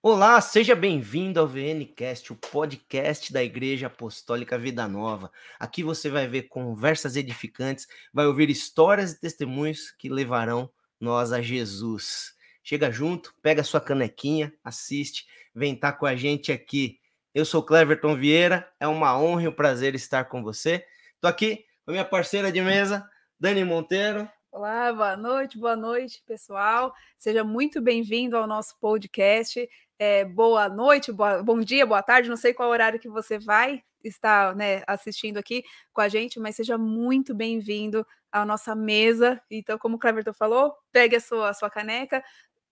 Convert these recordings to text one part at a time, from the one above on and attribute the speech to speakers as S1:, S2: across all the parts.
S1: Olá, seja bem-vindo ao VNcast, o podcast da Igreja Apostólica Vida Nova. Aqui você vai ver conversas edificantes, vai ouvir histórias e testemunhos que levarão nós a Jesus. Chega junto, pega sua canequinha, assiste, vem estar com a gente aqui. Eu sou Cleverton Vieira, é uma honra e um prazer estar com você. Estou aqui com a minha parceira de mesa, Dani Monteiro.
S2: Olá, boa noite, boa noite, pessoal. Seja muito bem-vindo ao nosso podcast. É, boa noite, boa, bom dia, boa tarde. Não sei qual horário que você vai estar né, assistindo aqui com a gente, mas seja muito bem-vindo à nossa mesa. Então, como o Cleverton falou, pegue a sua, a sua caneca,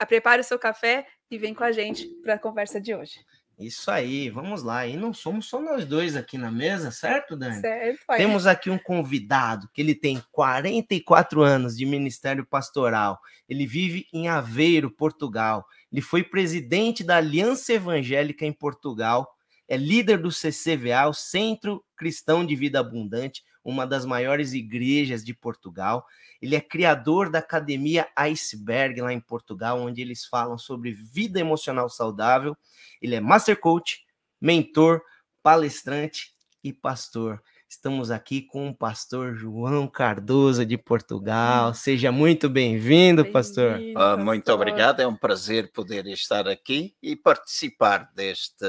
S2: prepare o seu café e vem com a gente para a conversa de hoje.
S1: Isso aí, vamos lá. E não somos só nós dois aqui na mesa, certo, Dani?
S2: Certo.
S1: É. Temos aqui um convidado que ele tem 44 anos de ministério pastoral. Ele vive em Aveiro, Portugal. Ele foi presidente da Aliança Evangélica em Portugal. É líder do CCVA, o Centro Cristão de Vida Abundante, uma das maiores igrejas de Portugal. Ele é criador da Academia Iceberg lá em Portugal, onde eles falam sobre vida emocional saudável. Ele é master coach, mentor, palestrante e pastor. Estamos aqui com o pastor João Cardoso de Portugal. Seja muito bem-vindo, bem pastor.
S3: Uh, muito obrigado, é um prazer poder estar aqui e participar deste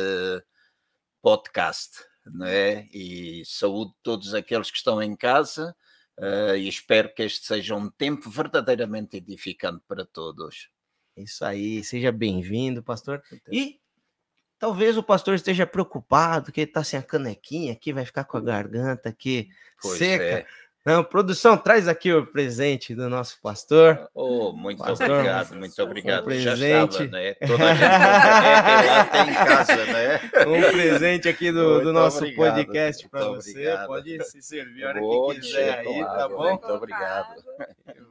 S3: podcast. Né? E saúde todos aqueles que estão em casa uh, e espero que este seja um tempo verdadeiramente edificante para todos.
S1: Isso aí, seja bem-vindo, pastor. E talvez o pastor esteja preocupado que ele está sem a canequinha aqui, vai ficar com a garganta aqui pois seca. É. Não, produção, traz aqui o presente do nosso pastor.
S3: Oh, muito pastor, obrigado, muito obrigado.
S1: Um presente.
S3: Estava, né? Toda a gente lá tem em casa, né?
S1: Um presente aqui do, do nosso obrigado, podcast para você. Obrigado. Pode se servir a hora que quiser aí, tá bom?
S3: Muito obrigado.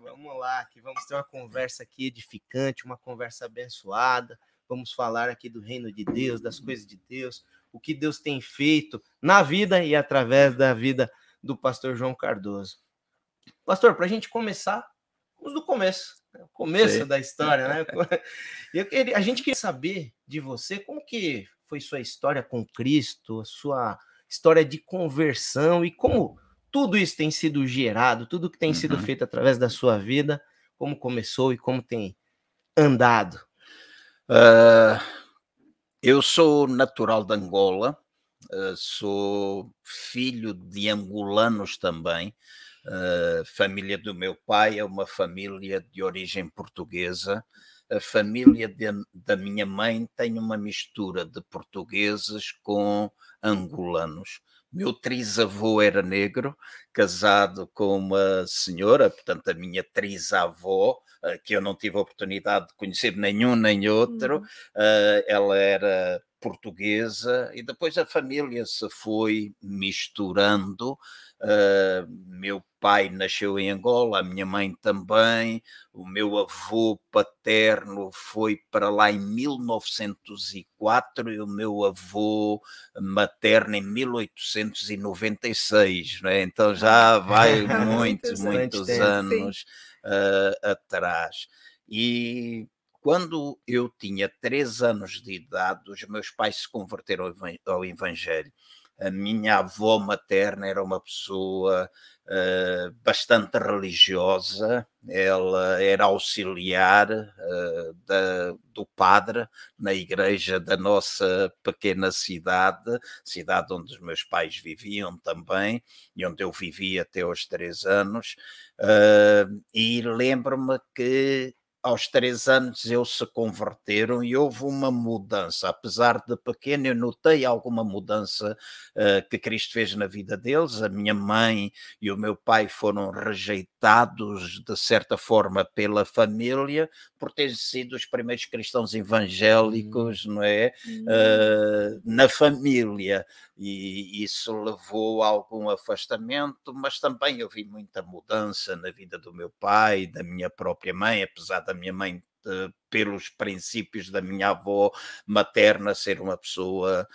S1: Vamos lá, que vamos ter uma conversa aqui edificante, uma conversa abençoada. Vamos falar aqui do reino de Deus, das coisas de Deus, o que Deus tem feito na vida e através da vida do pastor João Cardoso. Pastor, para a gente começar, vamos do começo, né? o começo Sim. da história, né? Queria, a gente queria saber de você como que foi sua história com Cristo, sua história de conversão e como tudo isso tem sido gerado, tudo que tem sido uhum. feito através da sua vida, como começou e como tem andado.
S3: Uh, eu sou natural de Angola, sou filho de angolanos também. Uh, família do meu pai é uma família de origem portuguesa. A família de, da minha mãe tem uma mistura de portugueses com angolanos. Meu trisavô era negro, casado com uma senhora, portanto, a minha trisavó, eh, que eu não tive a oportunidade de conhecer nenhum nem outro, uhum. ela era portuguesa e depois a família se foi misturando Uh, meu pai nasceu em Angola, a minha mãe também, o meu avô paterno foi para lá em 1904 e o meu avô materno em 1896, né? então já vai muitos, muitos anos uh, atrás. E quando eu tinha três anos de idade, os meus pais se converteram ao Evangelho. A minha avó materna era uma pessoa uh, bastante religiosa, ela era auxiliar uh, da, do padre na igreja da nossa pequena cidade, cidade onde os meus pais viviam também, e onde eu vivia até aos três anos, uh, e lembro-me que aos três anos eles se converteram e houve uma mudança. Apesar de pequeno, eu notei alguma mudança uh, que Cristo fez na vida deles. A minha mãe e o meu pai foram rejeitados, de certa forma, pela família, por terem sido os primeiros cristãos evangélicos, hum. não é? Uh, na família e isso levou a algum afastamento, mas também eu vi muita mudança na vida do meu pai, da minha própria mãe, apesar da minha mãe eh, pelos princípios da minha avó materna ser uma pessoa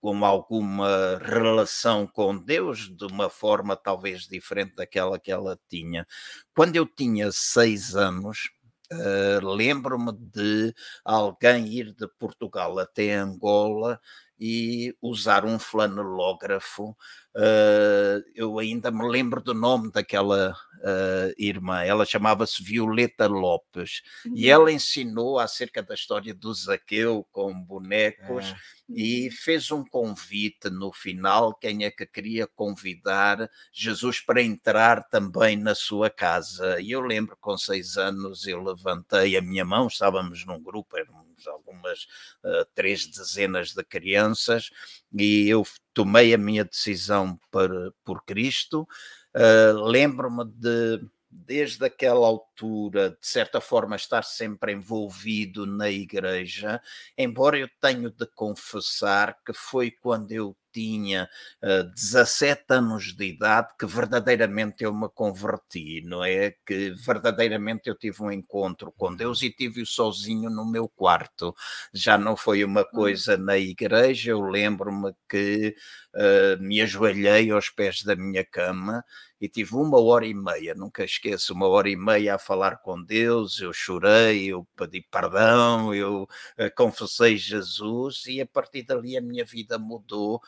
S3: com alguma relação com Deus de uma forma talvez diferente daquela que ela tinha. Quando eu tinha seis anos, Uh, Lembro-me de alguém ir de Portugal até Angola e usar um flanelógrafo. Uh, eu ainda me lembro do nome daquela uh, irmã, ela chamava-se Violeta Lopes, uhum. e ela ensinou acerca da história do Zaqueu com bonecos. É e fez um convite no final, quem é que queria convidar Jesus para entrar também na sua casa. E eu lembro com seis anos eu levantei a minha mão, estávamos num grupo, éramos algumas uh, três dezenas de crianças, e eu tomei a minha decisão por, por Cristo. Uh, Lembro-me de desde aquela altura, de certa forma, estar sempre envolvido na igreja, embora eu tenha de confessar que foi quando eu tinha uh, 17 anos de idade que verdadeiramente eu me converti, não é? Que verdadeiramente eu tive um encontro com Deus e tive-o sozinho no meu quarto. Já não foi uma hum. coisa na igreja, eu lembro-me que uh, me ajoelhei aos pés da minha cama e tive uma hora e meia, nunca esqueço, uma hora e meia a falar com Deus, eu chorei, eu pedi perdão, eu uh, confessei Jesus e a partir dali a minha vida mudou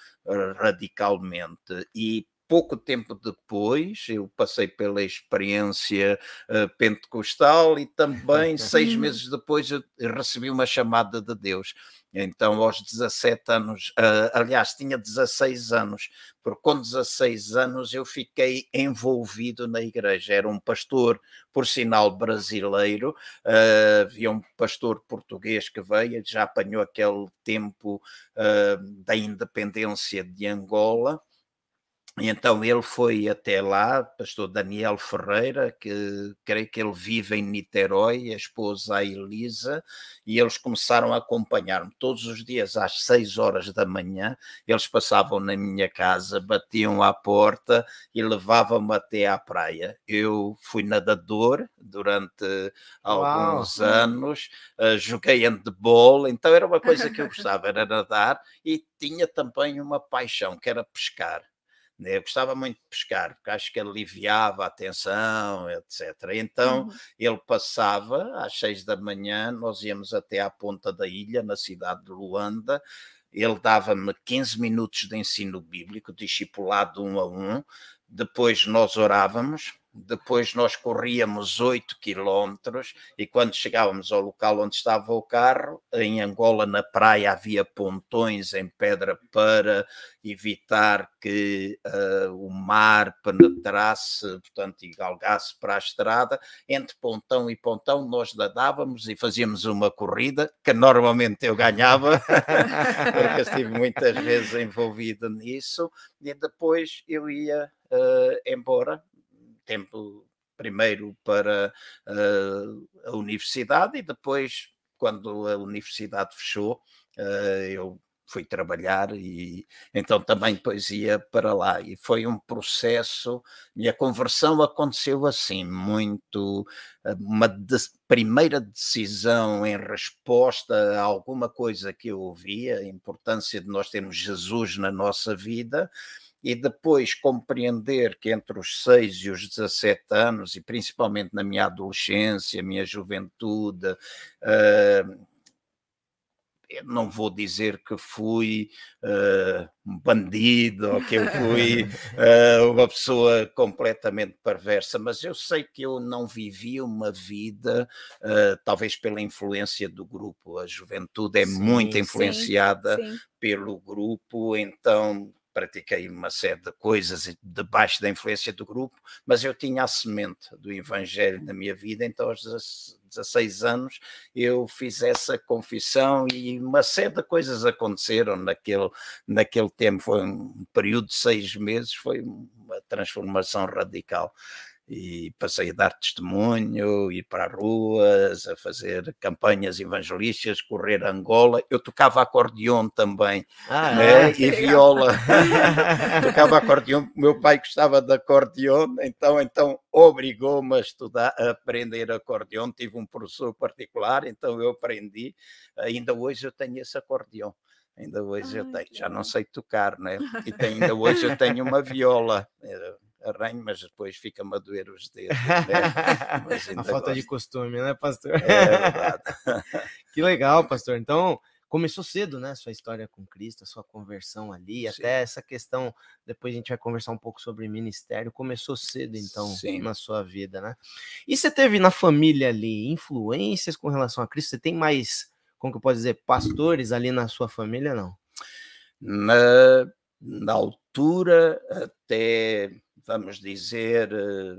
S3: radicalmente e pouco tempo depois, eu passei pela experiência uh, pentecostal e também seis meses depois eu recebi uma chamada de Deus. Então, aos 17 anos, uh, aliás, tinha 16 anos, porque com 16 anos eu fiquei envolvido na igreja. Era um pastor, por sinal, brasileiro, uh, havia um pastor português que veio, já apanhou aquele tempo uh, da independência de Angola então ele foi até lá, pastor Daniel Ferreira, que creio que ele vive em Niterói, a esposa a Elisa, e eles começaram a acompanhar-me todos os dias às seis horas da manhã. Eles passavam na minha casa, batiam à porta e levavam-me até à praia. Eu fui nadador durante alguns Uau. anos, uh, joguei handball, então era uma coisa que eu gostava, era nadar e tinha também uma paixão, que era pescar. Né, eu gostava muito de pescar, porque acho que aliviava a tensão, etc. Então uhum. ele passava às seis da manhã, nós íamos até à ponta da ilha, na cidade de Luanda. Ele dava-me 15 minutos de ensino bíblico, discipulado um a um. Depois nós orávamos, depois nós corríamos 8 quilómetros e quando chegávamos ao local onde estava o carro, em Angola, na praia, havia pontões em pedra para evitar que uh, o mar penetrasse, portanto, e galgasse para a estrada. Entre pontão e pontão, nós nadávamos e fazíamos uma corrida, que normalmente eu ganhava, porque estive muitas vezes envolvido nisso, e depois eu ia uh, embora tempo primeiro para uh, a universidade e depois, quando a universidade fechou, uh, eu fui trabalhar e então também depois ia para lá. E foi um processo e a conversão aconteceu assim muito uma de, primeira decisão em resposta a alguma coisa que eu ouvia a importância de nós termos Jesus na nossa vida e depois compreender que entre os 6 e os 17 anos, e principalmente na minha adolescência, minha juventude, uh, não vou dizer que fui uh, um bandido ou que eu fui uh, uma pessoa completamente perversa, mas eu sei que eu não vivi uma vida, uh, talvez pela influência do grupo. A juventude é sim, muito influenciada sim, sim. pelo grupo, então pratiquei uma série de coisas debaixo da influência do grupo, mas eu tinha a semente do Evangelho na minha vida, então aos 16 anos eu fiz essa confissão e uma série de coisas aconteceram naquele, naquele tempo, foi um período de seis meses, foi uma transformação radical e passei a dar testemunho, ir para as ruas, a fazer campanhas evangelísticas, correr Angola. Eu tocava acordeão também ah, né? e viola. tocava acordeão, meu pai gostava de acordeão, então, então obrigou-me a estudar, a aprender acordeão. Tive um professor particular, então eu aprendi. Ainda hoje eu tenho esse acordeão. Ainda hoje Ai, eu tenho, já não sei tocar, né? E ainda hoje eu tenho uma viola. Arranho, mas depois fica-me a doer os dedos. Né?
S1: a falta gosto. de costume, né, pastor? É verdade. que legal, pastor. Então, começou cedo, né? Sua história com Cristo, a sua conversão ali, Sim. até essa questão. Depois a gente vai conversar um pouco sobre ministério. Começou cedo, então, Sim. na sua vida, né? E você teve na família ali influências com relação a Cristo? Você tem mais, como que eu posso dizer, pastores ali na sua família, não?
S3: Na, na altura, até, vamos dizer, eh,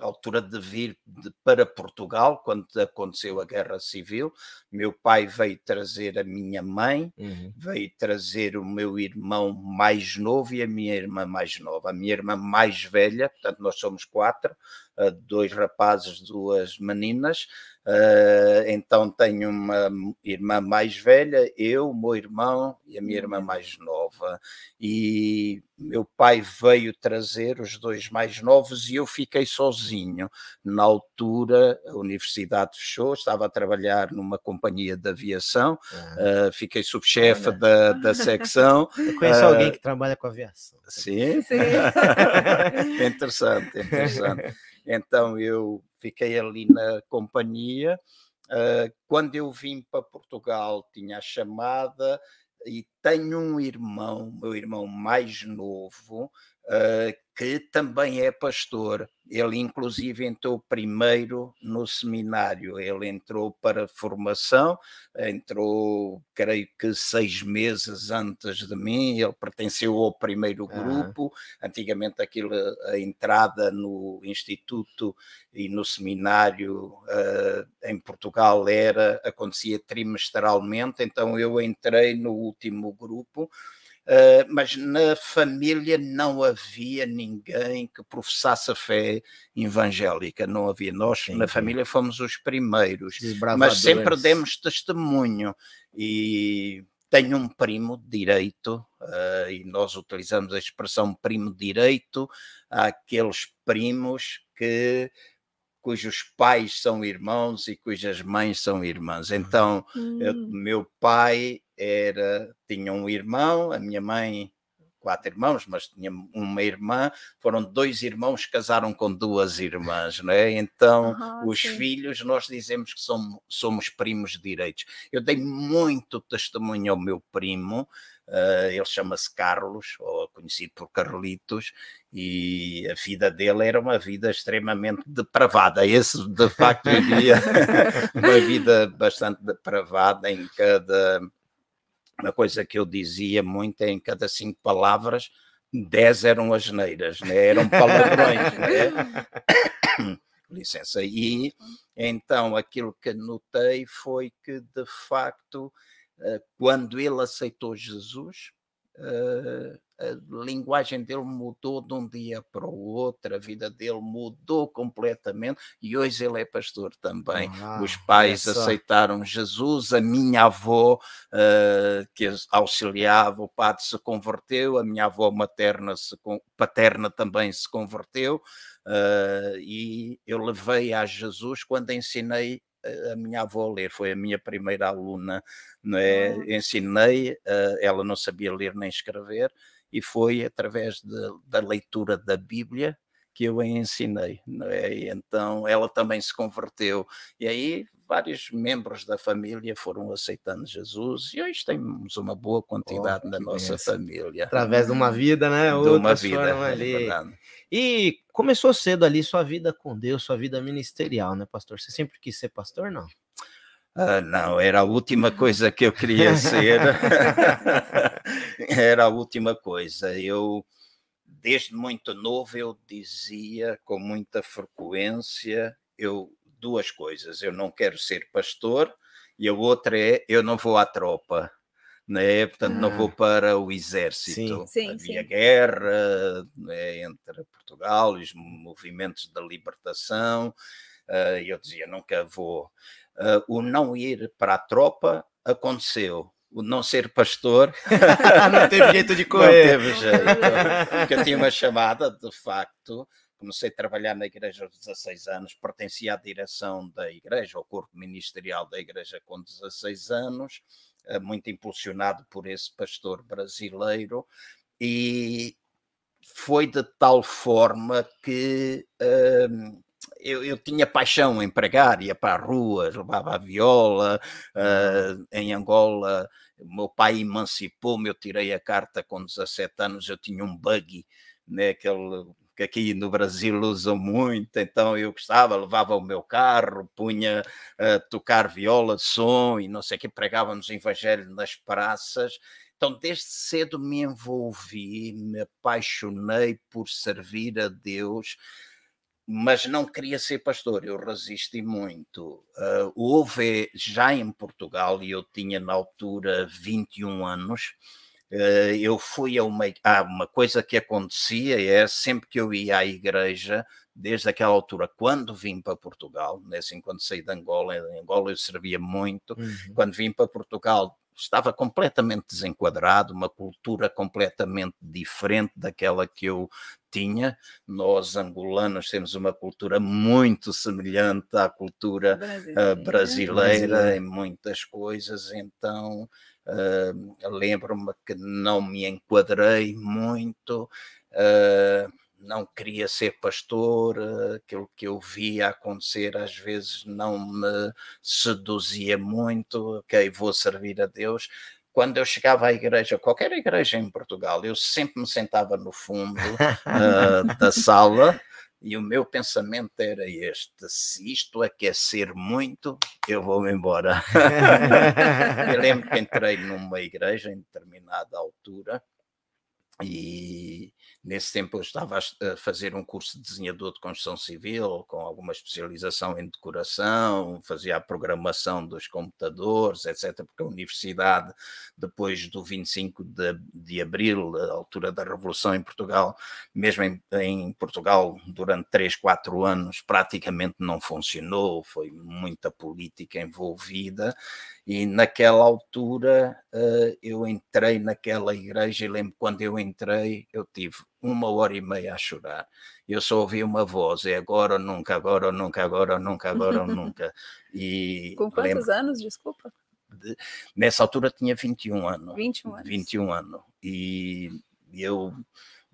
S3: altura de vir de, para Portugal, quando aconteceu a Guerra Civil. Meu pai veio trazer a minha mãe, uhum. veio trazer o meu irmão mais novo e a minha irmã mais nova. A minha irmã mais velha, portanto, nós somos quatro, eh, dois rapazes, duas meninas. Uh, então tenho uma irmã mais velha, eu, meu irmão e a minha irmã uhum. mais nova. E meu pai veio trazer os dois mais novos e eu fiquei sozinho. Na altura, a universidade fechou, estava a trabalhar numa companhia de aviação, uh, fiquei subchefe da, da secção.
S1: Eu conheço uh, alguém que trabalha com aviação.
S3: Sim, sim. interessante, interessante. Então eu fiquei ali na companhia. Uh, quando eu vim para Portugal, tinha a chamada e tenho um irmão, meu irmão mais novo, que também é pastor. Ele, inclusive, entrou primeiro no seminário. Ele entrou para formação, entrou, creio que seis meses antes de mim. Ele pertenceu ao primeiro grupo. Uhum. Antigamente, aquilo, a entrada no instituto e no seminário uh, em Portugal era acontecia trimestralmente. Então, eu entrei no último grupo. Uh, mas na família não havia ninguém que professasse a fé evangélica, não havia. Nós sim, na sim. família fomos os primeiros, mas sempre demos testemunho e tenho um primo direito, uh, e nós utilizamos a expressão primo direito àqueles primos que cujos pais são irmãos e cujas mães são irmãs. Então, hum. eu, meu pai era tinha um irmão, a minha mãe quatro irmãos, mas tinha uma irmã, foram dois irmãos que casaram com duas irmãs, não é? Então, os sim. filhos, nós dizemos que somos, somos primos direitos. Eu dei muito testemunho ao meu primo, Uh, ele chama-se Carlos, ou conhecido por Carlitos, e a vida dele era uma vida extremamente depravada. Esse, de facto, vivia uma vida bastante depravada em cada. Uma coisa que eu dizia muito é em cada cinco palavras, dez eram asneiras, né? eram palavrões. né? Licença. E então aquilo que notei foi que, de facto, eh, quando ele aceitou Jesus, a linguagem dele mudou de um dia para o outro, a vida dele mudou completamente e hoje ele é pastor também. Ah, Os pais aceitaram Jesus, a minha avó, uh, que auxiliava o padre, se converteu, a minha avó materna, se, paterna também se converteu. Uh, e eu levei a Jesus quando ensinei a minha avó ler, foi a minha primeira aluna, não é? Oh. Ensinei, uh, ela não sabia ler nem escrever, e foi através de, da leitura da Bíblia que eu a ensinei, não é? E então ela também se converteu, e aí vários membros da família foram aceitando Jesus e hoje temos uma boa quantidade oh, na nossa família.
S1: Através de uma vida, né?
S3: De uma vida, é ali. É
S1: e começou cedo ali sua vida com Deus, sua vida ministerial, né, pastor? Você sempre quis ser pastor, não?
S3: Ah, não, era a última coisa que eu queria ser. era a última coisa. Eu, desde muito novo, eu dizia com muita frequência, eu duas coisas. Eu não quero ser pastor e a outra é eu não vou à tropa né? portanto ah. não vou para o exército. Sim. Havia sim, guerra né, entre Portugal e os movimentos da libertação, uh, eu dizia nunca vou. Uh, o não ir para a tropa aconteceu. O não ser pastor
S1: não teve jeito de correr.
S3: Não teve jeito. Porque eu tinha uma chamada, de facto, comecei a trabalhar na igreja aos 16 anos, pertencia à direção da igreja, ao corpo ministerial da igreja com 16 anos, eh, muito impulsionado por esse pastor brasileiro, e foi de tal forma que uh, eu, eu, tinha paixão em pregar, ia para a rua, levava a viola, uh, em Angola meu pai emancipou-me, eu tirei a carta com 17 anos, eu tinha um buggy, né, aquele que aqui no Brasil usam muito, então eu gostava, levava o meu carro, punha a tocar viola, som e não sei o que, pregávamos o evangelho nas praças. Então, desde cedo me envolvi, me apaixonei por servir a Deus, mas não queria ser pastor, eu resisti muito. Uh, houve já em Portugal, e eu tinha na altura 21 anos, eu fui a uma. Ah, uma coisa que acontecia é sempre que eu ia à igreja, desde aquela altura, quando vim para Portugal, né, assim, quando saí de Angola, em Angola eu servia muito, uhum. quando vim para Portugal estava completamente desenquadrado, uma cultura completamente diferente daquela que eu tinha. Nós, angolanos, temos uma cultura muito semelhante à cultura brasileira, uh, brasileira em muitas coisas, então uh, lembro-me que não me enquadrei muito. Uh, não queria ser pastor, aquilo que eu via acontecer às vezes não me seduzia muito, ok, vou servir a Deus. Quando eu chegava à igreja, qualquer igreja em Portugal, eu sempre me sentava no fundo uh, da sala e o meu pensamento era este: se isto aquecer muito, eu vou embora. eu lembro que entrei numa igreja em determinada altura e Nesse tempo eu estava a fazer um curso de desenhador de construção civil, com alguma especialização em decoração, fazia a programação dos computadores, etc., porque a universidade, depois do 25 de, de abril, a altura da Revolução em Portugal, mesmo em, em Portugal, durante 3, 4 anos, praticamente não funcionou, foi muita política envolvida, e naquela altura uh, eu entrei naquela igreja e lembro quando eu entrei, eu tive uma hora e meia a chorar. Eu só ouvi uma voz, é agora ou nunca, agora ou nunca, agora ou nunca, agora ou nunca.
S2: E Com quantos lembro, anos, desculpa?
S3: De, nessa altura tinha 21 anos.
S2: 21 anos.
S3: 21 anos. E eu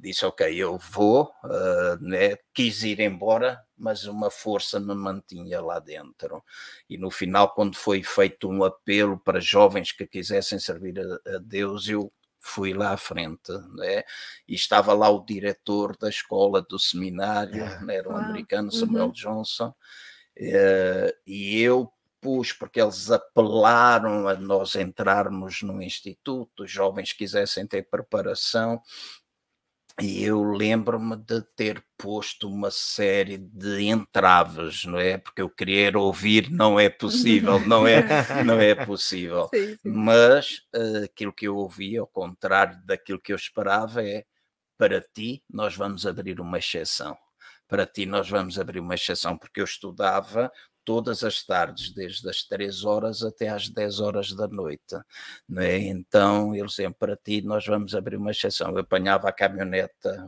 S3: disse, ok, eu vou, uh, né? quis ir embora, mas uma força me mantinha lá dentro. E no final, quando foi feito um apelo para jovens que quisessem servir a, a Deus, eu fui lá à frente, né? e estava lá o diretor da escola do seminário, é. né? era um americano, Samuel uhum. Johnson, uh, e eu pus, porque eles apelaram a nós entrarmos no instituto, os jovens quisessem ter preparação, e eu lembro-me de ter posto uma série de entraves, não é? Porque eu queria ouvir, não é possível, não é, não é possível. Sim, sim. Mas uh, aquilo que eu ouvi, ao contrário daquilo que eu esperava, é para ti nós vamos abrir uma exceção. Para ti nós vamos abrir uma exceção, porque eu estudava todas as tardes, desde as 3 horas até às 10 horas da noite. Né? Então, eles diziam, para ti nós vamos abrir uma exceção. Eu apanhava a caminhoneta,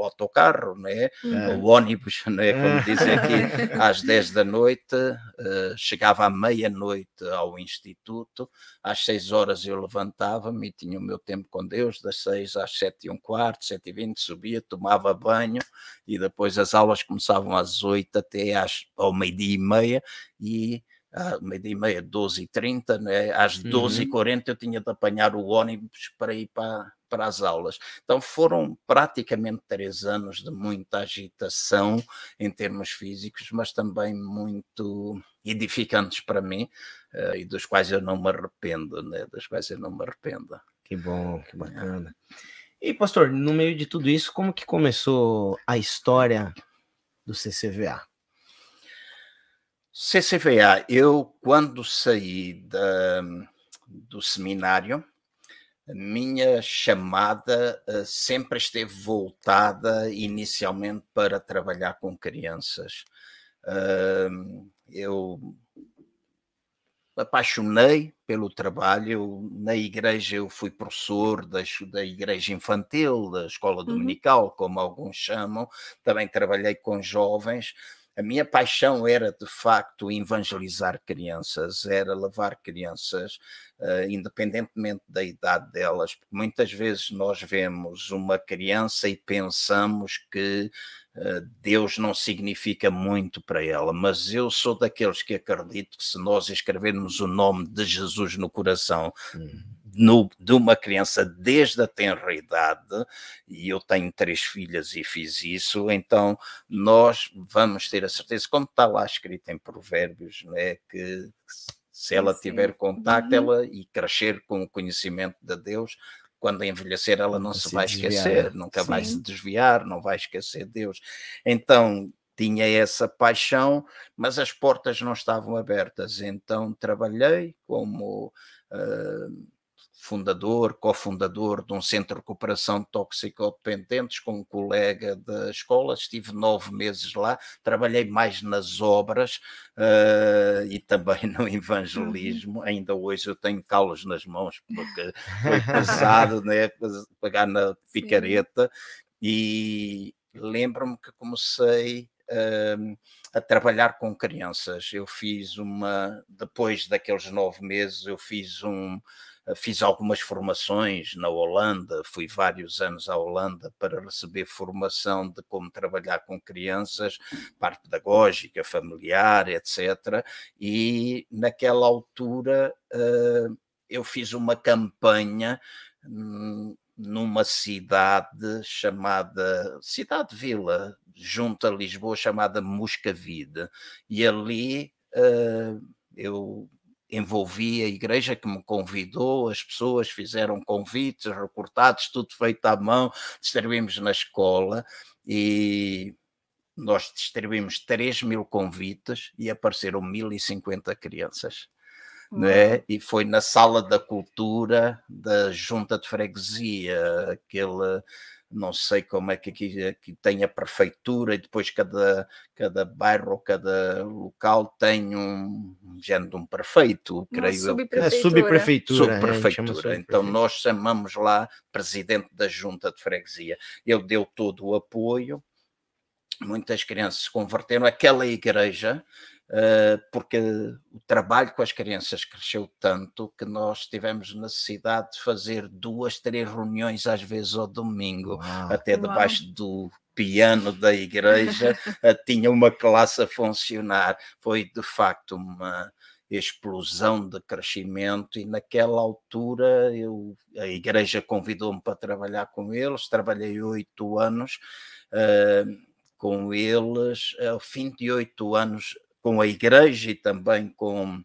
S3: o autocarro, né? É. o ônibus, né? como dizem aqui, às 10 da noite, uh, chegava à meia-noite ao instituto, às 6 horas eu levantava-me e tinha o meu tempo com Deus, das 6 às 7 e um quarto, 7 e 20, subia, tomava banho e depois as aulas começavam às 8 até às, ao meio-dia e meia e ah, meio-dia e meia, 12 e 30, né? às 12 e 40 uhum. eu tinha de apanhar o ônibus para ir para, para as aulas. Então foram praticamente três anos de muita agitação em termos físicos, mas também muito edificantes para mim uh, e dos quais eu não me arrependo, né? das quais eu não me arrependo.
S1: Que bom, que bacana. E pastor, no meio de tudo isso, como que começou a história do CCVA?
S3: CCVA, eu quando saí da, do seminário, a minha chamada uh, sempre esteve voltada inicialmente para trabalhar com crianças. Uh, eu apaixonei pelo trabalho. na igreja eu fui professor da, da igreja infantil, da escola uhum. dominical, uhum. como alguns chamam. Também trabalhei com jovens a minha paixão era de facto evangelizar crianças, era levar crianças, uh, independentemente da idade delas, porque muitas vezes nós vemos uma criança e pensamos que uh, Deus não significa muito para ela, mas eu sou daqueles que acredito que se nós escrevermos o nome de Jesus no coração, hum no, de uma criança desde a tenra idade, e eu tenho três filhas e fiz isso, então nós vamos ter a certeza, como está lá escrito em Provérbios, né, que se ela tiver contato uhum. ela, e crescer com o conhecimento de Deus, quando envelhecer ela não se, se vai desviar. esquecer, nunca Sim. vai se desviar, não vai esquecer Deus. Então tinha essa paixão, mas as portas não estavam abertas, então trabalhei como uh, fundador, cofundador de um centro de recuperação de toxicodependentes com um colega da escola, estive nove meses lá, trabalhei mais nas obras uh, e também no evangelismo, uhum. ainda hoje eu tenho calos nas mãos porque foi pesado né, pagar na picareta e lembro-me que comecei uh, a trabalhar com crianças. Eu fiz uma, depois daqueles nove meses, eu fiz um, fiz algumas formações na Holanda, fui vários anos à Holanda para receber formação de como trabalhar com crianças, parte pedagógica, familiar, etc. E naquela altura eh, eu fiz uma campanha numa cidade chamada Cidade Vila, junto a Lisboa, chamada Moscavide, e ali uh, eu envolvi a igreja que me convidou, as pessoas fizeram convites, recortados, tudo feito à mão, distribuímos na escola e nós distribuímos 3 mil convites e apareceram 1050 crianças. Né? E foi na sala da cultura da junta de freguesia, aquele não sei como é que aqui, aqui tem a prefeitura e depois cada, cada bairro ou cada local tem um, um género de um prefeito, creio eu.
S1: É subprefeitura.
S3: Subprefeitura. É, então nós chamamos lá presidente da junta de freguesia. Ele deu todo o apoio, muitas crianças se converteram. Aquela igreja porque o trabalho com as crianças cresceu tanto que nós tivemos necessidade de fazer duas, três reuniões às vezes ao domingo, Uau. até debaixo Uau. do piano da igreja uh, tinha uma classe a funcionar. Foi de facto uma explosão de crescimento e naquela altura eu, a igreja convidou-me para trabalhar com eles, trabalhei oito anos uh, com eles, ao fim de oito anos com a igreja e também com,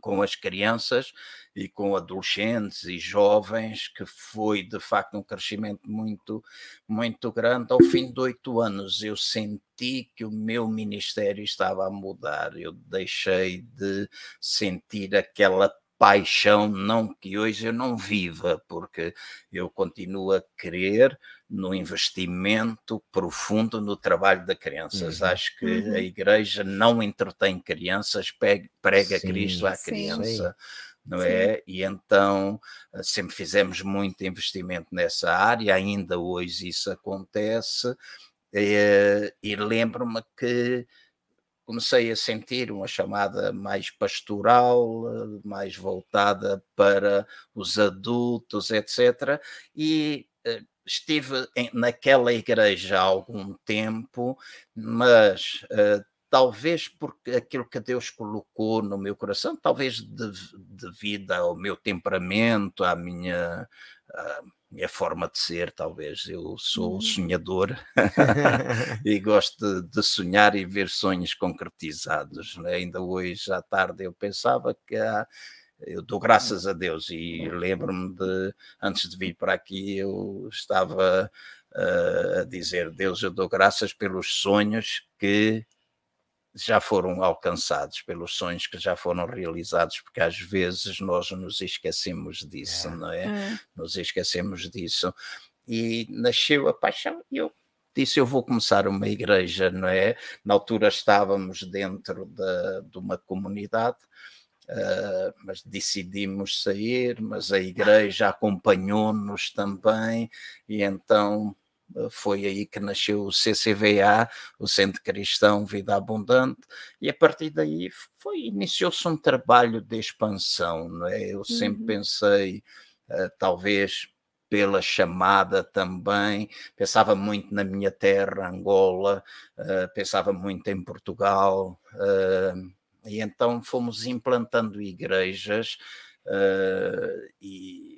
S3: com as crianças e com adolescentes e jovens, que foi de facto um crescimento muito, muito grande. Ao fim de oito anos, eu senti que o meu ministério estava a mudar, eu deixei de sentir aquela paixão, não que hoje eu não viva, porque eu continuo a querer no investimento profundo no trabalho de crianças. Uhum. Acho que uhum. a igreja não entretém crianças, prega sim, Cristo à criança. Sim. Não sim. é? E então eh, sempre fizemos muito investimento nessa área, ainda hoje isso acontece, e, eh, e lembro-me que comecei a sentir uma chamada mais pastoral, mais voltada para os adultos, etc. E eh, estive naquela igreja há algum tempo, mas uh, talvez porque aquilo que Deus colocou no meu coração, talvez devido ao meu temperamento, à minha. Minha forma de ser, talvez. Eu sou uhum. sonhador e gosto de, de, sonhar e ver sonhos concretizados. Né? Ainda hoje à tarde eu pensava que há, eu dou graças a Deus e lembro-me de antes de vir para aqui eu estava uh, a dizer Deus eu dou graças pelos sonhos que já foram alcançados, pelos sonhos que já foram realizados, porque às vezes nós nos esquecemos disso, é. não é? é? Nos esquecemos disso. E nasceu a paixão e eu disse: Eu vou começar uma igreja, não é? Na altura estávamos dentro de, de uma comunidade. Uh, mas decidimos sair, mas a igreja acompanhou-nos também, e então foi aí que nasceu o CCVA, o Centro Cristão Vida Abundante, e a partir daí foi iniciou-se um trabalho de expansão, não é? Eu sempre uhum. pensei, uh, talvez pela chamada também, pensava muito na minha terra, Angola, uh, pensava muito em Portugal, uh, e então fomos implantando igrejas e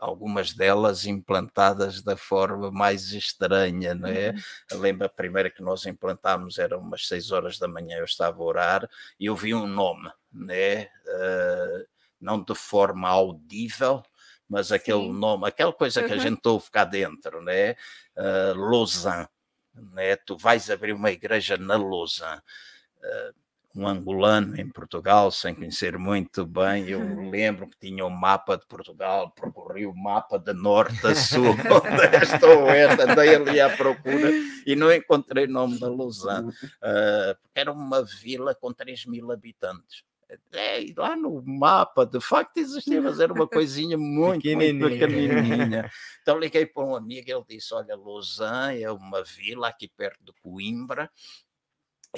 S3: algumas delas implantadas da forma mais estranha, não é? Uhum. Lembro a primeira que nós implantámos era umas seis horas da manhã, eu estava a orar e ouvi um nome, né? Uh, não de forma audível, mas aquele Sim. nome, aquela coisa que a uhum. gente ouve cá dentro, né? Uh, Lausanne, né? Tu vais abrir uma igreja na Lausanne. Uh, um angolano em Portugal, sem conhecer muito bem. Eu lembro que tinha um mapa de Portugal, percorri o mapa de norte a sul, onde esta oeste, andei ali à procura e não encontrei nome da Lausanne. Uh, era uma vila com 3 mil habitantes. É, lá no mapa, de facto existia, mas era uma coisinha muito, muito pequenininha. Então liguei para um amigo, ele disse, olha, Lausanne é uma vila aqui perto de Coimbra,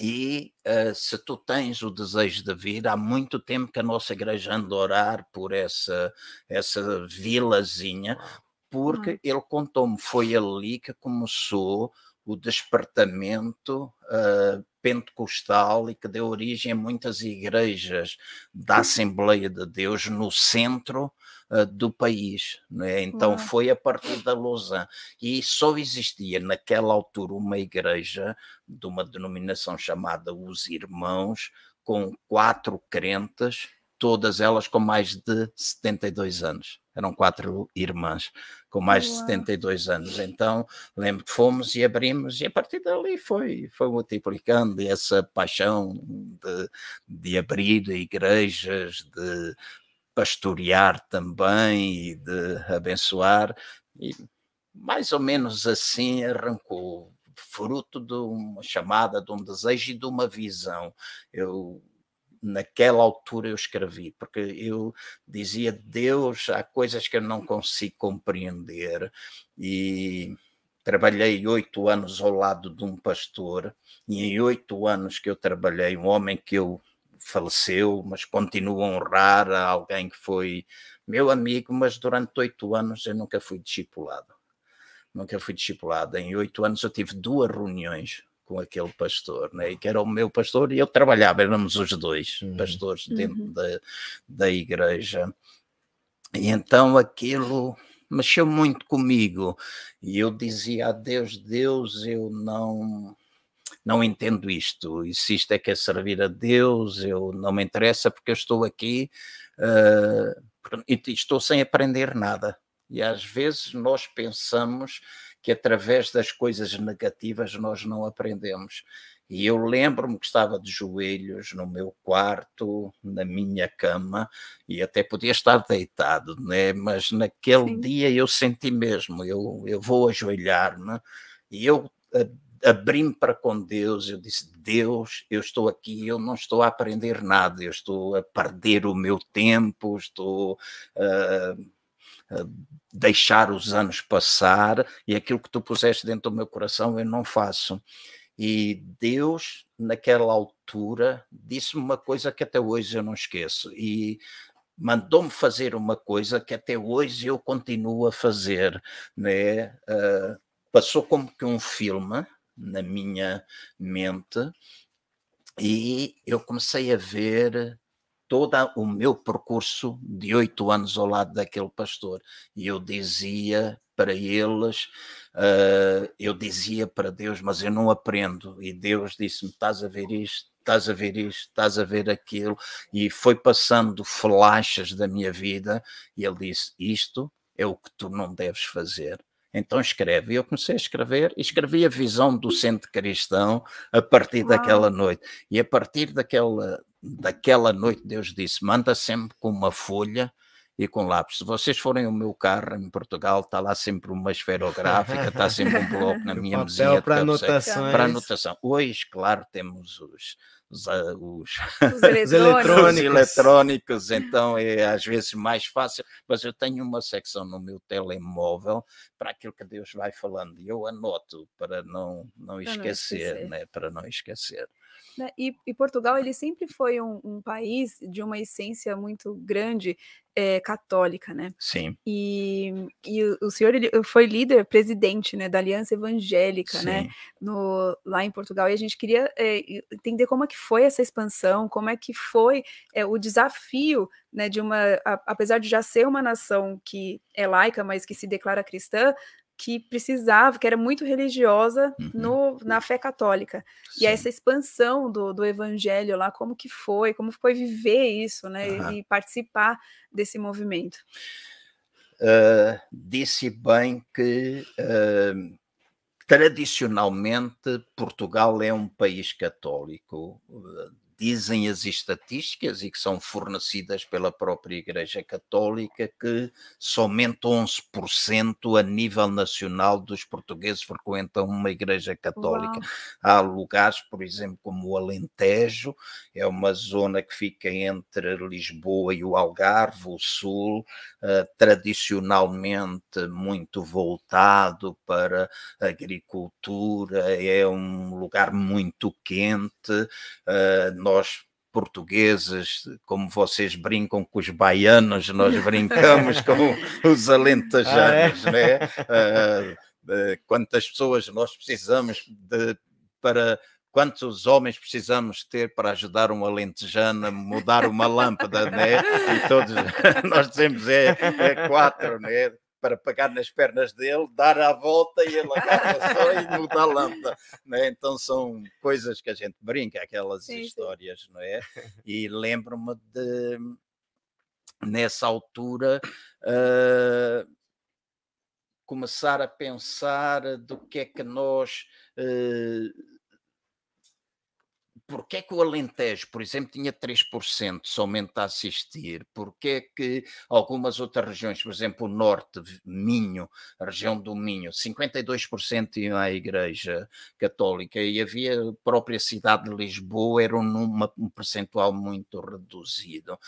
S3: e uh, se tu tens o desejo de vir, há muito tempo que a nossa igreja anda a orar por essa, essa vilazinha, porque ele contou-me, foi ali que começou o despertamento uh, pentecostal e que deu origem a muitas igrejas da Assembleia de Deus no centro uh, do país. Né? Então foi a partir da Lausanne. E só existia naquela altura uma igreja de uma denominação chamada Os Irmãos, com quatro crentes todas elas com mais de 72 anos. Eram quatro irmãs com mais Uau. de 72 anos. Então, lembro que fomos e abrimos, e a partir dali foi, foi multiplicando essa paixão de, de abrir igrejas, de pastorear também e de abençoar. E mais ou menos assim arrancou, fruto de uma chamada, de um desejo e de uma visão. Eu naquela altura eu escrevi, porque eu dizia, Deus, há coisas que eu não consigo compreender e trabalhei oito anos ao lado de um pastor e em oito anos que eu trabalhei, um homem que eu faleceu, mas continuo a honrar a alguém que foi meu amigo, mas durante oito anos eu nunca fui discipulado. Nunca fui discipulado. Em oito anos eu tive duas reuniões com aquele pastor, né? que era o meu pastor, e eu trabalhava, éramos os dois uhum. pastores dentro uhum. da, da igreja. E então aquilo mexeu muito comigo, e eu dizia a Deus: Deus, eu não. Não entendo isto, e se isto é que é servir a Deus, eu não me interessa porque eu estou aqui uh, e estou sem aprender nada. E às vezes nós pensamos que através das coisas negativas nós não aprendemos. E eu lembro-me que estava de joelhos no meu quarto, na minha cama, e até podia estar deitado, né? mas naquele Sim. dia eu senti mesmo, eu, eu vou ajoelhar-me, e eu abri-me para com Deus, eu disse, Deus, eu estou aqui, eu não estou a aprender nada, eu estou a perder o meu tempo, estou... Uh, deixar os anos passar e aquilo que tu puseste dentro do meu coração eu não faço. E Deus, naquela altura, disse-me uma coisa que até hoje eu não esqueço. E mandou-me fazer uma coisa que até hoje eu continuo a fazer. Né? Uh, passou como que um filme na minha mente e eu comecei a ver todo o meu percurso de oito anos ao lado daquele pastor. E eu dizia para eles, uh, eu dizia para Deus, mas eu não aprendo. E Deus disse-me: estás a ver isto? Estás a ver isto, estás a ver aquilo, e foi passando flashes da minha vida, e ele disse: Isto é o que tu não deves fazer. Então escreve. E eu comecei a escrever e escrevi a visão do centro cristão a partir Uau. daquela noite. E a partir daquela, daquela noite Deus disse: manda sempre com uma folha e com lápis. Se vocês forem o meu carro em Portugal, está lá sempre uma esferográfica, está sempre um bloco na minha mesinha.
S1: Para anotações.
S3: Para anotação. Hoje, claro, temos os, os,
S2: ah, os, os, eletrônicos.
S3: os, eletrónicos. então é às vezes mais fácil, mas eu tenho uma secção no meu telemóvel para aquilo que Deus vai falando e eu anoto para não, não esquecer, não esquecer. Né? para não esquecer.
S2: Né, e, e, Portugal ele sempre foi um, um, país de uma essência muito grande é, católica, né?
S3: Sim.
S2: E, e o senhor ele foi líder, presidente, né, da Aliança Evangélica, né, Sim. né, no, lá em Portugal. E a gente queria é, entender como é que foi essa expansão, como é que foi é, o desafio, né, de uma, a, apesar de já ser uma nação que é laica, mas que se declara cristã, que precisava, que era muito religiosa uhum. no, na fé católica. Sim. E essa expansão do, do evangelho lá, como que foi, como foi viver isso, né? Uhum. E participar desse movimento.
S3: Uh, disse bem que uh, tradicionalmente Portugal é um país católico. Uh, dizem as estatísticas e que são fornecidas pela própria Igreja Católica que somente 11% a nível nacional dos portugueses frequentam uma Igreja Católica. Uau. Há lugares, por exemplo, como o Alentejo, é uma zona que fica entre Lisboa e o Algarve, o Sul, uh, tradicionalmente muito voltado para agricultura, é um lugar muito quente. Uh, nós portugueses, como vocês brincam com os baianos, nós brincamos com os alentejanos, ah, é? né? Uh, quantas pessoas nós precisamos de, para quantos homens precisamos ter para ajudar um alentejano a mudar uma lâmpada, né? E todos nós dizemos é, é quatro, né? Para pegar nas pernas dele, dar a volta e ele agarra só e muda a lâmpada. Né? Então são coisas que a gente brinca, aquelas sim, histórias, sim. não é? E lembro-me de, nessa altura, uh, começar a pensar do que é que nós. Uh, Porquê é que o Alentejo, por exemplo, tinha 3% somente a assistir? Porquê é que algumas outras regiões, por exemplo, o Norte, Minho, a região do Minho, 52% iam à Igreja Católica e havia a própria cidade de Lisboa, era um, um percentual muito reduzido.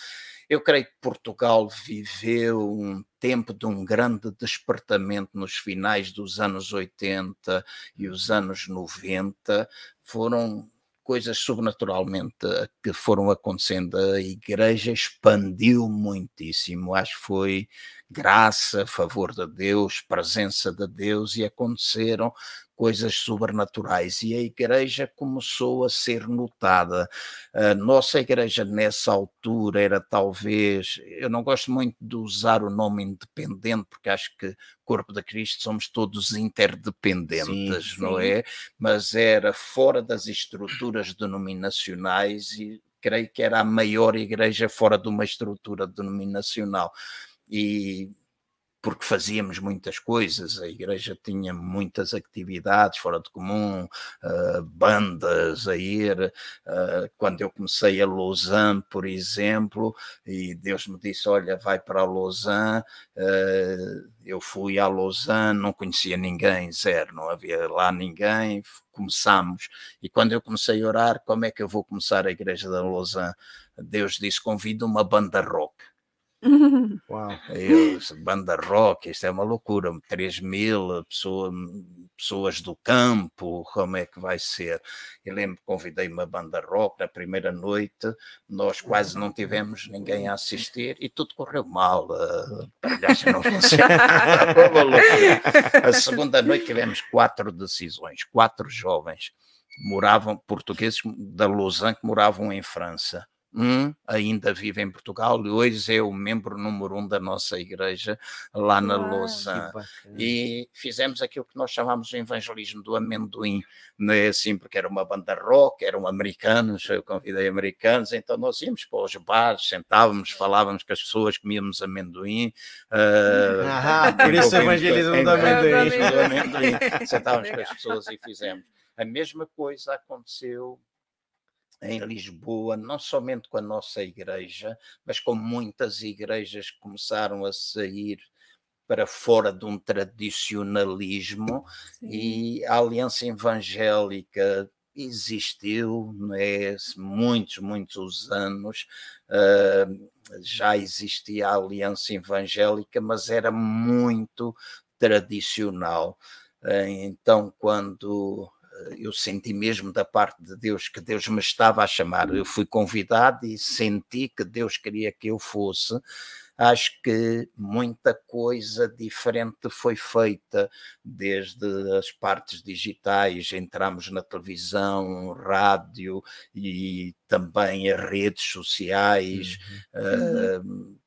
S3: Eu creio que Portugal viveu um tempo de um grande despertamento nos finais dos anos 80 e os anos 90. Foram coisas sobrenaturalmente que foram acontecendo. A igreja expandiu muitíssimo. Acho que foi graça, favor de Deus, presença de Deus e aconteceram coisas sobrenaturais e a igreja começou a ser notada. A nossa igreja nessa altura era talvez, eu não gosto muito de usar o nome independente, porque acho que corpo de Cristo somos todos interdependentes, sim, não sim. é? Mas era fora das estruturas denominacionais e creio que era a maior igreja fora de uma estrutura denominacional. E porque fazíamos muitas coisas, a igreja tinha muitas atividades fora de comum, uh, bandas a ir. Uh, quando eu comecei a Lausanne, por exemplo, e Deus me disse: Olha, vai para Lausanne. Uh, eu fui a Lausanne, não conhecia ninguém, zero, não havia lá ninguém. Começamos, e quando eu comecei a orar, como é que eu vou começar a igreja da Lausanne? Deus disse: Convido uma banda rock. Uau. Eu, banda rock, isto é uma loucura, 3 mil pessoa, pessoas do campo, como é que vai ser? Eu lembro que convidei uma banda rock na primeira noite, nós quase não tivemos ninguém a assistir e tudo correu mal, a não funcionava. a segunda noite tivemos quatro decisões, quatro jovens moravam, portugueses da Lausanne que moravam em França um ainda vive em Portugal e hoje é o membro número um da nossa igreja lá na ah. E fizemos aquilo que nós chamamos de evangelismo do amendoim, não é assim, porque era uma banda rock, eram americanos, eu convidei americanos, então nós íamos para os bares, sentávamos, falávamos com as pessoas, comíamos amendoim. Uh,
S1: ah, por isso o evangelismo do amendoim.
S3: do amendoim. Sentávamos com as pessoas e fizemos. A mesma coisa aconteceu em Lisboa, não somente com a nossa igreja, mas com muitas igrejas que começaram a sair para fora de um tradicionalismo Sim. e a Aliança Evangélica existiu, é? muitos, muitos anos, uh, já existia a Aliança Evangélica, mas era muito tradicional. Uh, então, quando eu senti mesmo da parte de Deus que Deus me estava a chamar. Eu fui convidado e senti que Deus queria que eu fosse. Acho que muita coisa diferente foi feita, desde as partes digitais, entramos na televisão, rádio e também as redes sociais. Uhum. Uh,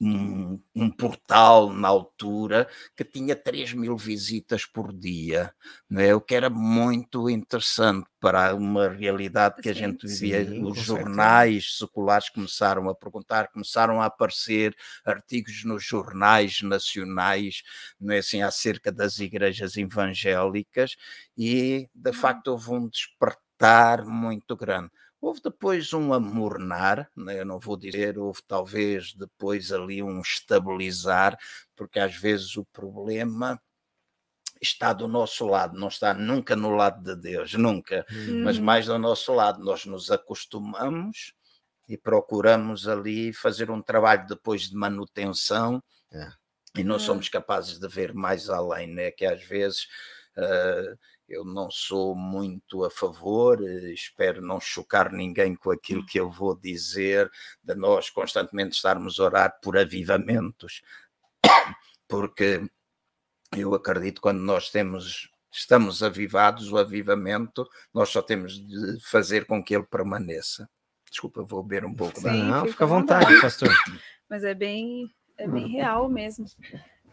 S3: um, um, portal na altura que tinha 3 mil visitas por dia, não é? o que era muito interessante para uma realidade que a gente vivia. Sim, Os jornais certeza. seculares começaram a perguntar, começaram a aparecer artigos nos jornais nacionais, não é assim, acerca das igrejas evangélicas, e de hum. facto houve um despertar muito grande. Houve depois um amornar, né? eu não vou dizer, houve talvez depois ali um estabilizar, porque às vezes o problema está do nosso lado, não está nunca no lado de Deus, nunca, mas mais do nosso lado. Nós nos acostumamos e procuramos ali fazer um trabalho depois de manutenção é. e não é. somos capazes de ver mais além, né? Que às vezes. Uh, eu não sou muito a favor, eh, espero não chocar ninguém com aquilo hum. que eu vou dizer, de nós constantemente estarmos a orar por avivamentos, porque eu acredito que quando nós temos, estamos avivados, o avivamento, nós só temos de fazer com que ele permaneça. Desculpa, vou beber um pouco
S1: Sim, da Não, fica à vontade, pastor.
S2: Mas é bem, é bem real mesmo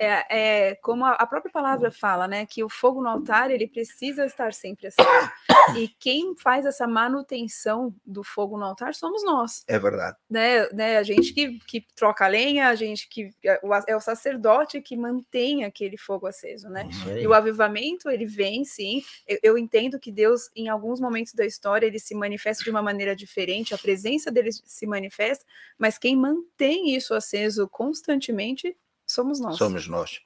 S2: é, é, como a, própria palavra fala, né, que o fogo no altar ele precisa estar sempre aceso. E quem faz essa manutenção do fogo no altar somos nós.
S3: É verdade.
S2: Né, né a gente que, que troca a lenha, a gente que é o, é o sacerdote que mantém aquele fogo aceso, né? E o avivamento ele vem, sim. Eu, eu entendo que Deus, em alguns momentos da história, ele se manifesta de uma maneira diferente, a presença dele se manifesta, mas quem mantém isso aceso constantemente Somos nós.
S3: Somos nós.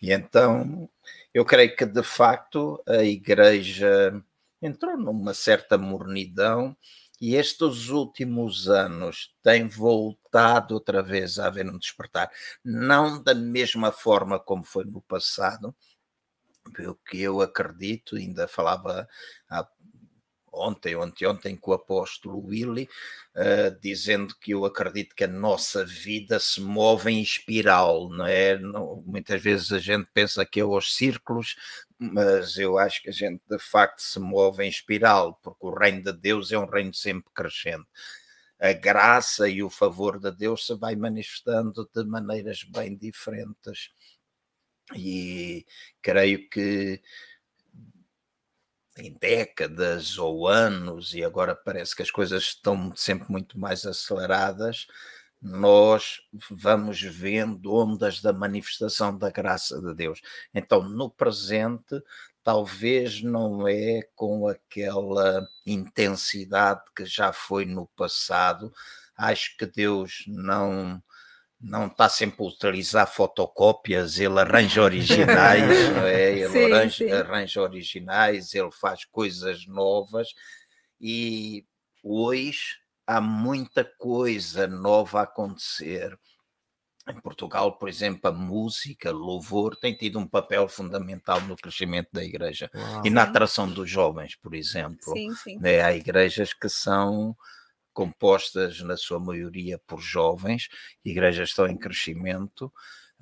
S3: E então, eu creio que de facto a Igreja entrou numa certa mornidão e estes últimos anos tem voltado outra vez a haver um despertar, não da mesma forma como foi no passado, o que eu acredito, ainda falava há ontem, ontem, ontem com o apóstolo Willy, uh, dizendo que eu acredito que a nossa vida se move em espiral, não é? Não, muitas vezes a gente pensa que é os círculos, mas eu acho que a gente de facto se move em espiral, porque o reino de Deus é um reino sempre crescente. A graça e o favor de Deus se vai manifestando de maneiras bem diferentes. E creio que em décadas ou anos, e agora parece que as coisas estão sempre muito mais aceleradas, nós vamos vendo ondas da manifestação da graça de Deus. Então, no presente, talvez não é com aquela intensidade que já foi no passado. Acho que Deus não não está sempre a utilizar fotocópias, ele arranja originais, é? ele sim, arranja, sim. arranja originais, ele faz coisas novas e hoje há muita coisa nova a acontecer. Em Portugal, por exemplo, a música, louvor, tem tido um papel fundamental no crescimento da igreja Uau. e na atração dos jovens, por exemplo. Sim, sim. Né? Há igrejas que são compostas na sua maioria por jovens, igrejas estão em crescimento,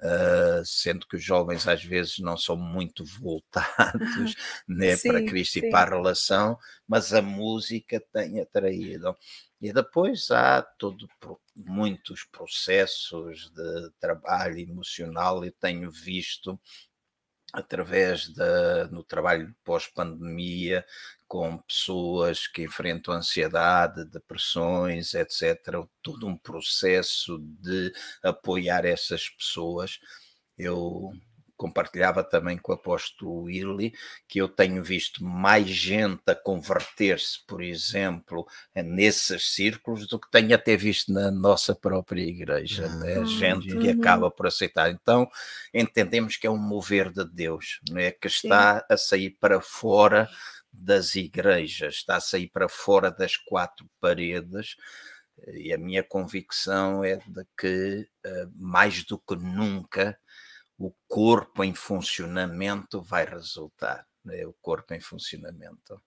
S3: Uh, sendo que os jovens às vezes não são muito voltados né, sim, para Cristo sim. e para a relação, mas a música tem atraído. E depois há todo, muitos processos de trabalho emocional, eu tenho visto através da no trabalho pós-pandemia com pessoas que enfrentam ansiedade, depressões, etc. Todo um processo de apoiar essas pessoas. Eu compartilhava também com o apóstolo Willy que eu tenho visto mais gente a converter-se, por exemplo, nesses círculos do que tenho até visto na nossa própria igreja, ah, né? gente que acaba por aceitar. Então, entendemos que é um mover de Deus, né? que está Sim. a sair para fora das igrejas, está a sair para fora das quatro paredes. E a minha convicção é de que, eh, mais do que nunca, o corpo em funcionamento vai resultar. Né? O corpo em funcionamento.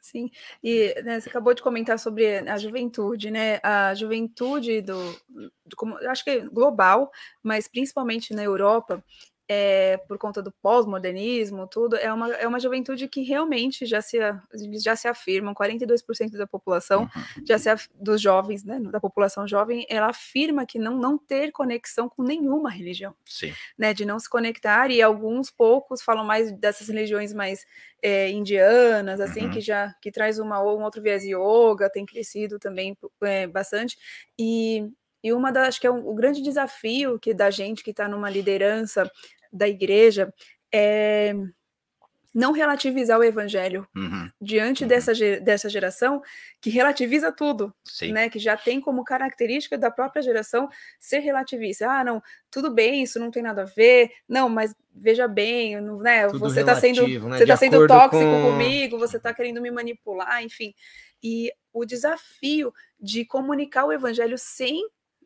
S2: Sim, e né, você acabou de comentar sobre a juventude, né? A juventude do, do como, acho que é global, mas principalmente na Europa, é, por conta do pós-modernismo, tudo, é uma, é uma juventude que realmente já se, já se afirmam, 42% da população, uhum. já se, dos jovens, né, da população jovem, ela afirma que não, não ter conexão com nenhuma religião.
S3: Sim.
S2: Né, de não se conectar, e alguns poucos falam mais dessas religiões mais é, indianas, assim, uhum. que já que traz uma, um outro viés yoga, tem crescido também é, bastante, e e uma das, acho que é um, o grande desafio que da gente que está numa liderança da igreja é não relativizar o evangelho uhum. diante uhum. Dessa, dessa geração que relativiza tudo, Sim. né? Que já tem como característica da própria geração ser relativista. Ah, não, tudo bem, isso não tem nada a ver. Não, mas veja bem, não, né? Tudo você está sendo, né? você tá sendo tóxico com... comigo, você está querendo me manipular, enfim. E o desafio de comunicar o evangelho sem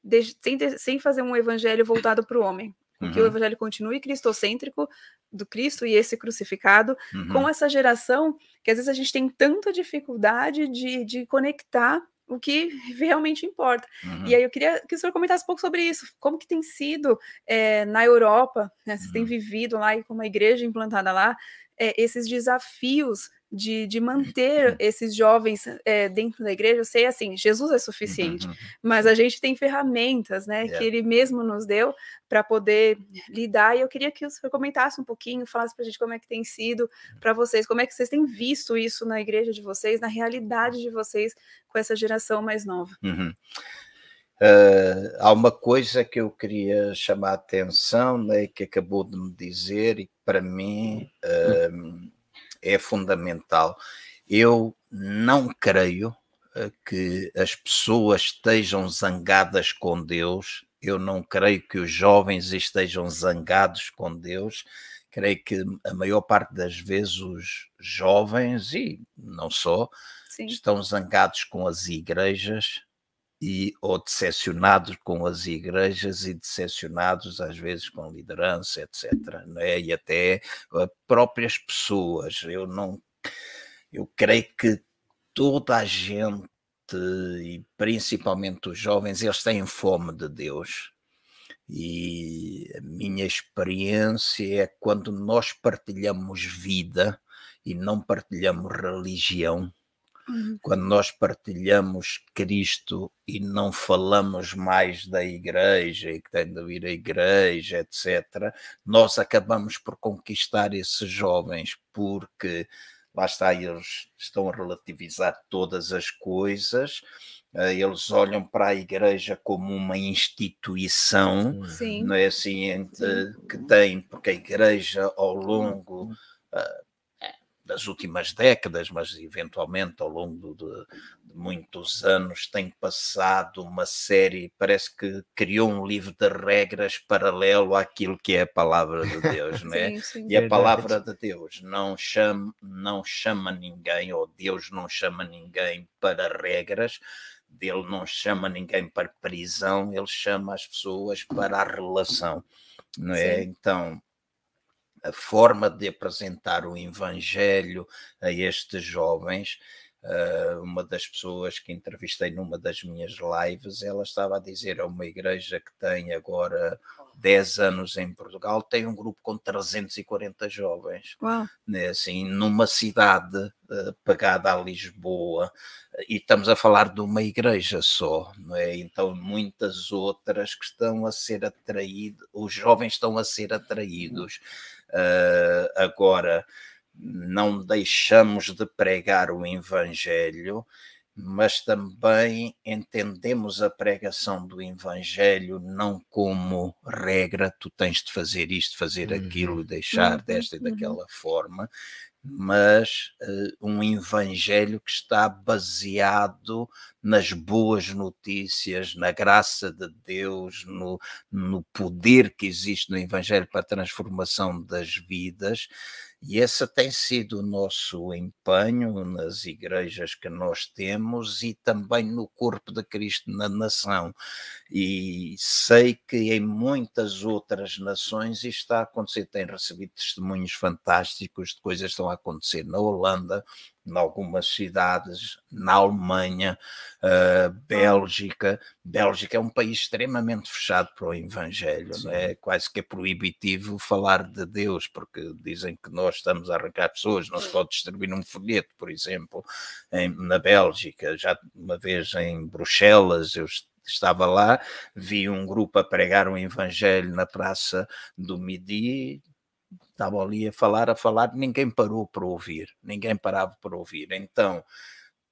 S2: de, sem, sem fazer um evangelho voltado para o homem. Uhum. Que o evangelho continue cristocêntrico do Cristo e esse crucificado, uhum. com essa geração que às vezes a gente tem tanta dificuldade de, de conectar o que realmente importa. Uhum. E aí eu queria que o senhor comentasse um pouco sobre isso. Como que tem sido é, na Europa, né, vocês têm uhum. vivido lá e com uma igreja implantada lá, é, esses desafios de, de manter esses jovens é, dentro da igreja, eu sei assim, Jesus é suficiente, uhum. mas a gente tem ferramentas, né, yeah. que ele mesmo nos deu para poder lidar, e eu queria que o senhor comentasse um pouquinho, falasse para a gente como é que tem sido para vocês, como é que vocês têm visto isso na igreja de vocês, na realidade de vocês com essa geração mais nova.
S3: Uhum. Uh, há uma coisa que eu queria chamar a atenção, né, que acabou de me dizer, e para mim uh, é fundamental. Eu não creio uh, que as pessoas estejam zangadas com Deus, eu não creio que os jovens estejam zangados com Deus. Creio que a maior parte das vezes os jovens, e não só, Sim. estão zangados com as igrejas, e ou decepcionados com as igrejas e decepcionados às vezes com liderança, etc. Né? E até uh, próprias pessoas. Eu não, eu creio que toda a gente e principalmente os jovens eles têm fome de Deus. E a minha experiência é quando nós partilhamos vida e não partilhamos religião, Uhum. Quando nós partilhamos Cristo e não falamos mais da igreja e que tem de vir a igreja, etc., nós acabamos por conquistar esses jovens, porque lá está, eles estão a relativizar todas as coisas, eh, eles olham para a igreja como uma instituição, Sim. não é assim, que tem, porque a igreja ao longo uh, das últimas décadas, mas eventualmente ao longo de, de, muitos anos tem passado uma série, parece que criou um livro de regras paralelo àquilo que é a palavra de Deus, né? sim, sim. E a palavra de Deus não chama, não chama ninguém, ou Deus não chama ninguém para regras, ele não chama ninguém para prisão, ele chama as pessoas para a relação, não é? Sim. Então, a forma de apresentar o Evangelho a estes jovens. Uh, uma das pessoas que entrevistei numa das minhas lives, ela estava a dizer a uma igreja que tem agora 10 anos em Portugal, tem um grupo com 340 jovens.
S2: Uau.
S3: Né, assim, numa cidade uh, pegada a Lisboa, e estamos a falar de uma igreja só, não é? Então, muitas outras que estão a ser atraídos, os jovens estão a ser atraídos. Uh, agora, não deixamos de pregar o Evangelho, mas também entendemos a pregação do Evangelho não como regra, tu tens de fazer isto, fazer aquilo, deixar uhum. desta e daquela forma, mas uh, um evangelho que está baseado nas boas notícias, na graça de Deus, no, no poder que existe no evangelho para a transformação das vidas. E esse tem sido o nosso empenho nas igrejas que nós temos e também no corpo de Cristo na nação. E sei que em muitas outras nações isto está a acontecer. Tem recebido testemunhos fantásticos de coisas que estão a acontecer na Holanda, em algumas cidades, na Alemanha, uh, Bélgica. Bélgica é um país extremamente fechado para o Evangelho, é quase que é proibitivo falar de Deus, porque dizem que nós estamos a arrancar pessoas, não se pode distribuir um folheto, por exemplo, em, na Bélgica. Já uma vez em Bruxelas, eu estava lá, vi um grupo a pregar um evangelho na praça do Midi, estavam ali a falar, a falar, ninguém parou para ouvir, ninguém parava para ouvir. Então,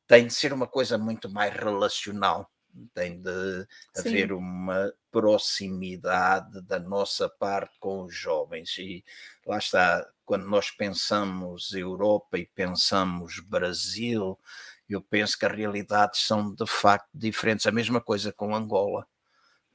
S3: tem de ser uma coisa muito mais relacional, tem de Sim. haver uma proximidade da nossa parte com os jovens. E lá está, quando nós pensamos Europa e pensamos Brasil, eu penso que as realidades são de facto diferentes. A mesma coisa com Angola.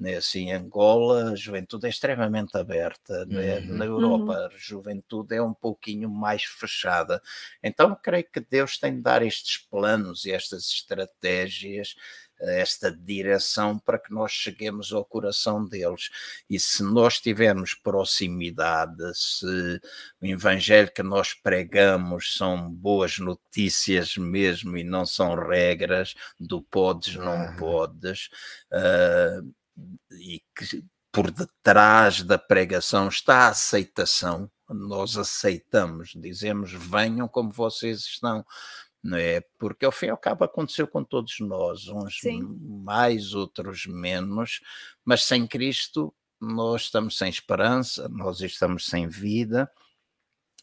S3: Né? Assim, Angola, a juventude é extremamente aberta. Né? Uhum. Na Europa, uhum. a juventude é um pouquinho mais fechada. Então, creio que Deus tem de dar estes planos e estas estratégias esta direção para que nós cheguemos ao coração deles. E se nós tivermos proximidade, se o evangelho que nós pregamos são boas notícias mesmo e não são regras do podes, não podes, uh, e que por detrás da pregação está a aceitação, nós aceitamos, dizemos venham como vocês estão, não é? Porque ao fim e ao cabo aconteceu com todos nós, uns Sim. mais, outros menos, mas sem Cristo nós estamos sem esperança, nós estamos sem vida,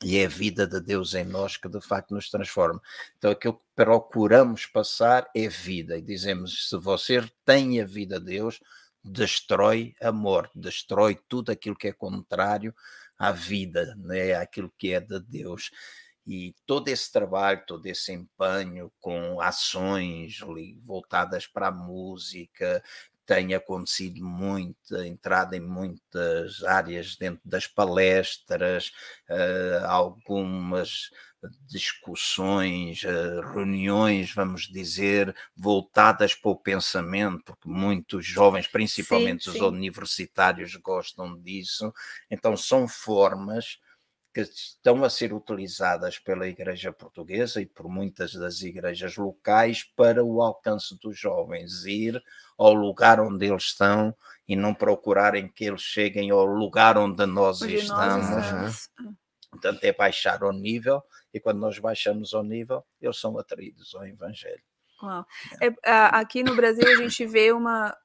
S3: e é a vida de Deus em nós que de facto nos transforma. Então aquilo que procuramos passar é vida, e dizemos: se você tem a vida de Deus, destrói a morte, destrói tudo aquilo que é contrário à vida, né? aquilo que é de Deus. E todo esse trabalho, todo esse empenho com ações voltadas para a música, tem acontecido muita entrada em muitas áreas dentro das palestras, uh, algumas discussões, uh, reuniões, vamos dizer, voltadas para o pensamento, porque muitos jovens, principalmente sim, sim. os universitários, gostam disso. Então, são formas que estão a ser utilizadas pela Igreja Portuguesa e por muitas das igrejas locais para o alcance dos jovens, ir ao lugar onde eles estão e não procurarem que eles cheguem ao lugar onde nós onde estamos. Nós estamos. Portanto, é baixar o nível, e quando nós baixamos o nível, eles são atraídos ao Evangelho.
S2: Uau. É, aqui no Brasil a gente vê uma,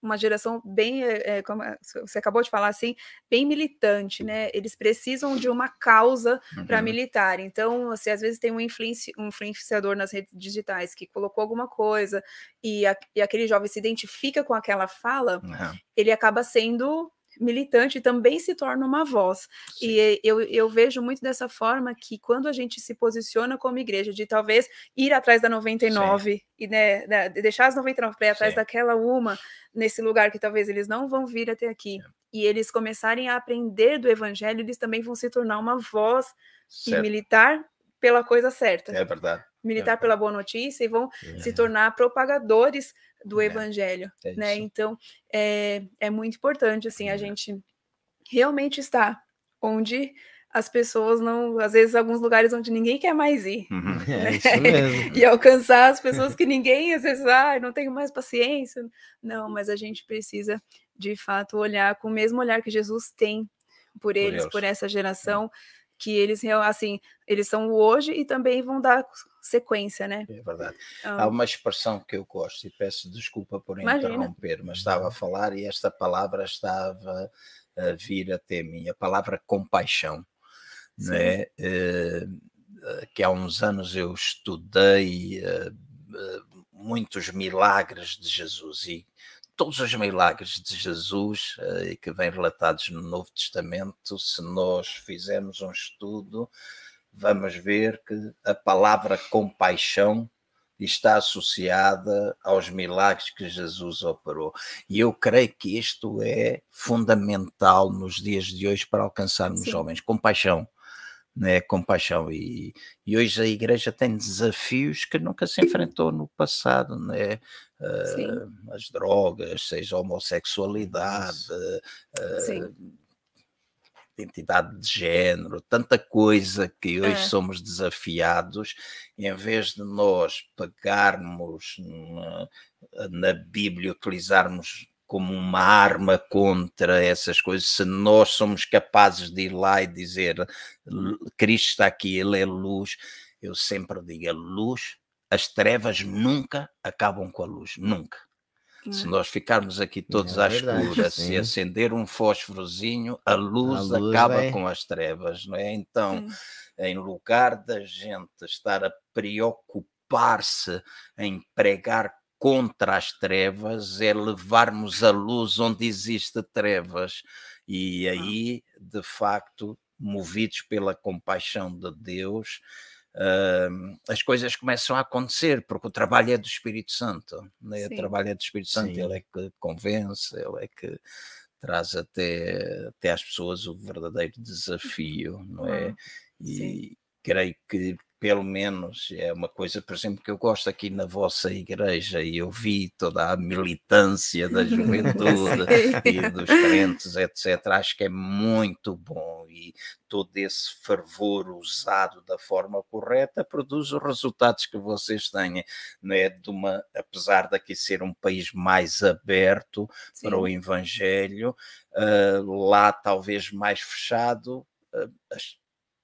S2: uma geração bem, é, como você acabou de falar assim, bem militante, né? Eles precisam de uma causa uhum. para militar. Então, assim, às vezes tem um, influenci, um influenciador nas redes digitais que colocou alguma coisa e, a, e aquele jovem se identifica com aquela fala, uhum. ele acaba sendo militante também se torna uma voz. Sim. E eu, eu vejo muito dessa forma que quando a gente se posiciona como igreja, de talvez ir atrás da 99 Sim. e né, deixar as 99 para ir atrás Sim. daquela uma, nesse lugar que talvez eles não vão vir até aqui, e eles começarem a aprender do evangelho, eles também vão se tornar uma voz certo. e militar pela coisa certa.
S3: É verdade.
S2: Militar é. pela boa notícia e vão é. se tornar propagadores do é, evangelho, é né? Então é, é muito importante assim a uhum. gente realmente estar onde as pessoas não, às vezes, alguns lugares onde ninguém quer mais ir.
S1: Uhum. É mesmo.
S2: e alcançar as pessoas que ninguém, às vezes, ah, não tenho mais paciência. Não, mas a gente precisa, de fato, olhar com o mesmo olhar que Jesus tem por eles, por, por essa geração, que eles assim, eles são hoje e também vão dar sequência, né?
S3: É verdade. Ah. Há uma expressão que eu gosto e peço desculpa por Imagina. interromper, mas estava a falar e esta palavra estava a vir até mim, a palavra compaixão, né? Uh, que há uns anos eu estudei uh, muitos milagres de Jesus e todos os milagres de Jesus uh, que vêm relatados no Novo Testamento, se nós fizermos um estudo, vamos ver que a palavra compaixão está associada aos milagres que Jesus operou. E eu creio que isto é fundamental nos dias de hoje para alcançarmos Sim. homens. Compaixão. Né, compaixão. E, e hoje a igreja tem desafios que nunca se enfrentou no passado, né? Uh, as drogas, seja a homossexualidade, uh, identidade de género, tanta coisa que hoje é. somos desafiados, em vez de nós pegarmos na, na Bíblia, utilizarmos como uma arma contra essas coisas, se nós somos capazes de ir lá e dizer Cristo está aqui, Ele é luz, eu sempre digo a luz, as trevas nunca acabam com a luz, nunca. Se nós ficarmos aqui todos é à escura, se acender um fósforozinho, a luz, a luz acaba vai... com as trevas, não é? Então, em lugar da gente estar a preocupar-se em pregar contra as trevas, é levarmos a luz onde existe trevas. E aí, de facto, movidos pela compaixão de Deus, uh, as coisas começam a acontecer, porque o trabalho é do Espírito Santo, né? o trabalho é do Espírito Santo, Sim. ele é que convence, ele é que traz até, até às pessoas o verdadeiro desafio, não é? E Sim. creio que pelo menos é uma coisa, por exemplo, que eu gosto aqui na vossa igreja e eu vi toda a militância da juventude e dos crentes, etc. Acho que é muito bom e todo esse fervor usado da forma correta produz os resultados que vocês têm, né? De uma, apesar daqui ser um país mais aberto Sim. para o evangelho, uh, lá talvez mais fechado, uh, as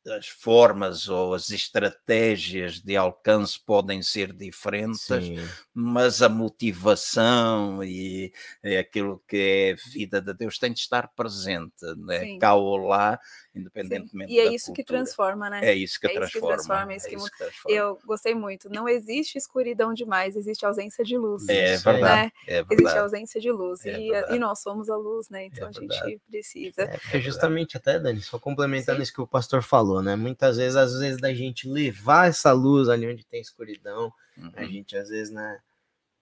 S3: as formas ou as estratégias de alcance podem ser diferentes, Sim. mas a motivação e, e aquilo que é vida de Deus tem de estar presente, né? cá ou lá, independentemente
S2: Sim. E é isso cultura. que transforma, né?
S3: É isso que, é transforma, isso que transforma. É isso
S2: que, é isso que transforma. Eu gostei muito. Não existe escuridão demais, existe ausência de luz.
S3: É verdade. Né? É verdade.
S2: Existe ausência de luz. É e, e, nós somos a luz, né? Então a gente precisa.
S1: É, justamente até, Dani, só complementando Sim. isso que o pastor falou, né? Muitas vezes, às vezes, da gente levar essa luz ali onde tem escuridão, uhum. a gente às vezes, né?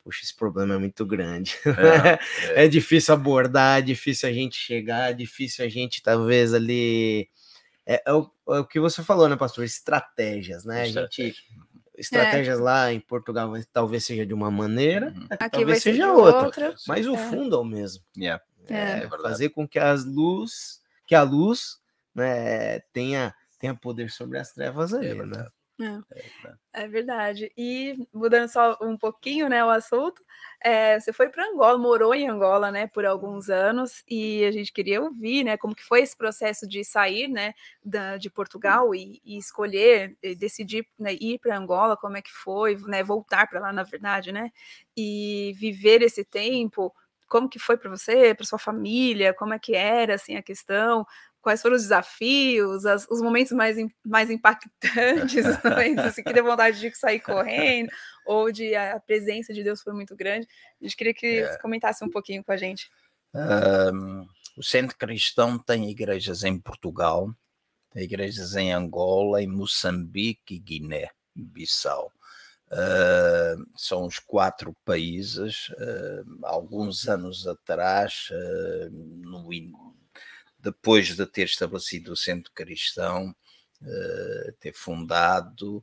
S1: Puxa, esse problema é muito grande. É, é. é, difícil abordar, é difícil a gente chegar, é difícil a gente, talvez, ali. É, é, o, é o, que você falou, né, pastor? Estratégias, né? Estratégia. A gente. Estratégias é. lá em Portugal talvez seja de uma maneira, uhum. talvez seja outra, outra, mas o fundo é o mesmo.
S3: Yeah.
S1: É, fazer com que as luz, que a luz, né, tenha tenha poder sobre as trevas aí, né?
S2: É. é verdade. E mudando só um pouquinho, né, o assunto, é, você foi para Angola, morou em Angola, né, por alguns anos, e a gente queria ouvir, né, como que foi esse processo de sair, né, da, de Portugal e, e escolher, e decidir né, ir para Angola, como é que foi, né, voltar para lá, na verdade, né, e viver esse tempo. Como que foi para você, para sua família? Como é que era assim a questão? Quais foram os desafios, as, os momentos mais, mais impactantes, momentos assim, que deu vontade de sair correndo, ou de a presença de Deus foi muito grande. A gente queria que é. comentasse um pouquinho com a gente.
S3: Um, o Centro Cristão tem igrejas em Portugal, tem igrejas em Angola, em Moçambique e Guiné-Bissau. Uh, são os quatro países. Uh, alguns anos atrás, uh, no, depois de ter estabelecido o centro cristão, uh, ter fundado,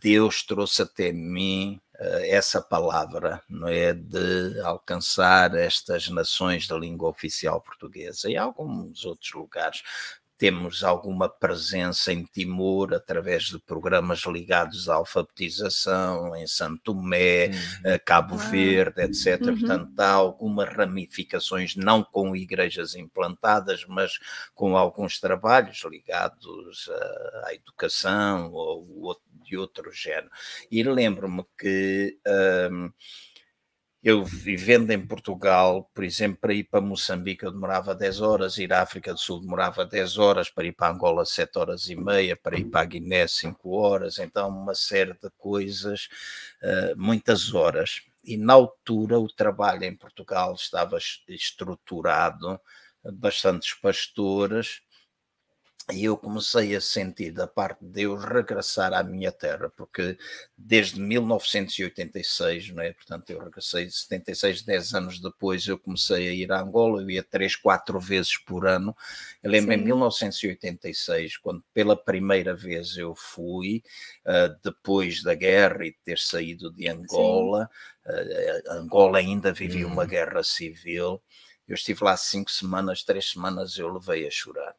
S3: Deus trouxe até mim uh, essa palavra, não é, de alcançar estas nações da língua oficial portuguesa e alguns outros lugares temos alguma presença em Timor através de programas ligados à alfabetização, em Santo Tomé, uhum. Cabo ah. Verde, etc. Uhum. Portanto, há algumas ramificações, não com igrejas implantadas, mas com alguns trabalhos ligados à, educação ou de outro género. E lembro-me que. Um, eu vivendo em Portugal, por exemplo, para ir para Moçambique eu demorava 10 horas, ir à África do Sul demorava 10 horas, para ir para Angola 7 horas e meia, para ir para a Guiné 5 horas, então uma série de coisas, uh, muitas horas. E na altura o trabalho em Portugal estava estruturado, bastantes pastores, e eu comecei a sentir da parte de Deus regressar à minha terra, porque desde 1986, não é? portanto eu regressei 76, 10 anos depois eu comecei a ir a Angola, eu ia 3, 4 vezes por ano, eu lembro Sim. em 1986, quando pela primeira vez eu fui, uh, depois da guerra e ter saído de Angola, uh, Angola ainda vivia uma uhum. guerra civil, eu estive lá cinco semanas, três semanas eu levei a chorar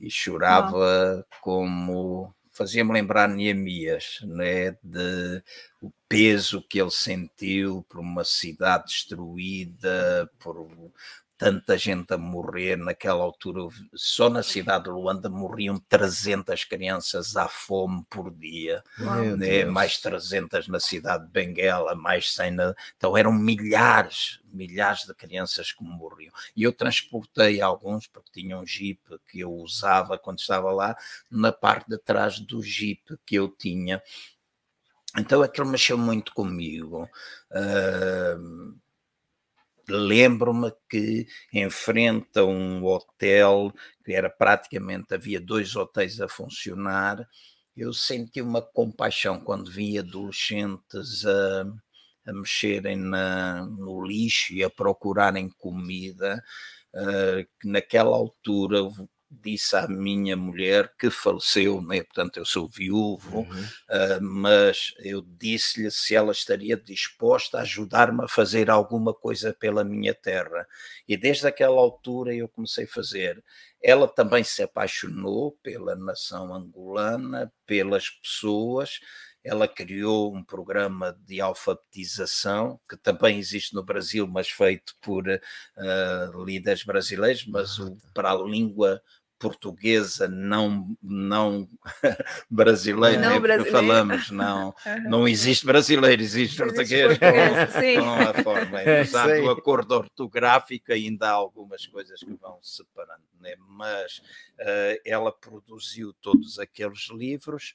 S3: e chorava como fazia-me lembrar Neemias, né, de o peso que ele sentiu por uma cidade destruída, por tanta gente a morrer naquela altura. Só na cidade de Luanda morriam 300 crianças à fome por dia, né? mais 300 na cidade de Benguela, mais 100 na... Então eram milhares, milhares de crianças que morriam. E eu transportei alguns, porque tinha um jeep que eu usava quando estava lá, na parte de trás do jeep que eu tinha. Então aquilo mexeu muito comigo. Uh, lembro-me que em frente a um hotel, que era praticamente, havia dois hotéis a funcionar, eu senti uma compaixão quando vi adolescentes a, a mexerem na, no lixo e a procurarem comida, uh, que naquela altura disse à minha mulher que faleceu, né? portanto eu sou viúvo, uhum. uh, mas eu disse-lhe se ela estaria disposta a ajudar-me a fazer alguma coisa pela minha terra. E desde aquela altura eu comecei a fazer. Ela também se apaixonou pela nação angolana, pelas pessoas, ela criou um programa de alfabetização que também existe no Brasil, mas feito por uh, líderes brasileiros, mas o, para a língua portuguesa não não brasileira não, é falamos não. Não existe brasileiro existe, português, português com, a forma. É, apesar do acordo ortográfico ainda há algumas coisas que vão separando né? mas uh, ela produziu todos aqueles livros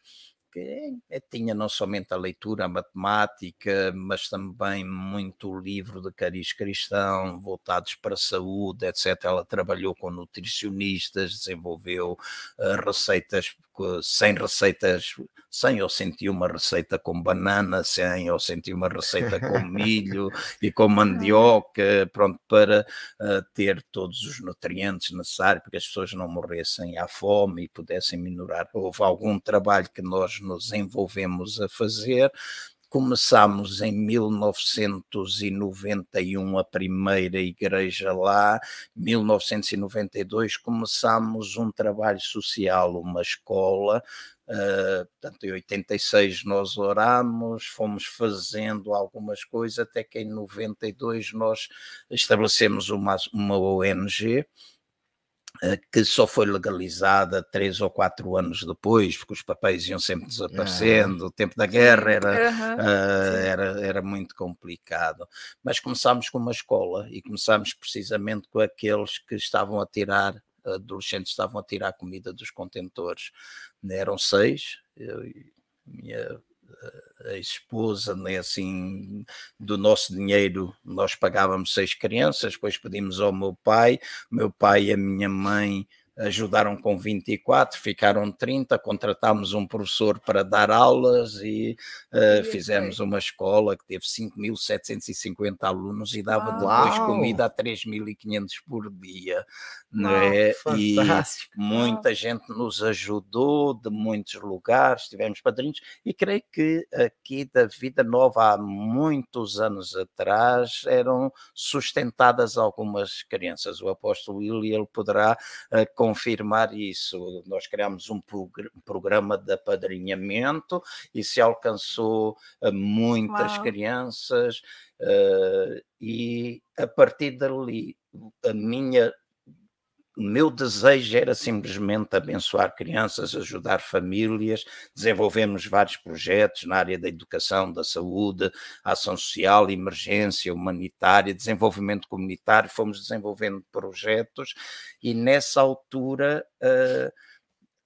S3: que é, tinha não somente a leitura, a matemática, mas também muito livro de cariz cristão, voltados para a saúde, etc. Ela trabalhou com nutricionistas, desenvolveu uh, receitas, sem receitas, sem eu senti uma receita com banana, sem eu senti uma receita com milho e com mandioca, pronto, para uh, ter todos os nutrientes necessários, para que as pessoas não morressem à fome e pudessem minorar. Houve algum trabalho que nós nos envolvemos a fazer. Começámos em 1991 a primeira igreja lá, 1992 começámos um trabalho social, uma escola, Uh, portanto, em 86 nós oramos, fomos fazendo algumas coisas, até que em 92 nós estabelecemos uma, uma ONG que só foi legalizada três ou quatro anos depois, porque os papéis iam sempre desaparecendo, o tempo da guerra era, uh, era, era muito complicado. Mas começámos com uma escola e começámos precisamente com aqueles que estavam a tirar, adolescentes estavam a tirar comida dos contentores. Eram seis, eu, minha a esposa, né, assim, do nosso dinheiro, nós pagávamos seis crianças, depois pedimos ao meu pai, meu pai e a minha mãe ajudaram com 24, ficaram 30, contratámos um professor para dar aulas e uh, fizemos uma escola que teve 5.750 alunos e dava Uau. depois comida a 3.500 por dia. né? E muita gente nos ajudou de muitos lugares, tivemos padrinhos, e creio que aqui da Vida Nova há muitos anos atrás eram sustentadas algumas crianças. O apóstolo Willi ele poderá uh, confirmar isso. Nós criamos um programa de apadrinhamento e se alcançou a muitas Uau. crianças, uh, e a partir dali a minha o meu desejo era simplesmente abençoar crianças, ajudar famílias, desenvolvemos vários projetos na área da educação, da saúde, ação social, emergência humanitária, desenvolvimento comunitário, fomos desenvolvendo projetos e nessa altura uh,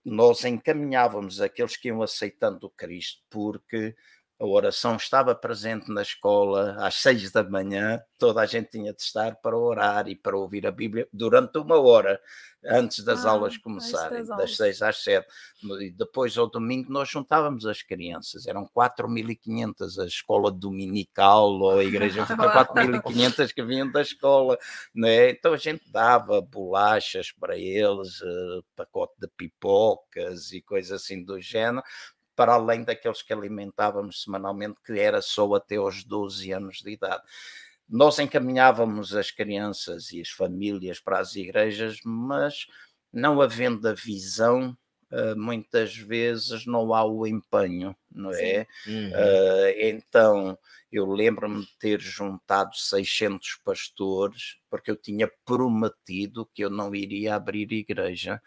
S3: nós encaminhávamos aqueles que iam aceitando Cristo, porque a oração estava presente na escola às seis da manhã, toda a gente tinha de estar para orar e para ouvir a Bíblia durante uma hora antes das ah, aulas começarem, das, das seis às sete. E depois, ao domingo, nós juntávamos as crianças, eram 4.500 a escola dominical ou a igreja, 4.500 que vinham da escola, né? então a gente dava bolachas para eles, uh, pacote de pipocas e coisas assim do género, para além daqueles que alimentávamos semanalmente, que era só até aos 12 anos de idade. Nós encaminhávamos as crianças e as famílias para as igrejas, mas não havendo a visão, eh, muitas vezes não há o empenho, não é? Uhum. Uh, então, eu lembro-me de ter juntado 600 pastores, porque eu tinha prometido que eu não iria abrir igreja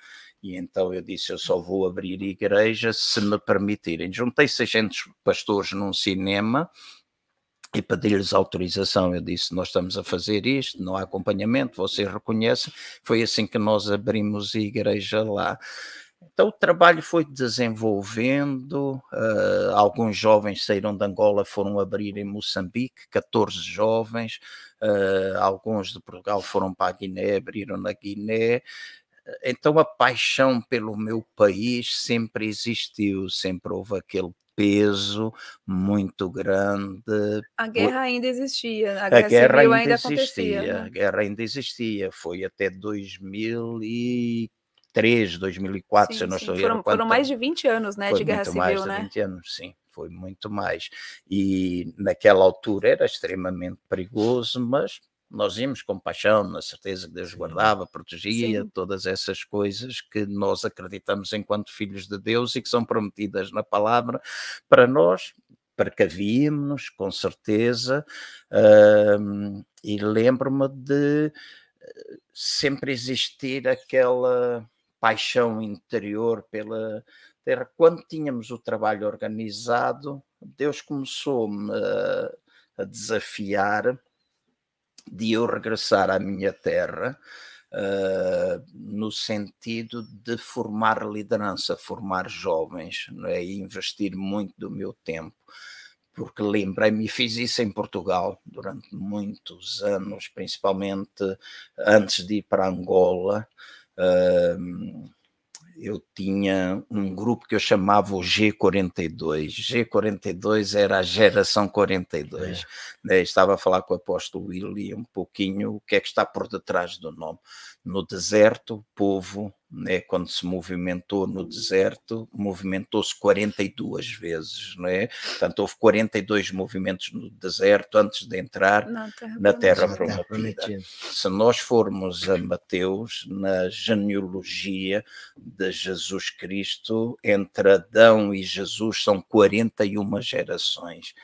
S3: e então eu disse: Eu só vou abrir igreja se me permitirem. Juntei 600 pastores num cinema e pedi-lhes autorização. Eu disse: Nós estamos a fazer isto, não há acompanhamento, vocês reconhecem. Foi assim que nós abrimos a igreja lá. Então o trabalho foi desenvolvendo, uh, alguns jovens saíram de Angola, foram abrir em Moçambique, 14 jovens, uh, alguns de Portugal foram para a Guiné, abriram na Guiné, então a paixão pelo meu país sempre existiu, sempre houve aquele peso muito grande.
S2: A guerra ainda existia,
S3: a guerra, a guerra ainda, ainda, existia, né? a guerra ainda existia, foi até 2003, 2004, sim, se eu não sim. estou
S2: foram, foram mais de 20 anos, né, de guerra civil,
S3: mais
S2: né?
S3: de 20 anos, sim foi muito mais. E naquela altura era extremamente perigoso, mas nós íamos com paixão, na certeza que Deus guardava, protegia, Sim. todas essas coisas que nós acreditamos enquanto filhos de Deus e que são prometidas na palavra para nós, precavíamos-nos, com certeza, uh, e lembro-me de eh, sempre existir aquela paixão interior pela terra. Quando tínhamos o trabalho organizado, Deus começou-me a, a desafiar de eu regressar à minha terra, uh, no sentido de formar liderança, formar jovens, não é? e investir muito do meu tempo. Porque lembrei-me, fiz isso em Portugal durante muitos anos, principalmente antes de ir para Angola. Uh, eu tinha um grupo que eu chamava o G42. G42 era a geração 42. É. Né? Estava a falar com o apóstolo Willy um pouquinho o que é que está por detrás do nome. No deserto, povo né, quando se movimentou no deserto, movimentou-se 42 vezes, não é? Portanto, houve 42 movimentos no deserto antes de entrar na Terra, na terra Prometida. Se nós formos a Mateus, na genealogia de Jesus Cristo, entre Adão e Jesus são 41 gerações.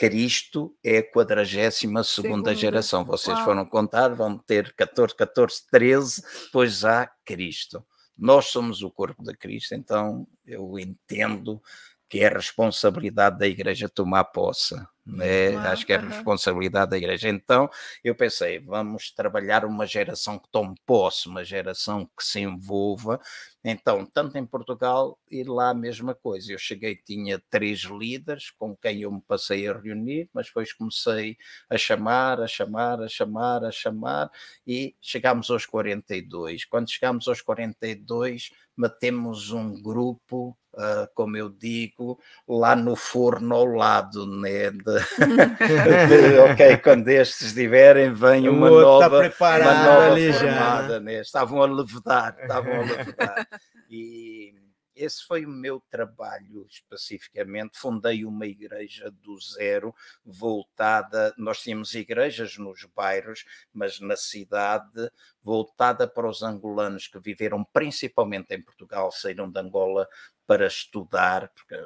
S3: Cristo é a 42 segunda geração. Vocês Uau. foram contar, vão ter 14, 14, 13, depois há Cristo. Nós somos o corpo de Cristo, então eu entendo que é responsabilidade da igreja tomar posse né? Acho que é responsabilidade da igreja. Então eu pensei, vamos trabalhar uma geração que tome posse, uma geração que se envolva. Então, tanto em Portugal e lá a mesma coisa. Eu cheguei, tinha três líderes com quem eu me passei a reunir, mas depois comecei a chamar, a chamar, a chamar, a chamar e chegámos aos 42. Quando chegámos aos 42, metemos um grupo, uh, como eu digo, lá no forno ao lado, né? De, de, ok, quando estes estiverem, vem uma nova, uma nova ali formada, já. Né? Estavam a levedar, estavam a levedar. E esse foi o meu trabalho especificamente. Fundei uma igreja do zero, voltada. Nós tínhamos igrejas nos bairros, mas na cidade, voltada para os angolanos que viveram principalmente em Portugal, saíram de Angola para estudar, porque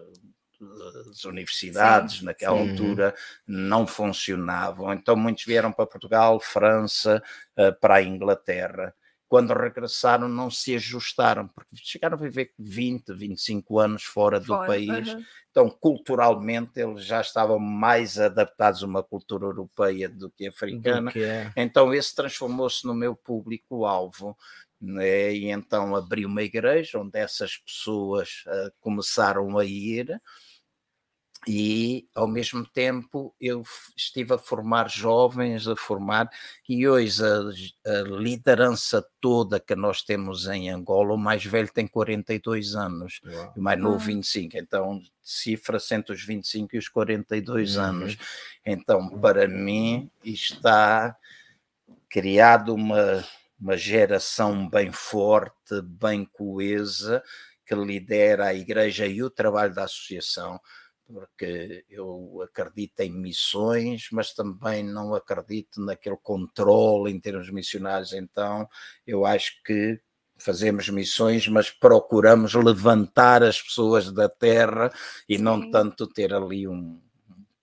S3: as universidades sim, naquela sim. altura não funcionavam. Então muitos vieram para Portugal, França, eh, para a Inglaterra quando regressaram, não se ajustaram, porque chegaram a viver 20, 25 anos fora do fora, país. Uhum. Então, culturalmente, eles já estavam mais adaptados a uma cultura europeia do que africana. Do que é. Então, esse transformou-se no meu público-alvo. Né? E então abri uma igreja onde essas pessoas uh, começaram a ir e ao mesmo tempo eu estive a formar jovens, a formar, e hoje a, a, liderança toda que nós temos em Angola, o mais velho tem 42 anos, Uau. o mais novo 25, então cifra-se entre os 25 e os 42 uhum. anos. Então, para mim, está criado uma, uma geração bem forte, bem coesa, que lidera a igreja e o trabalho da associação porque eu acredito em missões, mas também não acredito naquele controle em termos missionários. Então, eu acho que fazemos missões, mas procuramos levantar as pessoas da terra e Sim. não tanto ter ali um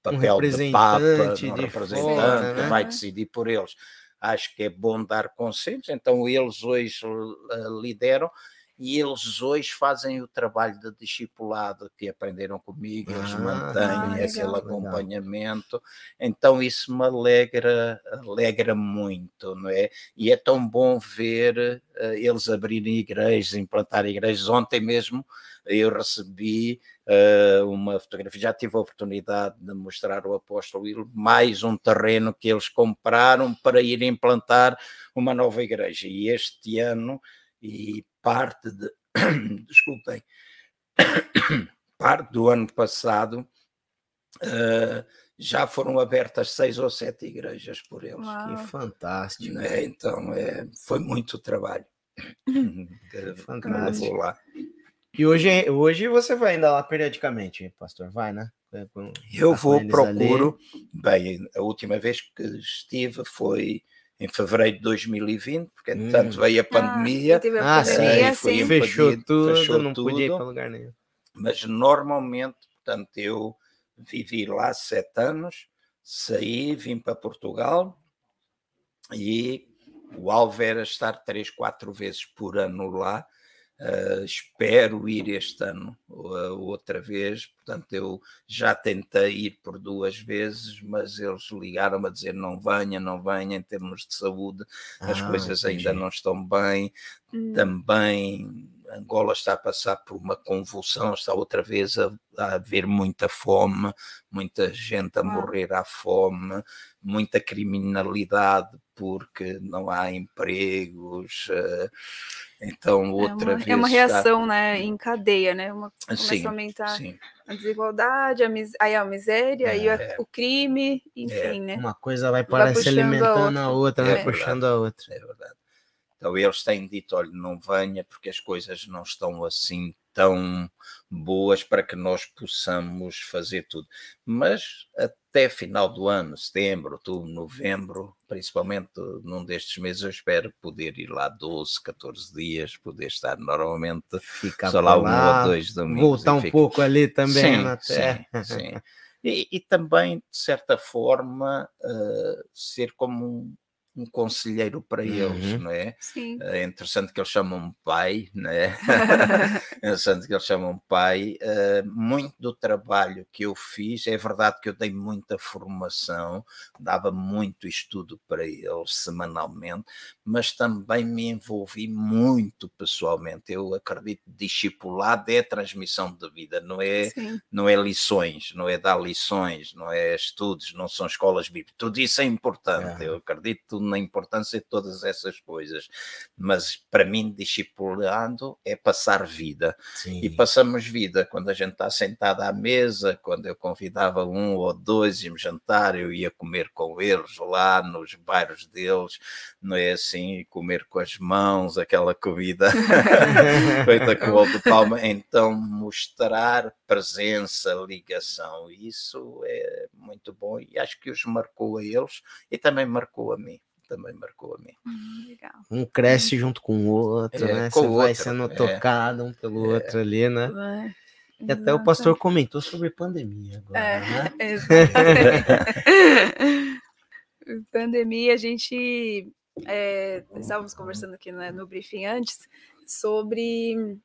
S3: papel um de papa, um de representante fora, né? que vai decidir por eles. Acho que é bom dar conselhos, então eles hoje uh, lideram e eles hoje fazem o trabalho de discipulado que aprenderam comigo, eles ah, mantêm ah, aquele acompanhamento, legal. então isso me alegra, alegra muito, não é? E é tão bom ver uh, eles abrirem igrejas, implantar igrejas. Ontem mesmo eu recebi uma fotografia, já tive a oportunidade de mostrar ao apóstolo Will mais um terreno que eles compraram para ir implantar uma nova igreja. E este ano e parte de, desculpem, parte do ano passado uh, já foram abertas seis ou sete igrejas por eles.
S1: Uau. Que fantástico.
S3: É, então é, foi muito trabalho.
S1: fantástico. lá. E hoje, hoje você vai ainda lá periodicamente, pastor? Vai, né?
S3: Eu vou, procuro. Ali. Bem, a última vez que estive foi em fevereiro de 2020, porque entretanto hum. veio a pandemia.
S1: Ah, ah sim, sim. Fechou tudo, fechou não tudo, podia ir para lugar nenhum.
S3: Mas normalmente, portanto, eu vivi lá sete anos, saí, vim para Portugal e o alvo era estar três, quatro vezes por ano lá Uh, espero ir este ano uh, outra vez. Portanto, eu já tentei ir por duas vezes, mas eles ligaram-me a dizer não venha, não venha, em termos de saúde, as ah, coisas entendi. ainda não estão bem. Hum. Também Angola está a passar por uma convulsão, está outra vez a, a haver muita fome, muita gente a morrer à fome, muita criminalidade porque não há empregos. Uh, então, é outra
S2: é uma,
S3: vez.
S2: É uma reação, está... né, em cadeia, né? Uma, começa sim, a aumentar sim. a desigualdade, a, mis... aí a miséria, é, aí o crime, enfim, é. né?
S1: Uma coisa vai parar se alimentando a outra, a outra vai puxando a outra.
S3: É verdade. Então, eles têm dito: olha, não venha, porque as coisas não estão assim tão boas para que nós possamos fazer tudo. Mas até final do ano, setembro, outubro, novembro, principalmente num destes meses, eu espero poder ir lá 12, 14 dias, poder estar normalmente,
S1: ficar só lá um ou dois domingos. Voltar um pouco ali também sim, na terra.
S3: Sim, sim. E, e, também, de certa forma, uh, ser como um, um conselheiro para uhum. eles, não é? Sim. É interessante que eles chamam pai, não é? é interessante que eles chamam pai. Uh, muito do trabalho que eu fiz, é verdade que eu dei muita formação, dava muito estudo para eles semanalmente, mas também me envolvi muito pessoalmente. Eu acredito que discipulado é transmissão de vida, não é, não é lições, não é dar lições, não é estudos, não são escolas bíblicas. Tudo isso é importante. É. Eu acredito na importância de todas essas coisas. Mas para mim, discipulando é passar vida. Sim. E passamos vida quando a gente está sentado à mesa, quando eu convidava um ou dois e jantar, eu ia comer com eles lá nos bairros deles, não é assim, comer com as mãos, aquela comida feita com o de palma. Então, mostrar presença, ligação, isso é muito bom e acho que os marcou a eles e também marcou a mim também marcou a mim.
S2: Hum,
S1: um cresce junto com o outro, é, né? Você outro, vai sendo é, tocado um pelo é. outro ali, né? E até o pastor comentou sobre pandemia agora, é, né?
S2: Exatamente. pandemia, a gente é, estávamos conversando aqui né, no briefing antes sobre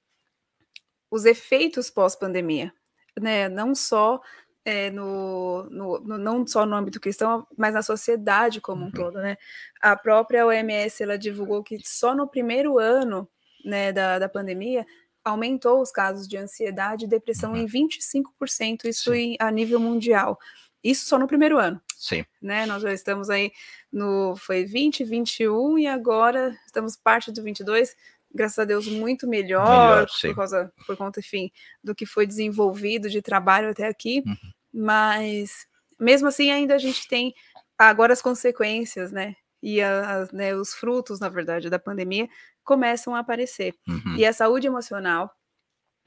S2: os efeitos pós-pandemia, né? Não só é, no, no, no, não só no âmbito cristão, mas na sociedade como um uhum. todo, né? A própria OMS ela divulgou que só no primeiro ano né, da, da pandemia aumentou os casos de ansiedade e depressão uhum. em 25%, isso em, a nível mundial. Isso só no primeiro ano.
S3: Sim.
S2: Né? Nós já estamos aí no foi 20, 21 e agora estamos parte do 22, graças a Deus muito melhor, melhor por causa por conta, enfim, do que foi desenvolvido de trabalho até aqui. Uhum. Mas mesmo assim ainda a gente tem agora as consequências, né? E as, né, os frutos, na verdade, da pandemia começam a aparecer. Uhum. E a saúde emocional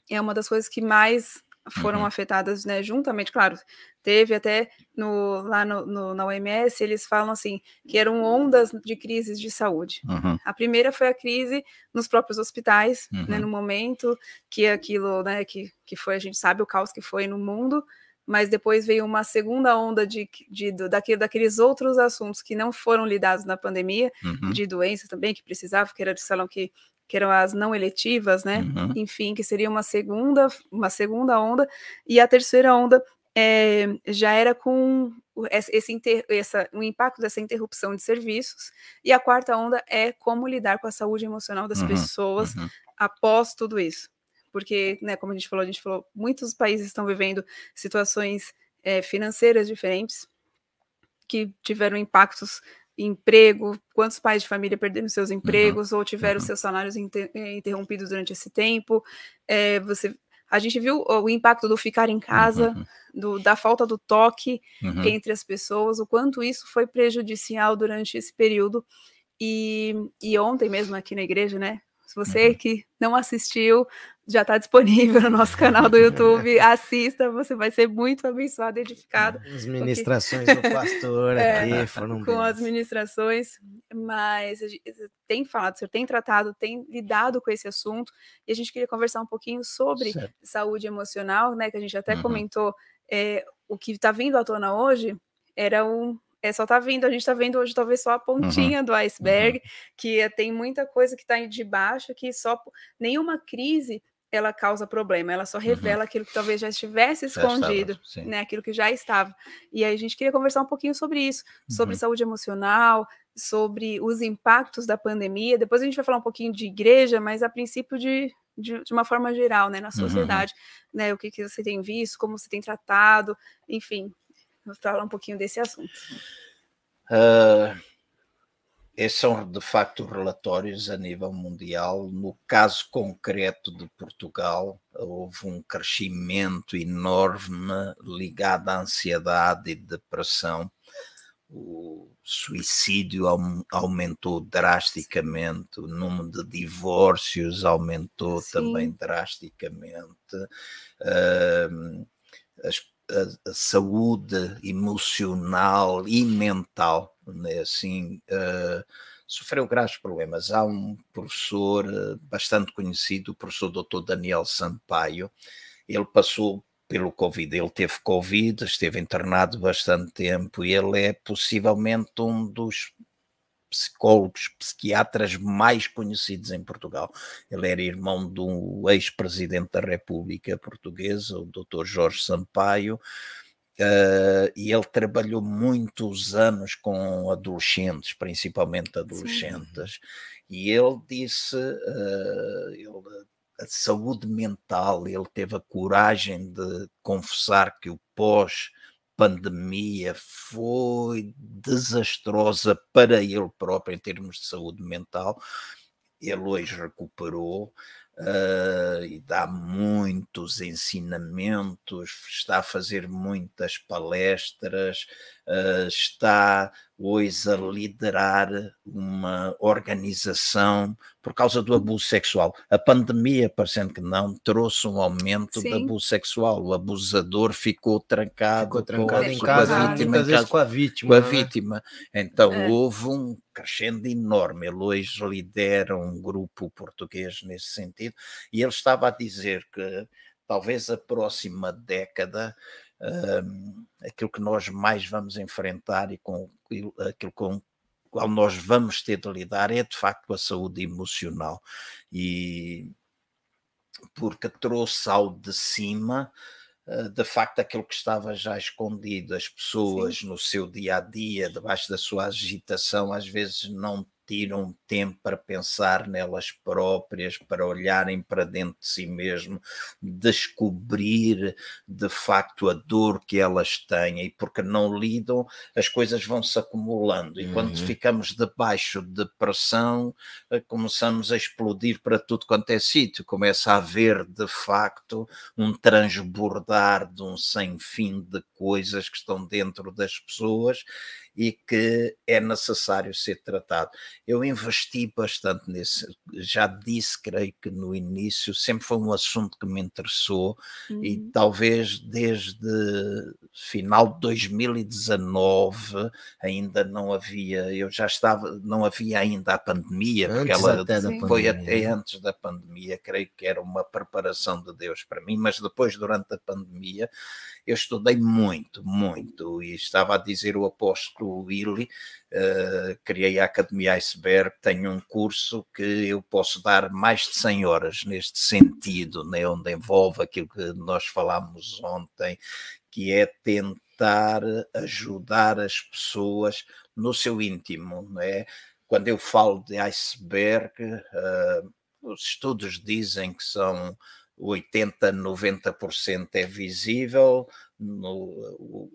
S2: é uma das coisas que mais foram uhum. afetadas, né, juntamente, claro, teve até no, lá no, no, na OMS, eles falam assim, que eram ondas de crises de saúde. Uhum. A primeira foi a crise nos próprios hospitais, né, uhum. né, no momento que aquilo, né, que, que foi, a gente sabe o caos que foi no mundo, mas depois veio uma segunda onda de, de, de daquele, daqueles outros assuntos que não foram lidados na pandemia, uhum. de doenças também que precisavam, que era de salão que que eram as não eletivas, né? Uhum. Enfim, que seria uma segunda, uma segunda onda, e a terceira onda é, já era com esse inter, essa, o impacto dessa interrupção de serviços, e a quarta onda é como lidar com a saúde emocional das uhum. pessoas uhum. após tudo isso porque, né, como a gente falou, a gente falou, muitos países estão vivendo situações é, financeiras diferentes que tiveram impactos emprego, quantos pais de família perderam seus uhum, empregos uhum, ou tiveram uhum. seus salários inter, eh, interrompidos durante esse tempo. É, você, a gente viu o impacto do ficar em casa, uhum. do, da falta do toque uhum. entre as pessoas, o quanto isso foi prejudicial durante esse período. E, e ontem mesmo aqui na igreja, né? Se você uhum. que não assistiu, já está disponível no nosso canal do YouTube. Assista, você vai ser muito abençoado, edificado.
S1: As ministrações porque... do pastor é, aqui foram
S2: Com as ministrações, mas tem falado, você tem tratado, tem lidado com esse assunto, e a gente queria conversar um pouquinho sobre certo. saúde emocional, né? Que a gente até uhum. comentou é, o que está vindo à tona hoje era um, é, só tá vindo, a gente tá vendo hoje talvez só a pontinha uhum. do iceberg, uhum. que é, tem muita coisa que está de baixo, que só nenhuma crise ela causa problema, ela só uhum. revela uhum. aquilo que talvez já estivesse escondido, já né? Aquilo que já estava. E aí a gente queria conversar um pouquinho sobre isso, sobre uhum. saúde emocional, sobre os impactos da pandemia. Depois a gente vai falar um pouquinho de igreja, mas a princípio de, de, de uma forma geral, né? Na uhum. sociedade, né? O que, que você tem visto, como você tem tratado, enfim, Vamos falar um pouquinho desse assunto. Uh,
S3: esses são, de facto, relatórios a nível mundial. No caso concreto de Portugal, houve um crescimento enorme ligado à ansiedade e depressão. O suicídio aumentou drasticamente, o número de divórcios aumentou Sim. também drasticamente. Uh, as a, a saúde emocional e mental, né, assim, uh, sofreu graves problemas. Há um professor uh, bastante conhecido, o professor Dr. Daniel Sampaio, ele passou pelo Covid, ele teve Covid, esteve internado bastante tempo e ele é possivelmente um dos psicólogos, psiquiatras mais conhecidos em Portugal. Ele era irmão do ex-presidente da República Portuguesa, o Dr. Jorge Sampaio, Uh, e ele trabalhou muitos anos com adolescentes, principalmente adolescentes, Sim. e ele disse, uh, ele, a saúde mental, ele teve a coragem de confessar que o pós pandemia foi desastrosa para ele próprio em termos de saúde mental. Ele hoje recuperou, uh, e dá muitos ensinamentos, está a fazer muitas palestras, uh, está hoje a liderar uma organização por causa do abuso sexual. A pandemia, parecendo que não, trouxe um aumento Sim. do abuso sexual. O abusador ficou trancado, ficou
S1: trancado com, em casa, a vítima,
S3: muitas vezes com a vítima. Com a é? vítima. Então é. houve um crescendo enorme. Ele hoje lidera um grupo português nesse sentido e ele estava a dizer que talvez a próxima década um, aquilo que nós mais vamos enfrentar e com aquilo com qual nós vamos ter de lidar é de facto a saúde emocional. E porque trouxe ao de cima eh, de facto aquilo que estava já escondido, as pessoas Sim. no seu dia a dia, debaixo da sua agitação, às vezes não tiram tempo para pensar nelas próprias, para olharem para dentro de si mesmo, descobrir de facto a dor que elas têm e porque não lidam, as coisas vão se acumulando. E uhum. quando ficamos debaixo de pressão, eh, começamos a explodir para tudo quanto é sítio, começa a haver de facto um transbordar de um sem fim de coisas que estão dentro das pessoas e que é necessário ser tratado. Eu investi bastante nesse, já disse, creio que no início, sempre foi um assunto que me interessou uhum. e talvez desde final de 2019 ainda não havia, eu já estava, não havia ainda a pandemia, antes porque ela até foi até antes da pandemia, creio que era uma preparação de Deus para mim, mas depois, durante a pandemia, eu estudei muito, muito, e estava a dizer o apóstolo Willy, uh, criei a Academia Iceberg, tenho um curso que eu posso dar mais de 100 horas neste sentido, né, onde envolve aquilo que nós falámos ontem, que é tentar ajudar as pessoas no seu íntimo, né? Quando eu falo de iceberg, uh, os estudos dizem que são 80, 90% é visível, no,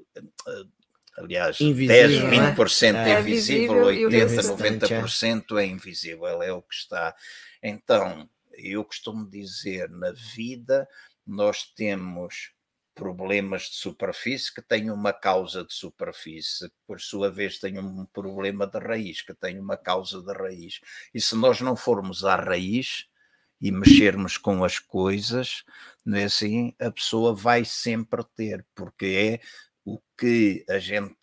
S3: aliás, invisível, 10, 20% né? é, é visível, 80, 90% é. é invisível, é o que está. Então, eu costumo dizer, na vida nós temos problemas de superfície que têm uma causa de superfície, por sua vez tem um problema de raiz que tem uma causa de raiz. E se nós não formos à raiz, e mexermos com as coisas, não é assim? A pessoa vai sempre ter, porque é o que a gente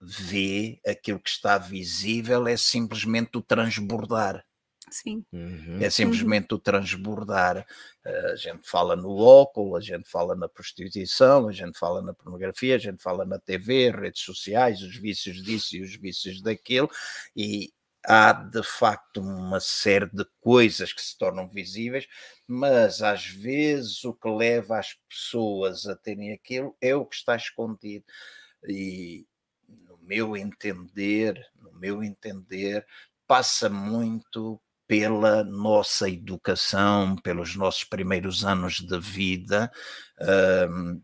S3: vê, aquilo que está visível, é simplesmente o transbordar.
S2: Sim.
S3: Uhum. É simplesmente uhum. o transbordar. A gente fala no óculo, a gente fala na prostituição, a gente fala na pornografia, a gente fala na TV, redes sociais, os vícios disso e os vícios daquilo, e há de facto uma série de coisas que se tornam visíveis, mas às vezes o que leva as pessoas a terem aquilo é o que está escondido. E no meu entender, no meu entender, passa muito pela nossa educação, pelos nossos primeiros anos de vida. Um,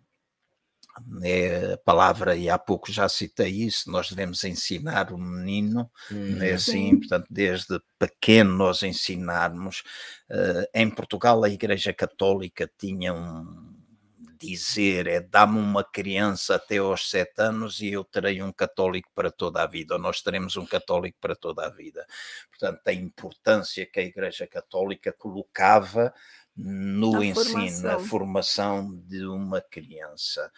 S3: é a palavra, e há pouco já citei isso, nós devemos ensinar o menino, hum, é assim, portanto, desde pequeno nós ensinarmos. Uh, em Portugal, a Igreja Católica tinha um dizer, é dá-me uma criança até aos sete anos e eu terei um católico para toda a vida, ou nós teremos um católico para toda a vida. Portanto, a importância que a Igreja Católica colocava no ensino, formação. na formação de uma criança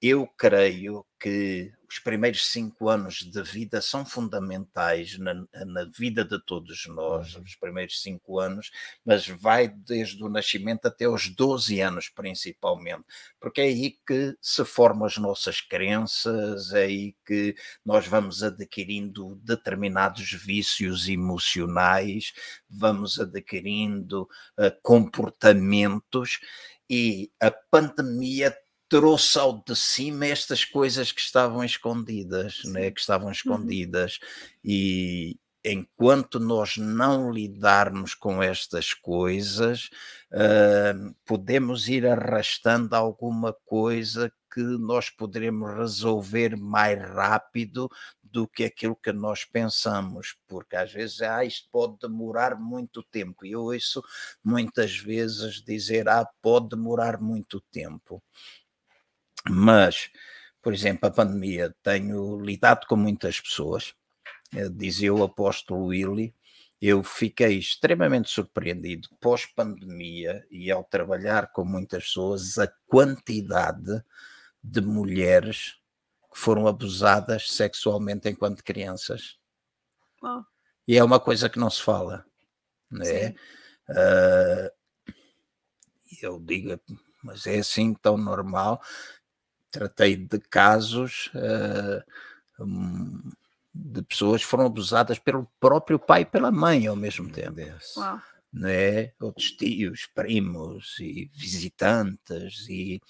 S3: eu creio que os primeiros cinco anos de vida são fundamentais na, na, vida de todos nós, uhum. os primeiros cinco anos, mas vai desde o nascimento até os 12 anos, principalmente, porque é aí que se formam as nossas crenças, é aí que nós vamos adquirindo determinados vícios emocionais, vamos adquirindo uh, comportamentos e a pandemia trouxe ao de cima estas coisas que estavam escondidas, né? que estavam uhum. escondidas. E enquanto nós não lidarmos com estas coisas, uh, podemos ir arrastando alguma coisa que nós poderemos resolver mais rápido do que aquilo que nós pensamos, porque às vezes ah, isto pode demorar muito tempo, e eu ouço muitas vezes dizer ah, pode demorar muito tempo. Mas, por exemplo, a pandemia, tenho lidado com muitas pessoas, eh, dizia o apóstolo Willy, eu fiquei extremamente surpreendido pós-pandemia e ao trabalhar com muitas pessoas, a quantidade de mulheres que foram abusadas sexualmente enquanto crianças. Oh. E é uma coisa que não se fala, né? Uh, eu digo, mas é assim tão normal tratei de casos uh, de pessoas foram abusadas pelo próprio pai e pela mãe ao mesmo tempo.
S2: Uau.
S3: Né? Outros tios, primos e visitantes e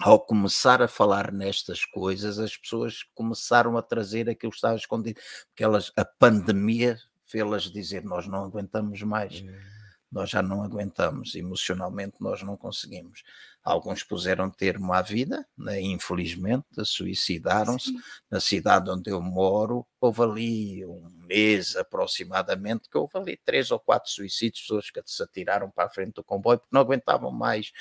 S3: ao começar a falar nestas coisas, as pessoas começaram a trazer aquilo que estava escondido, porque elas, a pandemia fê-las dizer nós não aguentamos mais. Hum nós já não aguentamos, emocionalmente nós não conseguimos. Alguns puseram termo à vida, né? infelizmente, suicidaram-se. Na cidade onde eu moro, houve ali um mês aproximadamente, que houve ali três ou quatro suicídios, pessoas que se atiraram para a frente do comboio porque não aguentavam mais,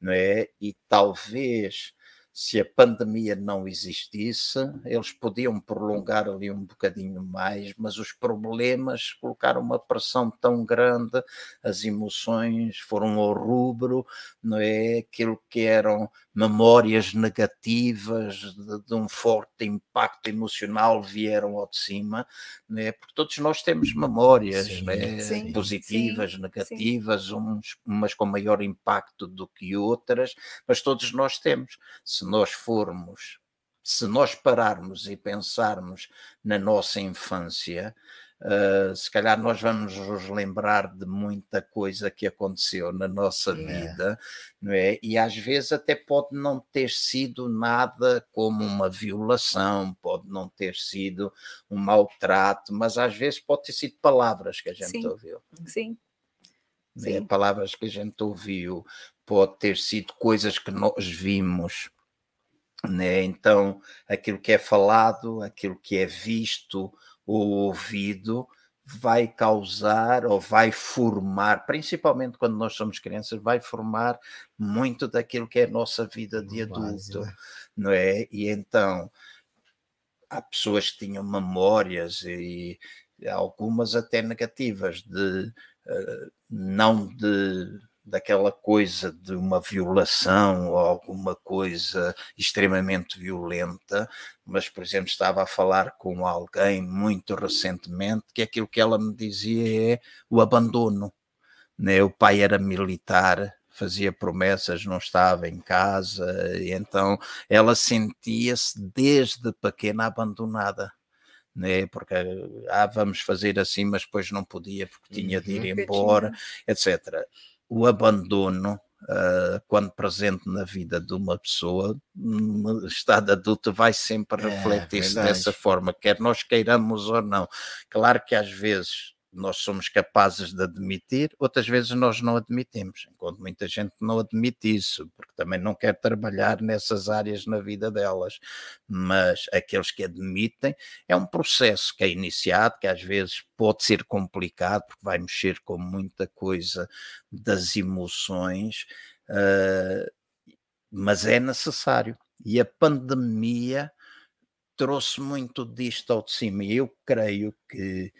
S3: não é? E talvez se a pandemia não existisse, eles podiam prolongar ali um bocadinho mais, mas os problemas colocaram uma pressão tão grande, as emoções foram ao rubro, não é? Aquilo que eram memórias negativas de, de um forte impacto emocional vieram ao de cima, não é? Porque todos nós temos memórias, sim, é? sim, positivas, sim, negativas, uns, umas com maior impacto do que outras, mas todos nós temos. Se nós formos, se nós pararmos e pensarmos na nossa infância, uh, se calhar nós vamos nos lembrar de muita coisa que aconteceu na nossa é. vida, não é? E às vezes até pode não ter sido nada como uma violação, pode não ter sido um maltrato, mas às vezes pode ter sido palavras que a gente
S2: Sim.
S3: ouviu.
S2: Sim.
S3: É? Sim. Palavras que a gente ouviu, pode ter sido coisas que nós vimos né? Então, aquilo que é falado, aquilo que é visto ou ouvido, vai causar ou vai formar, principalmente quando nós somos crianças, vai formar muito daquilo que é a nossa vida de adulto, Base, né? não é? E então há pessoas que tinham memórias e algumas até negativas de uh, não de daquela coisa de uma violação ou alguma coisa extremamente violenta, mas, por exemplo, estava a falar com alguém muito recentemente que aquilo que ela me dizia é o abandono. Né? O pai era militar, fazia promessas, não estava em casa, e então ela sentia-se desde pequena abandonada. Né, porque ah, vamos fazer assim, mas depois não podia porque tinha de ir uhum. embora, etc o abandono, uh, quando presente na vida de uma pessoa, no estado adulto vai sempre é, refletir-se é, dessa forma, quer nós queiramos ou não. Claro que às vezes nós somos capazes de admitir, outras vezes nós não admitimos, enquanto muita gente não admite isso, porque também não quer trabalhar nessas áreas na vida delas. Mas aqueles que admitem, é um processo que é iniciado, que às vezes pode ser complicado, porque vai mexer com muita coisa das emoções, uh, mas é necessário. E a pandemia trouxe muito disto ao de cima. E eu creio que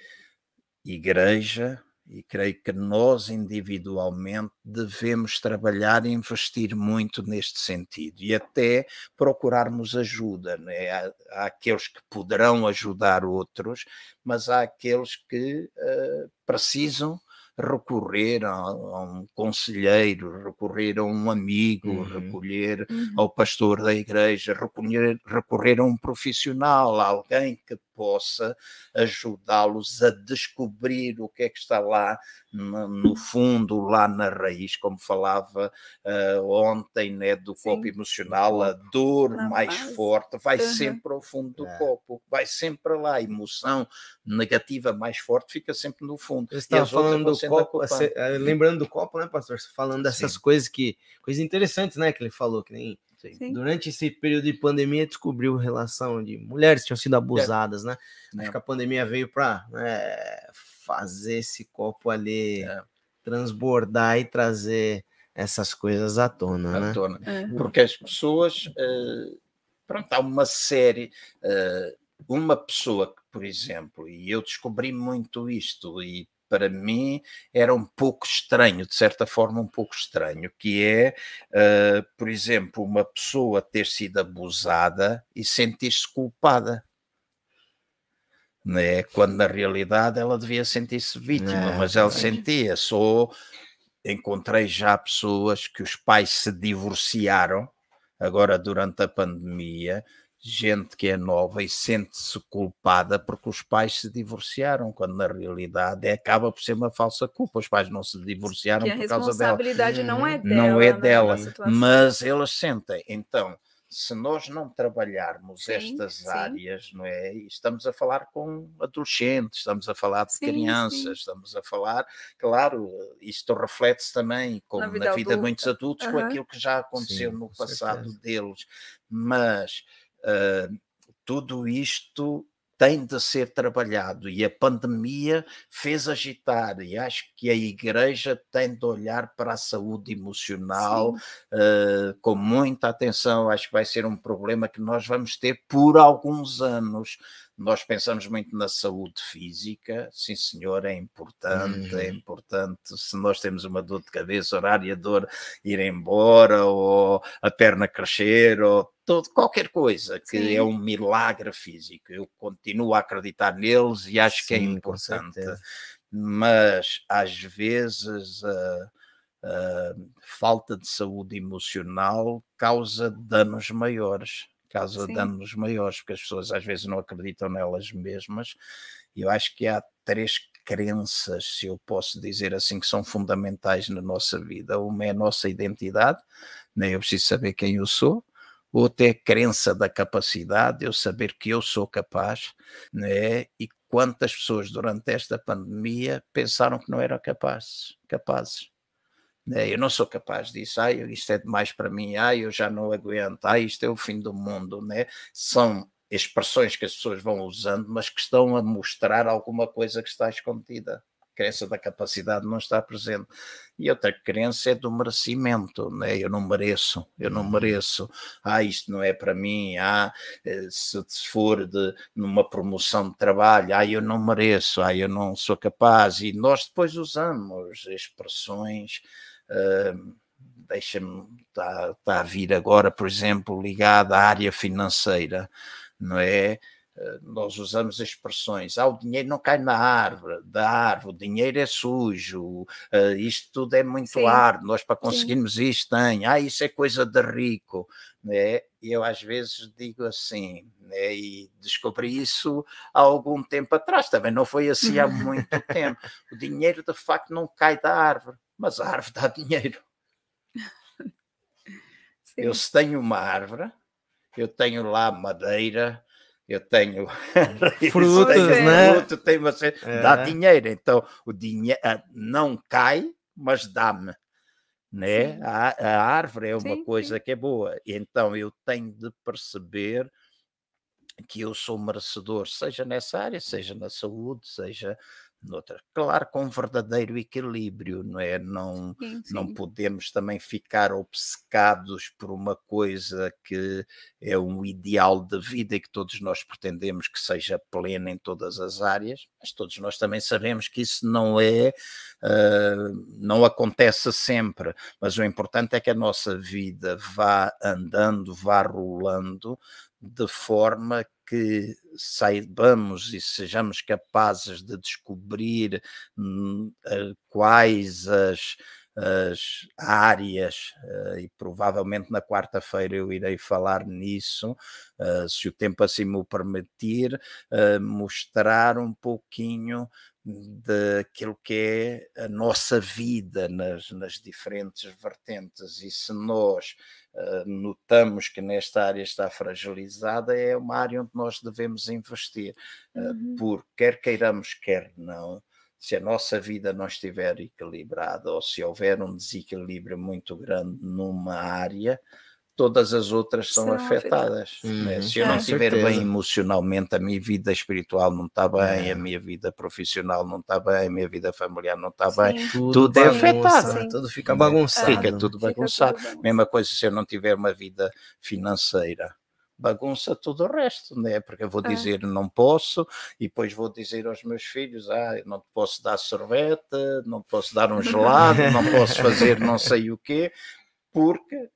S3: igreja, e creio que nós individualmente devemos trabalhar e investir muito neste sentido e até procurarmos ajuda. Né? Há, há aqueles que poderão ajudar outros, mas há aqueles que uh, precisam recorrer a, a, um conselheiro, recorrer a um amigo, uhum. recolher uhum. ao pastor da igreja, recorrer, recorrer a um profissional, a alguém que possa ajudá-los a descobrir o que é que está lá no, no fundo, lá na raiz, como falava uh, ontem, né, do Sim. copo emocional, a dor na mais base. forte vai uhum. sempre ao fundo do é. copo, vai sempre lá, a emoção negativa mais forte fica sempre no fundo.
S1: Você estava falando do copo, eh, lembrando do copo, né, pastor? Falando dessas Sim. coisas que, coisas interessantes, né, que ele falou, que nem Sim. Durante esse período de pandemia, descobriu relação de mulheres que tinham sido abusadas, é. né? É. Acho que a pandemia veio para né, fazer esse copo ali é. transbordar e trazer essas coisas à tona, à né?
S3: Tona. É. Porque as pessoas, uh, pronto, há uma série, uh, uma pessoa que, por exemplo, e eu descobri muito isto e para mim era um pouco estranho, de certa forma um pouco estranho, que é, uh, por exemplo, uma pessoa ter sido abusada e sentir-se culpada. Né? Quando na realidade ela devia sentir-se vítima, é, mas ela sentia-se. Ou encontrei já pessoas que os pais se divorciaram agora durante a pandemia gente que é nova e sente-se culpada porque os pais se divorciaram, quando na realidade é, acaba por ser uma falsa culpa. Os pais não se divorciaram por causa dela.
S2: A responsabilidade não é dela.
S3: Não é dela, mas elas sentem. Então, se nós não trabalharmos sim, estas sim. áreas, não é? Estamos a falar com adolescentes, estamos a falar de sim, crianças, estamos a falar, claro, isto reflete-se também, como na vida, na vida de muitos adultos, uhum. com aquilo que já aconteceu no passado certeza. deles. Mas uh, tudo isto tem de ser trabalhado e a pandemia fez agitar e acho que a igreja tem de olhar para a saúde emocional uh, com muita atenção. Acho que vai ser um problema que nós vamos ter por alguns anos. Nós pensamos muito na saúde física, sim senhor, é importante, é uhum. é importante. Se nós temos uma dor de cabeça, horária, dor ir embora, ou a perna crescer, ou todo, qualquer coisa que sim. é um milagre físico. Eu continuo a acreditar neles e acho sim, que é importante. Mas às vezes a, a falta de saúde emocional causa danos maiores causa Sim. danos maiores, porque as pessoas às vezes não acreditam nelas mesmas. E eu acho que há três crenças, se eu posso dizer assim, que são fundamentais na nossa vida. Uma é a nossa identidade, nem eu preciso saber quem eu sou. Outra é a crença da capacidade, eu saber que eu sou capaz, né? e quantas pessoas durante esta pandemia pensaram que não eram capazes, capazes. Né? Eu não sou capaz disso, ai, isto é demais para mim, ai, eu já não aguento, ai, isto é o fim do mundo, né? São expressões que as pessoas vão usando, mas que estão a mostrar alguma coisa que está escondida. A crença da capacidade não está presente. E outra crença é do merecimento, né? eu não mereço, eu não mereço, ah, isto não é para mim, ah, eh, se for de, numa promoção de trabalho, ah, eu não mereço, ah, eu não sou capaz, e nós depois usamos expressões Uh, Deixa-me, está, tá a vir agora, por exemplo, ligada à área financeira, não é? nós usamos expressões, ah, o dinheiro não cai na árvore, da árvore, o dinheiro é sujo, uh, isto tudo é muito Sim. árduo, nós para conseguirmos Sim. isto tem, ah, isso é coisa de rico, né? E eu às vezes digo assim, né? e descobri isso há algum tempo atrás, também não foi assim há muito tempo, o dinheiro de facto não cai da árvore, mas a árvore dá dinheiro. Sim. Eu se tenho uma árvore, eu tenho lá madeira, eu tenho
S1: frutas, tenho né?
S3: Fruto, tenho é. dá dinheiro. Então o dinheiro ah, não cai, mas dá-me. Né? A, a, árvore é uma sim, coisa sim. que é boa. Então eu tenho de perceber que eu sou merecedor, seja nessa área, seja na saúde, seja Claro, com um verdadeiro equilíbrio, não é? Não, sim, sim. não podemos também ficar obcecados por uma coisa que é um ideal de vida e que todos nós pretendemos que seja plena em todas as áreas, mas todos nós também sabemos que isso não é, uh, não acontece sempre, mas o importante é que a nossa vida vá andando, vá rolando de forma que saibamos e sejamos capazes de descobrir hum, quais as, as áreas, uh, e provavelmente na quarta-feira eu irei falar nisso, uh, se o tempo assim me permitir, uh, mostrar um pouquinho daquilo que é a nossa vida nas, nas diferentes vertentes. E se nós uh, notamos que nesta área está fragilizada, é uma área onde nós devemos investir. Uh, por quer queiramos, quer não, se a nossa vida não estiver equilibrada ou se houver um desequilíbrio muito grande numa área, todas as outras são Serão afetadas. Né? Uhum. Se eu não estiver bem emocionalmente, a minha vida espiritual não está bem, é. a minha vida profissional não está bem, a minha vida familiar não está bem, tudo, tudo é afetado.
S1: Sim. Tudo fica bagunçado.
S3: Fica tudo bagunçado. Fica tudo Mesma coisa se eu não tiver uma vida financeira bagunça todo o resto, né? Porque eu vou dizer não posso e depois vou dizer aos meus filhos, ah, não posso dar sorvete, não posso dar um gelado, não posso fazer não sei o quê, porque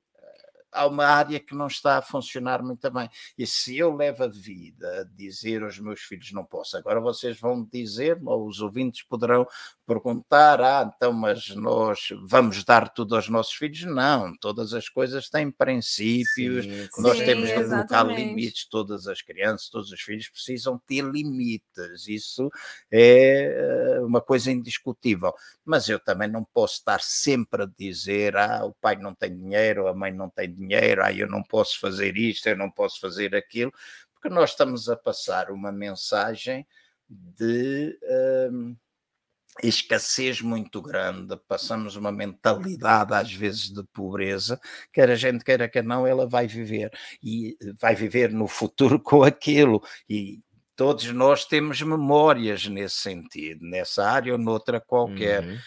S3: há uma área que não está a funcionar muito bem. E se eu levo a vida a dizer aos meus filhos não posso, agora vocês vão dizer, ou os ouvintes poderão perguntar, ah, então, mas nós vamos dar tudo aos nossos filhos? Não, todas as coisas têm princípios, sim, nós sim, temos de colocar limites, todas as crianças, todos os filhos precisam ter limites, isso é eh, uma coisa indiscutível. Mas eu também não posso estar sempre a dizer, ah, o pai não tem dinheiro, a mãe não tem dinheiro, ah, eu não posso fazer isto, eu não posso fazer aquilo, porque nós estamos a passar uma mensagem de. Hum, escassez muito grande, passamos uma mentalidade às vezes de pobreza, quer a gente queira que não, ela vai viver e vai viver no futuro com aquilo e todos nós temos memórias nesse sentido, nessa área ou noutra qualquer. Uhum.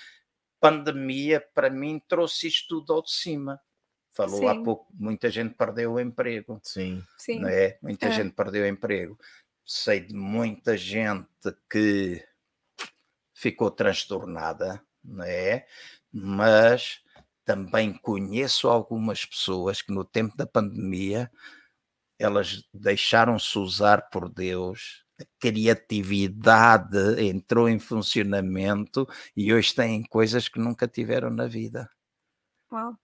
S3: Pandemia para mim trouxe isto tudo ao de cima. Falou Sim. há pouco, muita gente perdeu o emprego.
S1: Sim.
S3: Sim. Não é? Muita é. gente perdeu o emprego. Sei de muita gente que ficou transtornada, não é? Mas também conheço algumas pessoas que no tempo da pandemia elas deixaram-se usar por Deus, a criatividade entrou em funcionamento e hoje têm coisas que nunca tiveram na vida.
S2: Uau.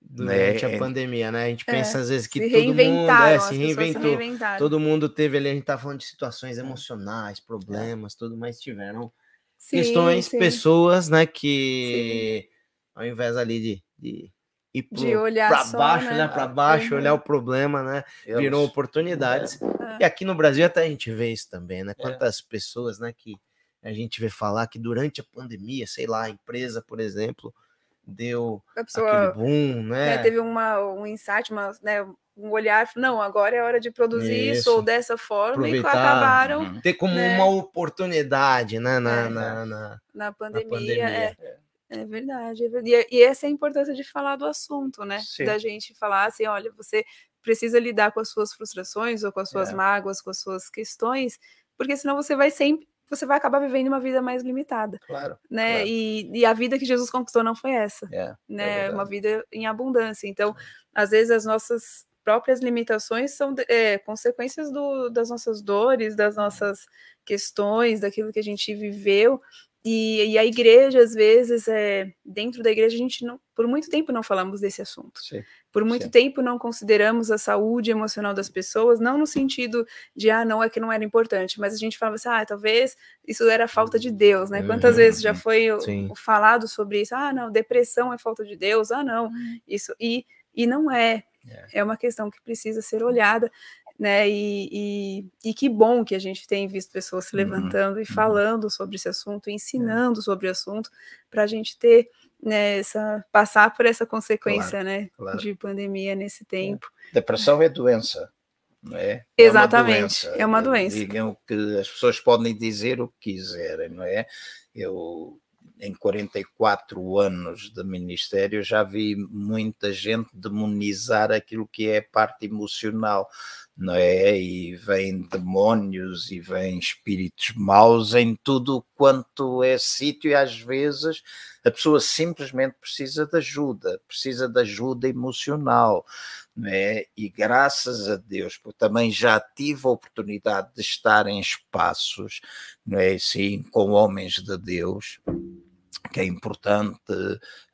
S1: Durante né? a pandemia, né? A gente é, pensa às vezes que todo mundo é, se reinventou. Se todo mundo teve ali, a gente tá falando de situações emocionais, problemas, é. tudo mais tiveram sim, questões, sim. pessoas, né, que sim. ao invés ali de, de ir pro, de olhar para baixo, né? olhar para baixo, uhum. olhar o problema, né, Eu viram oportunidades. É. E aqui no Brasil até a gente vê isso também, né? É. Quantas é. pessoas, né, que a gente vê falar que durante a pandemia, sei lá, a empresa, por exemplo, deu pessoa, aquele boom, né?
S2: né? Teve uma, um insight, uma, né, um olhar, não, agora é hora de produzir isso, isso ou dessa forma, Aproveitar, e acabaram.
S1: Uhum. Ter como né? uma oportunidade, né? Na, é, na,
S2: na, na, pandemia. Na pandemia. É, é verdade. É verdade. E, essa é a importância de falar do assunto, né? Sim. Da gente falar assim: olha, você precisa lidar com as suas frustrações ou com as suas é. mágoas, com as suas questões, porque senão você vai sempre você vai acabar vivendo uma vida mais limitada.
S3: Claro.
S2: Né?
S3: Claro.
S2: E, e, a vida que Jesus conquistou não foi essa.
S3: É,
S2: né? É uma vida em abundância. Então, às vezes, as nossas próprias limitações são é, consequências do, das nossas dores, das nossas questões, daquilo que a gente viveu. E, e a igreja, às vezes, é, dentro da igreja, a gente não, por muito tempo não falamos desse assunto.
S3: Sim,
S2: por muito sim. tempo não consideramos a saúde emocional das pessoas, não no sentido de, ah, não é que não era importante, mas a gente falava assim, ah, talvez isso era falta de Deus, né? Quantas uhum, vezes já foi o, o falado sobre isso? Ah, não, depressão é falta de Deus, ah, não, uhum. isso. E, e não é. É. é uma questão que precisa ser olhada, né? E, e, e, que bom que a gente tem visto pessoas se uhum, levantando uhum. e falando sobre esse assunto, ensinando é. sobre o assunto, para a gente ter né, essa, passar por essa consequência claro, né, claro. de pandemia nesse é. tempo.
S3: Depressão é doença. Não é?
S2: Exatamente, é uma doença. É
S3: uma doença. Digam que as pessoas podem dizer o que quiserem, não é? Eu em 44 anos de ministério, já vi muita gente demonizar aquilo que é a parte emocional, não é? E vem demónios e vem espíritos maus em tudo quanto é sítio, e às vezes a pessoa simplesmente precisa de ajuda, precisa de ajuda emocional. É? E graças a Deus, porque também já tive a oportunidade de estar em espaços, não é? Sim, com homens de Deus, que é importante.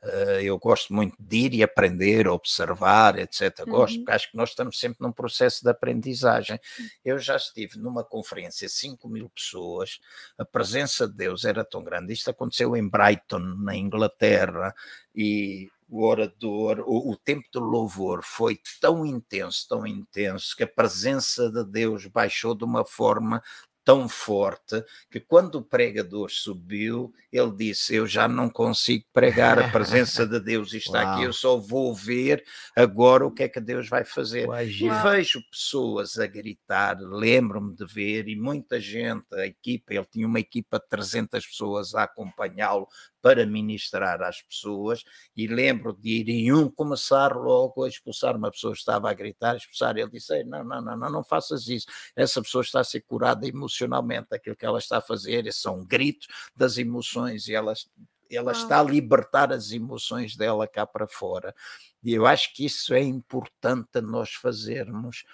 S3: Eh, eu gosto muito de ir e aprender, observar, etc. Gosto, uhum. porque acho que nós estamos sempre num processo de aprendizagem. Hum. Eu já estive numa conferência, 5 mil pessoas, a presença de Deus era tão grande. Isto aconteceu em Brighton, na Inglaterra, e o orador, o, o, tempo do louvor foi tão intenso, tão intenso, que a presença de Deus baixou de uma forma tão forte que quando o pregador subiu, ele disse: Eu já não consigo pregar, a presença de Deus está Uau. aqui, eu só vou ver agora o que é que Deus vai fazer. Uau. E vejo pessoas a gritar, lembro-me de ver, e muita gente, a equipa, ele tinha uma equipa de 300 pessoas a acompanhá-lo para ministrar às pessoas e lembro de ir em um começar logo a expulsar uma pessoa que estava a gritar, expulsar, ele disse, não, não, não, não, não faças isso, essa pessoa está a ser curada emocionalmente, aquilo que ela está a fazer, esse são gritos das emoções e ela, ela está a libertar as emoções dela cá para fora. E eu acho que isso é importante nós fazermos,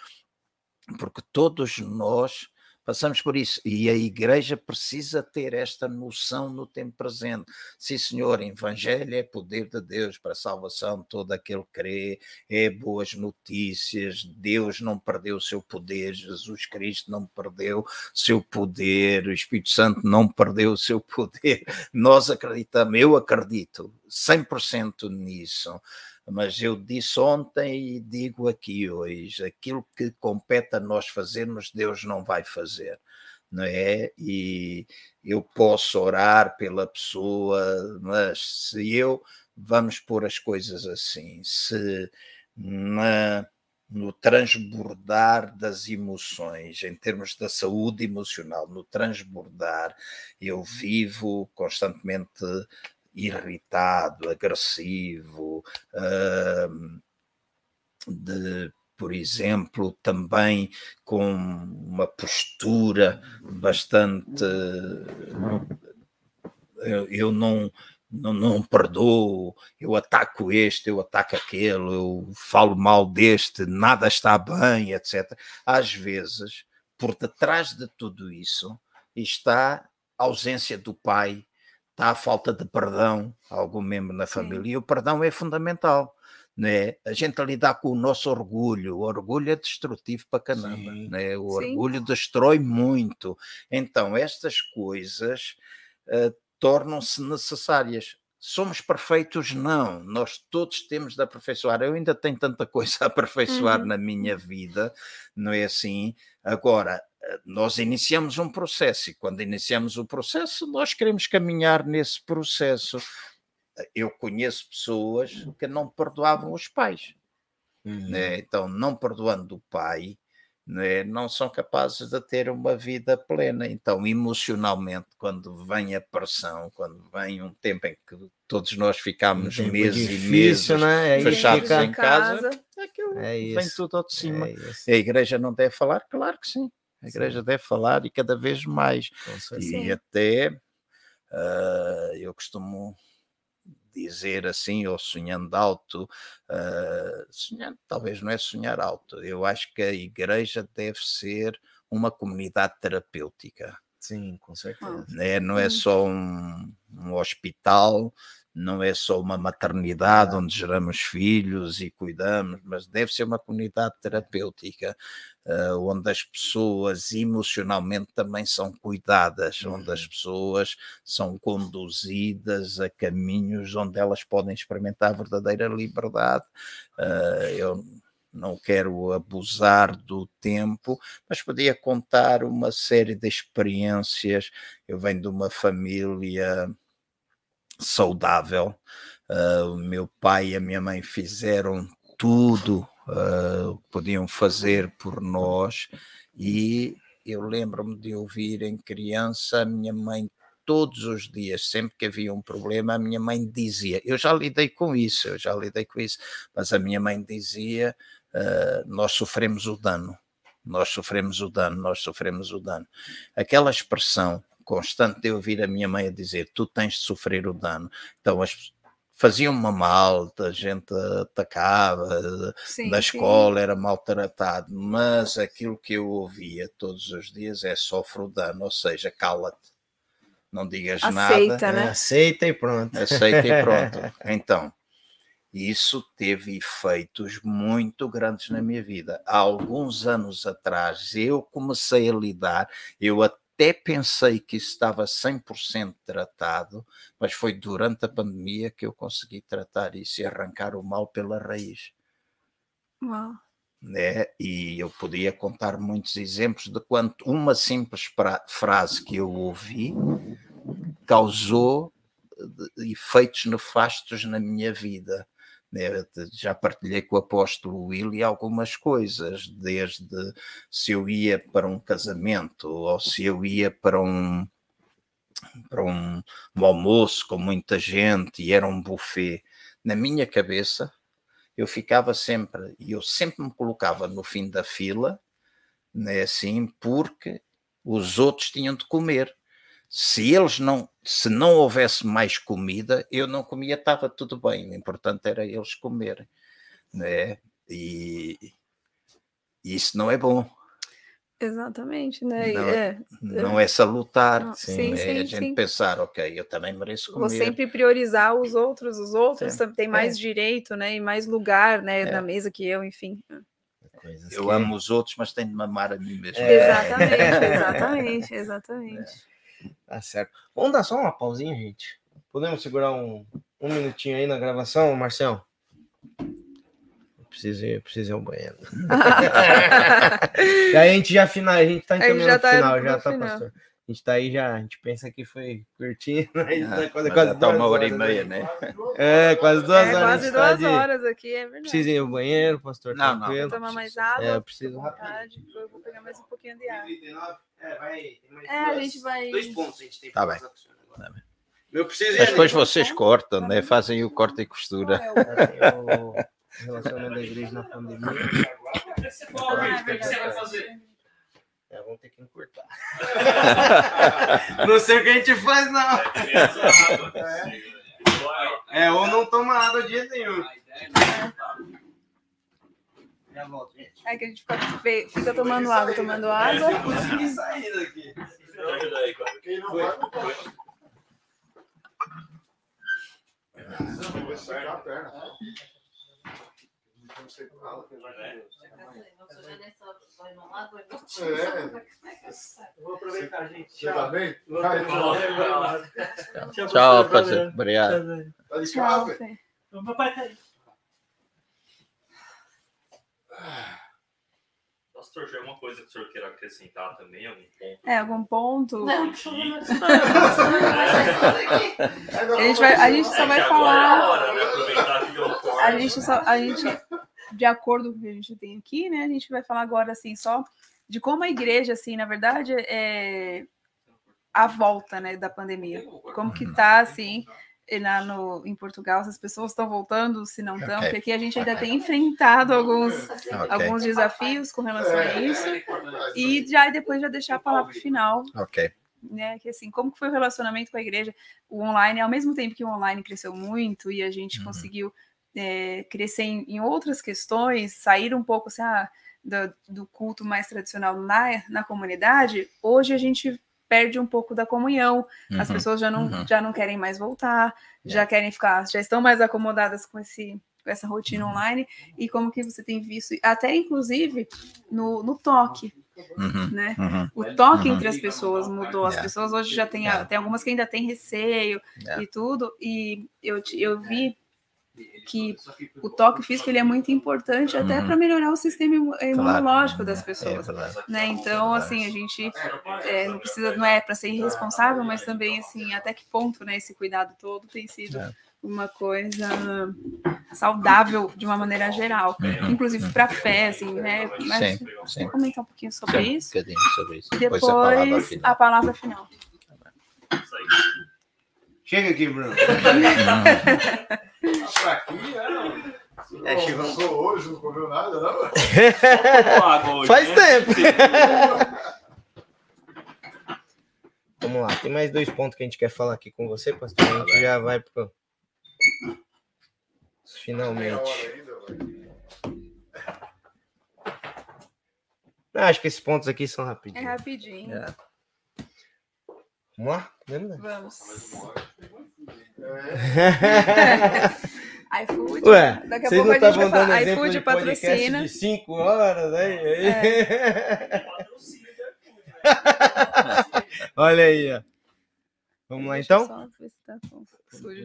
S3: porque todos nós Passamos por isso. E a igreja precisa ter esta noção no tempo presente. Sim, Senhor, Evangelho é poder de Deus para a salvação de todo aquele que crê, é boas notícias. Deus não perdeu o seu poder, Jesus Cristo não perdeu o seu poder, o Espírito Santo não perdeu o seu poder. Nós acreditamos, eu acredito 100% nisso mas eu disse ontem e digo aqui hoje: aquilo que compete a nós fazermos, Deus não vai fazer, não é? E eu posso orar pela pessoa, mas se eu, vamos pôr as coisas assim, se na, no transbordar das emoções, em termos da saúde emocional, no transbordar, eu vivo constantemente irritado, agressivo, uh, de, por exemplo, também com uma postura bastante. Eu, eu não, não, não perdoo, eu ataco este, eu ataco aquele, eu falo mal deste, nada está bem, etc. Às vezes, por detrás de tudo isso, está a ausência do pai está a falta de perdão a algum membro na família. E o perdão é fundamental. Né? A gente lidar com o nosso orgulho, o orgulho é destrutivo para caramba, né? o Sim. orgulho destrói muito. Então, estas coisas uh, tornam-se necessárias. Somos perfeitos? Não, nós todos temos de aperfeiçoar. Eu ainda tenho tanta coisa a aperfeiçoar uhum. na minha vida, não é assim? Agora, nós iniciamos um processo e quando iniciamos o processo, nós queremos caminhar nesse processo. Eu conheço pessoas que não perdoavam os pais. Uhum. Né? Então, não perdoando o pai, né? não são capazes de ter uma vida plena. Então, emocionalmente, quando vem a pressão, quando vem um tempo em que todos nós ficamos um meses difícil, e meses né? fechados em casa, casa é vem tudo ao de cima. É a igreja não deve falar? Claro que sim. A igreja sim. deve falar e cada vez mais. E até uh, eu costumo dizer assim, ou sonhando alto, uh, sonhando, talvez não é sonhar alto, eu acho que a igreja deve ser uma comunidade terapêutica.
S1: Sim, com certeza.
S3: É, não é só um, um hospital, não é só uma maternidade onde geramos filhos e cuidamos, mas deve ser uma comunidade terapêutica, uh, onde as pessoas emocionalmente também são cuidadas, uhum. onde as uhum. pessoas são conduzidas a caminhos onde elas podem experimentar a verdadeira liberdade. Uh, eu não quero abusar do tempo, mas podia contar uma série de experiências. Eu venho de uma família saudável. Uh, o meu pai e a minha mãe fizeram tudo uh, podiam fazer por nós. E eu lembro-me de ouvir em criança a minha mãe todos os dias, sempre que havia um problema, a minha mãe dizia, eu já lidei com isso, eu já lidei com isso, mas a minha mãe dizia, uh, nós sofremos o dano, nós sofremos o dano, nós sofremos o dano. Aquela expressão constante de ouvir a minha mãe a dizer: Tu tens de sofrer o dano. Então as faziam-me mal, a gente atacava, sim, na escola sim. era maltratado, mas aquilo que eu ouvia todos os dias é sofre o dano, ou seja, cala-te, não digas Aceita, nada.
S1: Né? Aceita e pronto.
S3: Aceita e pronto. Então, isso teve efeitos muito grandes na minha vida. Há alguns anos atrás eu comecei a lidar, eu até até pensei que isso estava 100% tratado, mas foi durante a pandemia que eu consegui tratar isso e arrancar o mal pela raiz.
S2: Uau.
S3: Né? E eu podia contar muitos exemplos de quanto uma simples frase que eu ouvi causou eh, efeitos nefastos na minha vida. Né, já partilhei com o apóstolo Willy algumas coisas, desde se eu ia para um casamento ou se eu ia para um para um, um almoço com muita gente e era um buffet. Na minha cabeça, eu ficava sempre, e eu sempre me colocava no fim da fila, né, assim, porque os outros tinham de comer se eles não, se não houvesse mais comida, eu não comia, estava tudo bem. O importante era eles comerem, né? E isso não é bom.
S2: Exatamente, né?
S3: Não,
S2: é,
S3: não é salutar,
S2: Não,
S3: sim,
S2: sim,
S3: é
S2: sim,
S3: a gente
S2: sim.
S3: pensar, ok, eu também mereço
S2: Vou
S3: comer.
S2: sempre priorizar os outros, os outros
S3: Sim.
S2: têm mais direito, né? E mais lugar, né,
S3: É.
S2: na mesa que eu, enfim.
S1: Coisas
S3: Eu
S1: que-
S3: amo os outros, mas tenho de mamar a mim mesmo.
S1: É.
S2: Exatamente, exatamente, exatamente.
S1: Tá certo. Vamos dar só uma pausinha, gente? Podemos segurar um, um minutinho aí na gravação, Marcel? Eu preciso ir, preciso ir ao banheiro. e aí a gente já final, a gente tá encaminhando
S2: tá
S1: final, já tá,
S2: final.
S1: pastor. A gente tá aí já, a gente pensa que foi curtinho, mas
S3: Ah,
S1: tá quase,
S3: mas
S1: quase
S3: tá uma hora e
S1: horas,
S3: meia,
S1: né?
S3: né?
S1: É, quase duas
S2: É
S1: horas.
S2: quase
S1: tá
S2: duas
S1: de-
S2: horas aqui, é verdade.
S1: Preciso ir ao banheiro, pastor,
S3: Não, não.
S1: tranquilo.
S2: Tomar mais água.
S1: É, eu preciso
S2: vontade, Eu vou pegar mais um pouquinho de água.
S1: É, vai, tem mais
S2: É, a
S1: duas-
S2: gente vai.
S1: Dois pontos a gente tem
S3: Tá
S1: pra
S3: bem.
S1: o agora.
S3: Tá bem.
S1: Eu preciso
S3: Mas depois
S1: ali.
S3: vocês cortam, né? Fazem o corte e costura.
S1: É, o relacionamento da igreja na pandemia. É, vamos ter que encurtar. não sei o que a gente faz, não. É, ou não toma água de jeito nenhum. Já volto, gente.
S2: É que a gente fica, fica tomando água, tomando água.
S1: Eu consegui sair daqui.
S4: Quem não vai, não pode. Vai secar a perna. Não sei
S1: Vou aproveitar, gente.
S4: Tá bem?
S3: Tchau. Obrigado.
S4: Tá de
S2: Tchau.
S1: O papai tá aí.
S5: Pastor, já é uma coisa que o senhor queira acrescentar também, algum ponto?
S2: É, algum ponto?
S4: Aí nós
S2: A gente, vai, a gente só vai
S5: É é
S2: falar.
S5: hora, né?
S2: A gente só. A gente, de acordo com o que a gente tem aqui, né? A gente vai falar agora, assim, só de como a igreja, assim, na verdade, é a volta, né, da pandemia. Como que tá, assim, lá no, em Portugal, se as pessoas estão voltando, se não estão,
S3: Ok.
S2: porque aqui a gente ainda tem enfrentado alguns,
S3: Ok.
S2: alguns desafios com relação a isso. E já depois já deixar a palavra final,
S3: Ok.
S2: né? Que assim, como que foi o relacionamento com a igreja? O online, ao mesmo tempo que o online cresceu muito e a gente
S3: Uhum.
S2: conseguiu é, crescer em, em outras questões, sair um pouco assim, ah, do, do culto mais tradicional na, na comunidade, hoje a gente perde um pouco da comunhão. As
S3: Uhum.
S2: pessoas já não,
S3: uhum.
S2: já não querem mais voltar, já querem ficar, já estão mais acomodadas com esse com essa rotina
S3: Uhum.
S2: online e como que você tem visto, até inclusive no, no toque,
S3: Uhum.
S2: né?
S3: Uhum.
S2: O toque
S3: Uhum.
S2: entre as pessoas mudou. As pessoas hoje já têm,
S3: É.
S2: tem algumas que ainda têm receio e tudo. E eu, eu vi que o toque físico ele é muito importante até
S3: Uhum.
S2: para melhorar o sistema imu- imunológico das
S3: É
S2: pessoas.
S3: verdade.
S2: Né? Então, assim, a gente é, não precisa, não é para ser irresponsável, mas também assim, até que ponto, né, esse cuidado todo tem sido
S3: É.
S2: uma coisa saudável de uma maneira geral,
S3: Uhum.
S2: inclusive para fé, assim, né? Mas
S3: Sim,
S2: vou
S3: sim.
S2: comentar um pouquinho sobre
S3: Sim,
S2: isso.
S3: Um bocadinho sobre isso. Depois,
S2: depois
S3: a palavra final.
S2: a palavra final.
S1: Chega aqui, Bruno.
S4: Pra aqui, é, não.
S1: É,
S4: Não
S1: Chivão.
S4: almoçou hoje, não comeu nada, não?
S5: água
S1: Faz
S5: né?
S1: tempo. Vamos lá, tem mais dois pontos que a gente quer falar aqui com você, pastor. A gente já vai pro. Finalmente. Ah, acho que esses pontos aqui são
S2: É
S1: rapidinhos.
S2: rapidinho.
S3: É.
S1: Vamos lá? Lembra?
S2: Vamos.
S4: É,
S2: iFood.
S1: Ué,
S2: Daqui a pouco a
S1: não
S2: gente vai falar. iFood patrocina.
S1: de 5 horas aí? Olha aí, ó. Vamos lá então?
S2: tá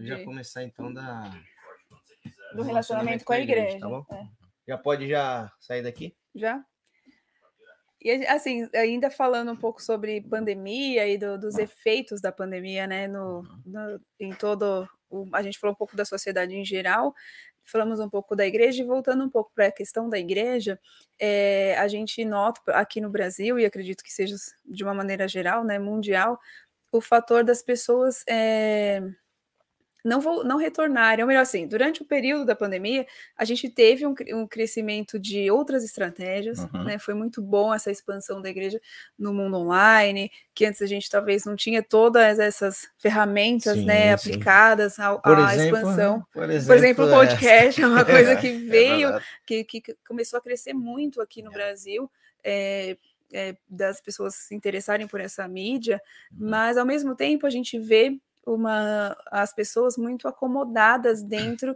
S1: já
S2: de-
S1: começar então da...
S2: Do relacionamento com a igreja.
S1: tá bom?
S2: É.
S1: Já pode já sair daqui?
S2: Já? E assim, ainda falando um pouco sobre pandemia e do- dos efeitos da pandemia, né, no, no- em todo o, a gente falou um pouco da sociedade em geral, falamos um pouco da igreja e voltando um pouco para a questão da igreja, eh, a gente nota aqui no Brasil e acredito que seja de uma maneira geral, né, mundial, o fator das pessoas eh, não, vou, não retornarem, ou melhor assim, durante o período da pandemia, a gente teve um, um crescimento de outras estratégias,
S3: Uhum.
S2: né? Foi muito bom essa expansão da igreja no mundo online, que antes a gente talvez não tinha todas essas ferramentas,
S1: Sim,
S2: né,
S1: sim.
S2: aplicadas à, à
S1: exemplo,
S2: expansão.
S1: por
S2: Por
S1: exemplo,
S2: o
S1: é,
S2: podcast é uma coisa que
S3: É
S2: veio
S3: verdade.
S2: que, que começou a crescer muito aqui no
S3: É.
S2: Brasil. é, é, das pessoas se interessarem por essa mídia, uhum. mas ao mesmo tempo a gente vê uma, as pessoas muito acomodadas dentro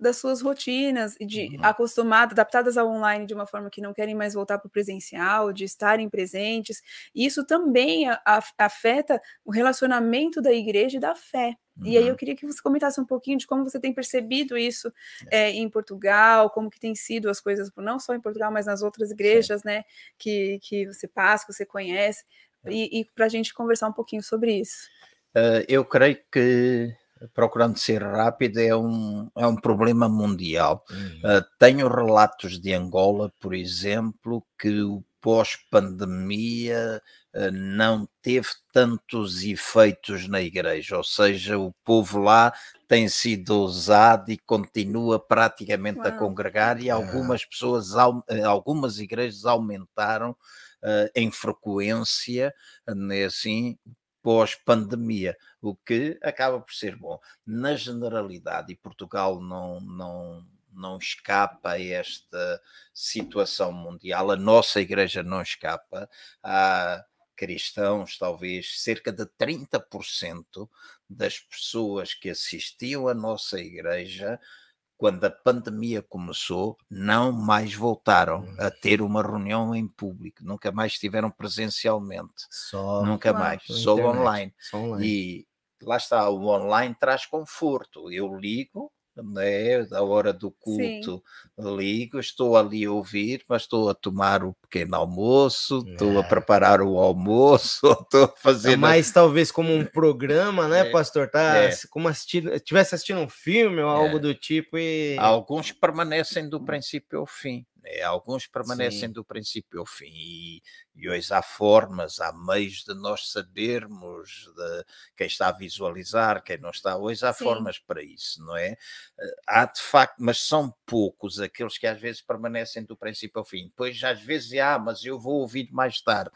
S2: das suas rotinas e de uhum. acostumadas, adaptadas ao online de uma forma que não querem mais voltar para o presencial, de estarem presentes. Isso também a, a, afeta o relacionamento da igreja e da fé. Uhum. E aí eu uhum. queria que você comentasse um pouquinho de como você tem percebido isso é, em Portugal, como que tem sido as coisas, não só em Portugal, mas nas outras igrejas, Sim. né, que, que você passa, que você conhece, é. e, e para a gente conversar um pouquinho sobre isso.
S3: Uh, eu creio que procurando ser rápido, é um, é um problema mundial. Uhum. Uh, tenho relatos de Angola, por exemplo, que o pós-pandemia uh, não teve tantos efeitos na igreja, ou seja, o povo lá tem sido usado e continua praticamente Uau. a congregar e algumas pessoas, algumas igrejas aumentaram uh, em frequência, né, assim, pós-pandemia, o que acaba por ser bom. Na generalidade, e Portugal não, não, não escapa a esta situação mundial, a nossa igreja não escapa, há cristãos, talvez cerca de 30% das pessoas que assistiam à nossa igreja quando a pandemia começou, não mais voltaram a hum. ter uma reunião em público, nunca mais estiveram presencialmente, só nunca mais, só online. só online. E lá está, o online traz conforto. Eu ligo, né, da hora do culto, Sim. ligo, estou ali a ouvir, mas estou a tomar o pequeno almoço, é. estou a preparar o almoço, estou a fazer. É
S1: mais talvez como um programa, né, é. pastor? Tá é. como assistindo, tivesse assistindo um filme ou algo é. do tipo. E...
S3: Alguns permanecem do princípio ao fim. Né? Alguns permanecem Sim. do princípio ao fim e, e hoje há formas, há meios de nós sabermos de quem está a visualizar, quem não está. Hoje há Sim. formas para isso, não é? Eh, há de facto, mas são poucos aqueles que às vezes permanecem do princípio ao fim. Depois às vezes, ah, mas eu vou ouvir mais tarde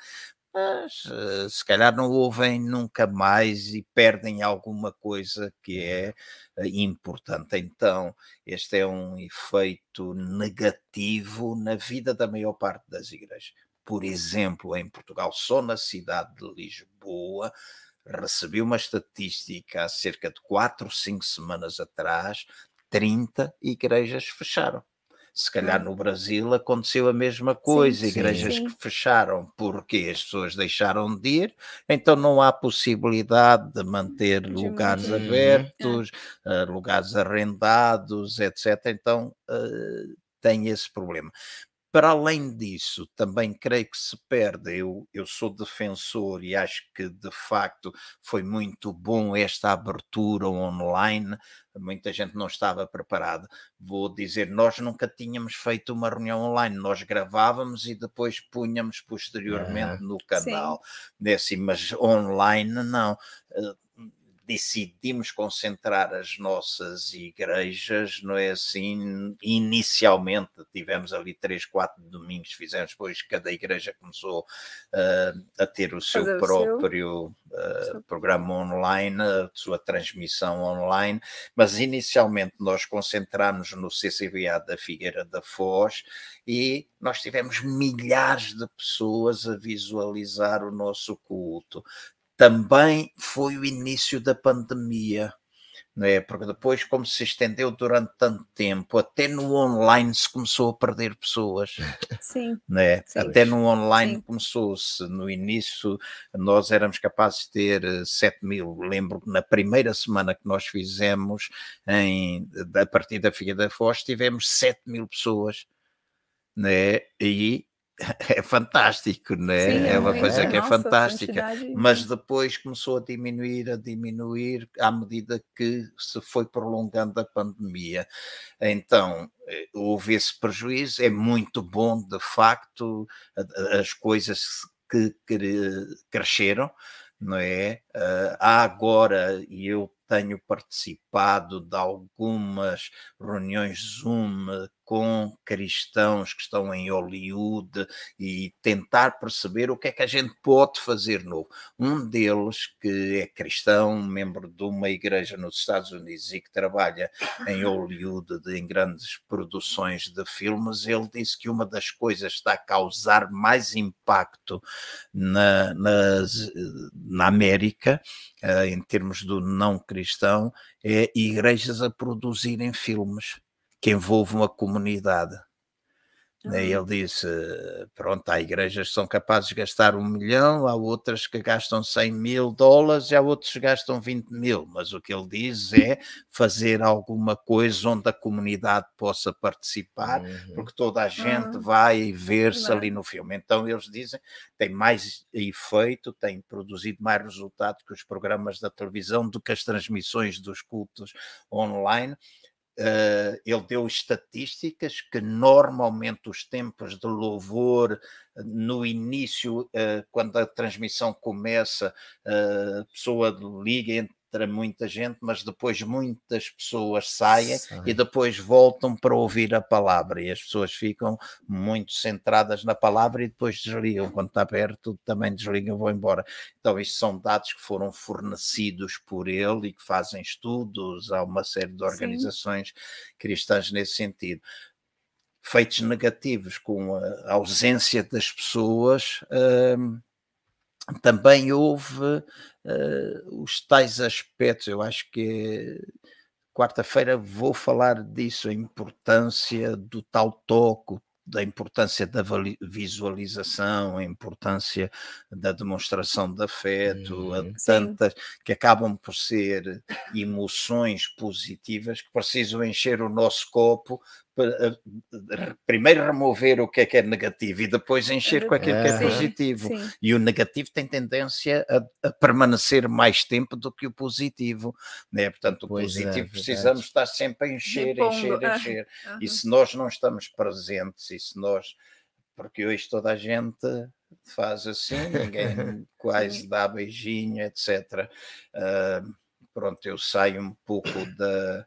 S3: mas uh, se calhar não ouvem nunca mais e perdem alguma coisa que é uh, importante. Então, este é um efeito negativo na vida da maior parte das igrejas. Por exemplo, em Portugal, só na cidade de Lisboa, recebi uma estatística há cerca de quatro, cinco semanas atrás, 30 igrejas fecharam. Se calhar no Brasil aconteceu a mesma coisa, sim, igrejas sim. que fecharam porque as pessoas deixaram de ir, então não há possibilidade de manter de lugares manter. abertos, uh, lugares arrendados, etc. Então uh, tem esse problema. Para além disso, também creio que se perde. Eu, eu sou defensor e acho que de facto foi muito bom esta abertura online. Muita gente não estava preparada. Vou dizer, nós nunca tínhamos feito uma reunião online, nós gravávamos e depois punhamos posteriormente no canal. Nesse, mas online não eh, decidimos concentrar as nossas igrejas, não é assim? Inicialmente tivemos ali três, quatro domingos, fizemos, depois cada igreja começou uh, a ter o seu Fazer próprio o seu. Uh, programa online, a sua transmissão online, mas inicialmente nós concentramos no CCVA da Figueira da Foz e nós tivemos milhares de pessoas a visualizar o nosso culto também foi o início da pandemia, não é? Porque depois, como se estendeu durante tanto tempo, até no online se começou a perder pessoas.
S2: Sim.
S3: Não é? Sim. Até no online começou-se. No início, nós éramos capazes de ter 7 eh, mil. Lembro que na primeira semana que nós fizemos, em, a partir da Filha da Foz, tivemos 7 mil pessoas. Né? E é fantástico, né? Sim, é uma coisa é, que é nossa, fantástica. Mas depois começou a diminuir, a diminuir à medida que se foi prolongando a pandemia. Então eh, houve esse prejuízo. É muito bom, de facto, as coisas que cresceram, não é? Ah, há agora, e eu tenho participado de algumas reuniões Zoom com cristãos que estão em Hollywood e tentar perceber o que é que a gente pode fazer novo. Um deles, que é cristão, membro de uma igreja nos Estados Unidos e que trabalha em Hollywood em grandes produções de filmes, ele disse que uma das coisas que está a causar mais impacto na, nas, na América, uh, em termos do não cristão, é igrejas a produzirem filmes que envolvam a comunidade. Uhum. Ele disse: pronto, há igrejas que são capazes de gastar um milhão, há outras que gastam 100 mil dólares e há outros que gastam 20 mil. Mas o que ele diz é fazer alguma coisa onde a comunidade possa participar, uhum. porque toda a gente uhum. vai ver-se ali no filme. Então eles dizem tem mais efeito, tem produzido mais resultado que os programas da televisão, do que as transmissões dos cultos online Uh, ele deu estatísticas que normalmente os tempos de louvor no início, uh, quando a transmissão começa, uh, a pessoa liga entra muita gente, mas depois muitas pessoas saem Sai. e depois voltam para ouvir a palavra e as pessoas ficam muito centradas na palavra e depois desligam. Quando está perto, também desligam e vão embora. Então, isto são dados que foram fornecidos por ele e que fazem estudos, há uma série de organizações Sim. cristãs nesse sentido feitos negativos com a ausência das pessoas, hum, também houve uh, os tais aspectos, eu acho que quarta-feira vou falar disso, a importância do tal toque, da importância da visualização, a importância da demonstração de afeto, hum, tantas sim. que acabam por ser emoções positivas que precisam encher o nosso copo primeiro remover o que é que é negativo e depois encher com aquilo que é positivo. Sim. E o negativo tem tendência a, a, permanecer mais tempo do que o positivo. Né? Portanto, o pois é, positivo é, precisamos estar sempre a encher, encher, encher. Uhum. E se nós não estamos presentes, e se nós. Porque hoje toda a gente faz assim, ninguém quase dá beijinho, etc. Uh, pronto, eu saio um pouco da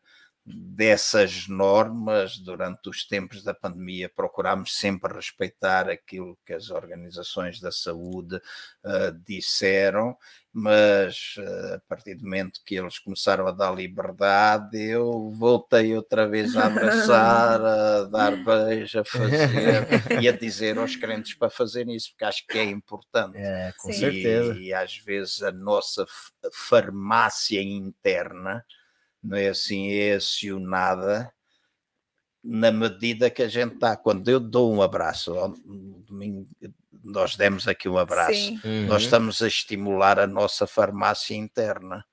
S3: dessas normas durante os tempos da pandemia procuramos sempre respeitar aquilo que as organizações da saúde uh, disseram mas uh, a partir do momento que eles começaram a dar liberdade eu voltei outra vez a abraçar a dar beijo a fazer e a dizer aos crentes para fazerem isso porque acho que é importante
S1: é, com
S3: Sim.
S1: certeza
S3: e, e às vezes a nossa farmácia interna não é assim, é acionada na medida que a gente está. Quando eu dou um abraço, domingo, nós demos aqui um abraço, uhum. nós estamos a estimular a nossa farmácia interna.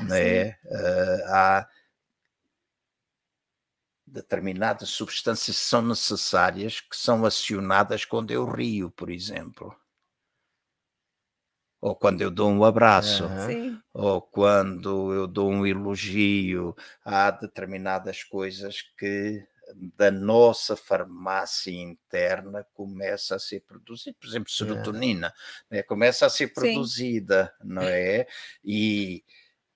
S3: Não é? Uh, há determinadas substâncias que são necessárias que são acionadas quando eu rio, por exemplo ou quando eu dou um abraço,
S2: uhum.
S3: ou quando eu dou um elogio, há determinadas coisas que da nossa farmácia interna começa a ser produzida, por exemplo, serotonina, né? começa a ser produzida, Sim. não é? E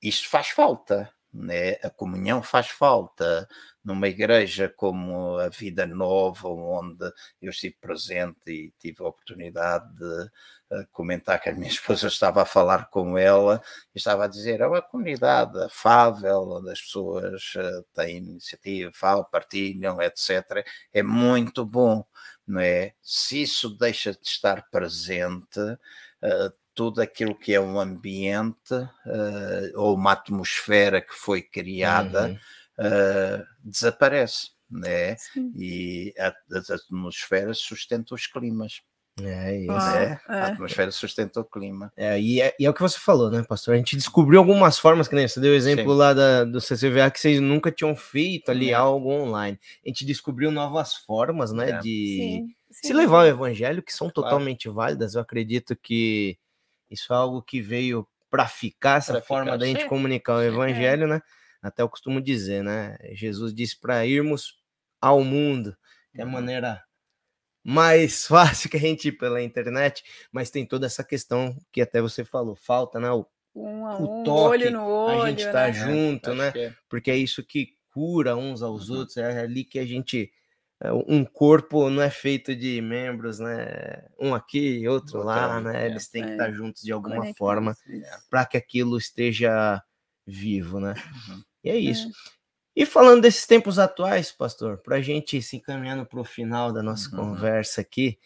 S3: isto faz falta, né? A comunhão faz falta, numa igreja como a Vida Nova, onde eu estive presente e tive a oportunidade de uh, comentar que a minha esposa estava a falar com ela e estava a dizer: é uma comunidade afável, onde as pessoas uh, têm iniciativa, falam, partilham, etc. É muito bom, não é? Se isso deixa de estar presente, uh, tudo aquilo que é um ambiente ou uma atmosfera que foi criada. Uhum uh, desaparece, né? E a, a atmosfera sustenta os climas.
S1: É isso. Né?
S3: É. A atmosfera sustenta o clima.
S1: É e, é, e é o que você falou, né, pastor? A gente descobriu algumas formas, que nem você deu o exemplo Sim. lá da, do CCVA, que vocês nunca tinham feito ali é. algo online. A gente descobriu novas formas, né, é. de Sim. Sim. se levar o evangelho, que são claro. totalmente válidas. Eu acredito que isso é algo que veio para ficar, essa pra forma ficar. da gente comunicar o é. evangelho, né? Até eu costumo dizer, né? Jesus disse para irmos ao mundo, que é a uhum. maneira mais fácil que a gente ir pela internet, mas tem toda essa questão que até você falou, falta, né? O,
S2: um a um, o toque, olho no olho,
S1: a gente tá né? junto, né? É. Porque é isso que cura uns aos uhum. outros, é ali que a gente um corpo não é feito de membros, né? Um aqui, outro lá, né? Eles têm que estar juntos de alguma forma para que aquilo esteja vivo, né? Uhum. E é isso. E falando desses tempos atuais, pastor, para a gente se encaminhando para o final da nossa uhum. conversa aqui,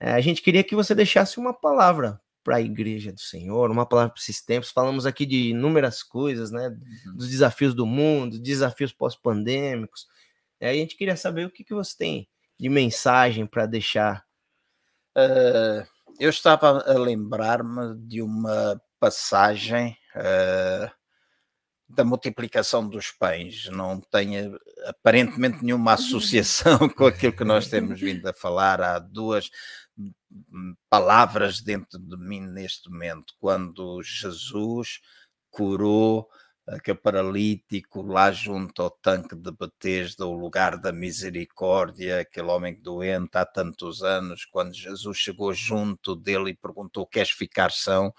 S1: é, a gente queria que você deixasse uma palavra para a igreja do Senhor, uma palavra para esses tempos. Falamos aqui de inúmeras coisas, né? Uhum. Dos desafios do mundo, desafios pós-pandêmicos. É, a gente queria saber o que, que você tem de mensagem para deixar.
S3: Uh, eu estava a lembrar-me de uma passagem uh, da multiplicação dos pães. Não tem aparentemente nenhuma associação com aquilo que nós temos vindo a falar. Há duas palavras dentro de mim neste momento, quando Jesus curou aquele paralítico lá junto ao tanque de Betesda, o lugar da misericórdia, aquele homem doente há tantos anos, quando Jesus chegou junto dele e perguntou: Queres ficar são?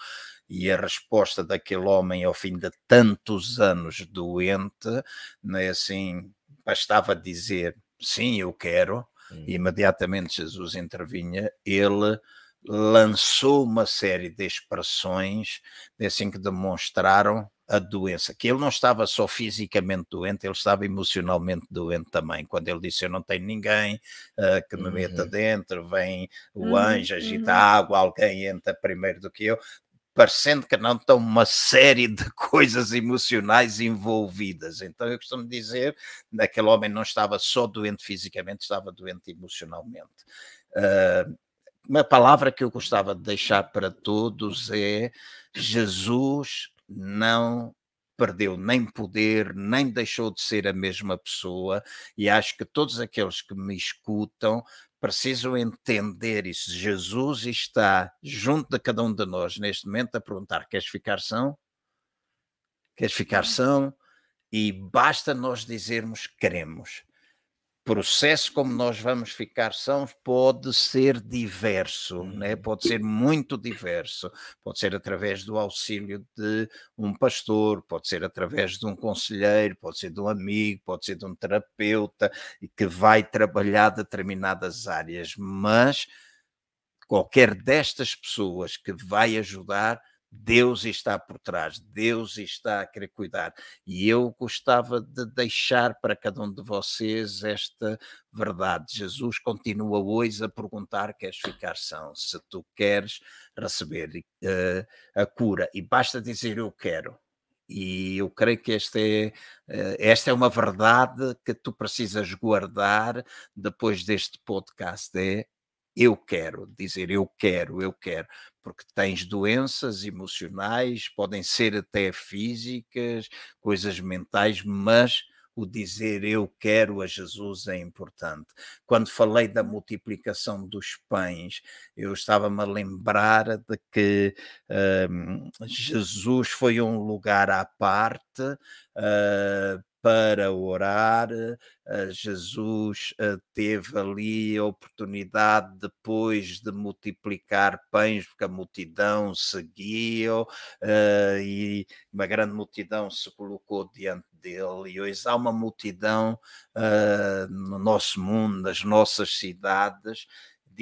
S3: E a resposta daquele homem, ao fim de tantos anos doente, não é assim, bastava dizer: Sim, eu quero. Hum. E imediatamente Jesus intervinha, ele lançou uma série de expressões assim que demonstraram a doença, que ele não estava só fisicamente doente, ele estava emocionalmente doente também. Quando ele disse: Eu não tenho ninguém uh, que me uhum. meta dentro, vem o uhum. anjo, agita uhum. água, alguém entra primeiro do que eu parecendo que não estão uma série de coisas emocionais envolvidas. Então eu costumo dizer, aquele homem não estava só doente fisicamente, estava doente emocionalmente. Uh, uma palavra que eu gostava de deixar para todos é Jesus não perdeu nem poder, nem deixou de ser a mesma pessoa, e acho que todos aqueles que me escutam precisam entender isso. Jesus está junto de cada um de nós neste momento a perguntar: queres ficar são? Queres ficar são? E basta nós dizermos queremos processo como nós vamos ficar são pode ser diverso, né? Uhum. pode ser muito diverso, pode ser através do auxílio de um pastor, pode ser através de um conselheiro, pode ser de um amigo, pode ser de um terapeuta que vai trabalhar determinadas áreas, mas qualquer destas pessoas que vai ajudar Deus está por trás, Deus está a querer cuidar. E eu gostava de deixar para cada um de vocês esta verdade. Jesus continua hoje a perguntar: queres ficar são? Se tu queres receber uh, a cura, e basta dizer eu quero. E eu creio que esta é, uh, esta é uma verdade que tu precisas guardar depois deste podcast. É eu quero, dizer eu quero, eu quero, porque tens doenças emocionais, podem ser até físicas, coisas mentais, mas o dizer eu quero a Jesus é importante. Quando falei da multiplicação dos pães, eu estava-me a lembrar de que uh, Jesus foi um lugar à parte. Uh, para orar. Uh, Jesus uh, teve ali a oportunidade depois de multiplicar pães, porque a multidão seguia uh, e uma grande multidão se colocou diante dele. E hoje há uma multidão no nosso mundo, nas nossas cidades,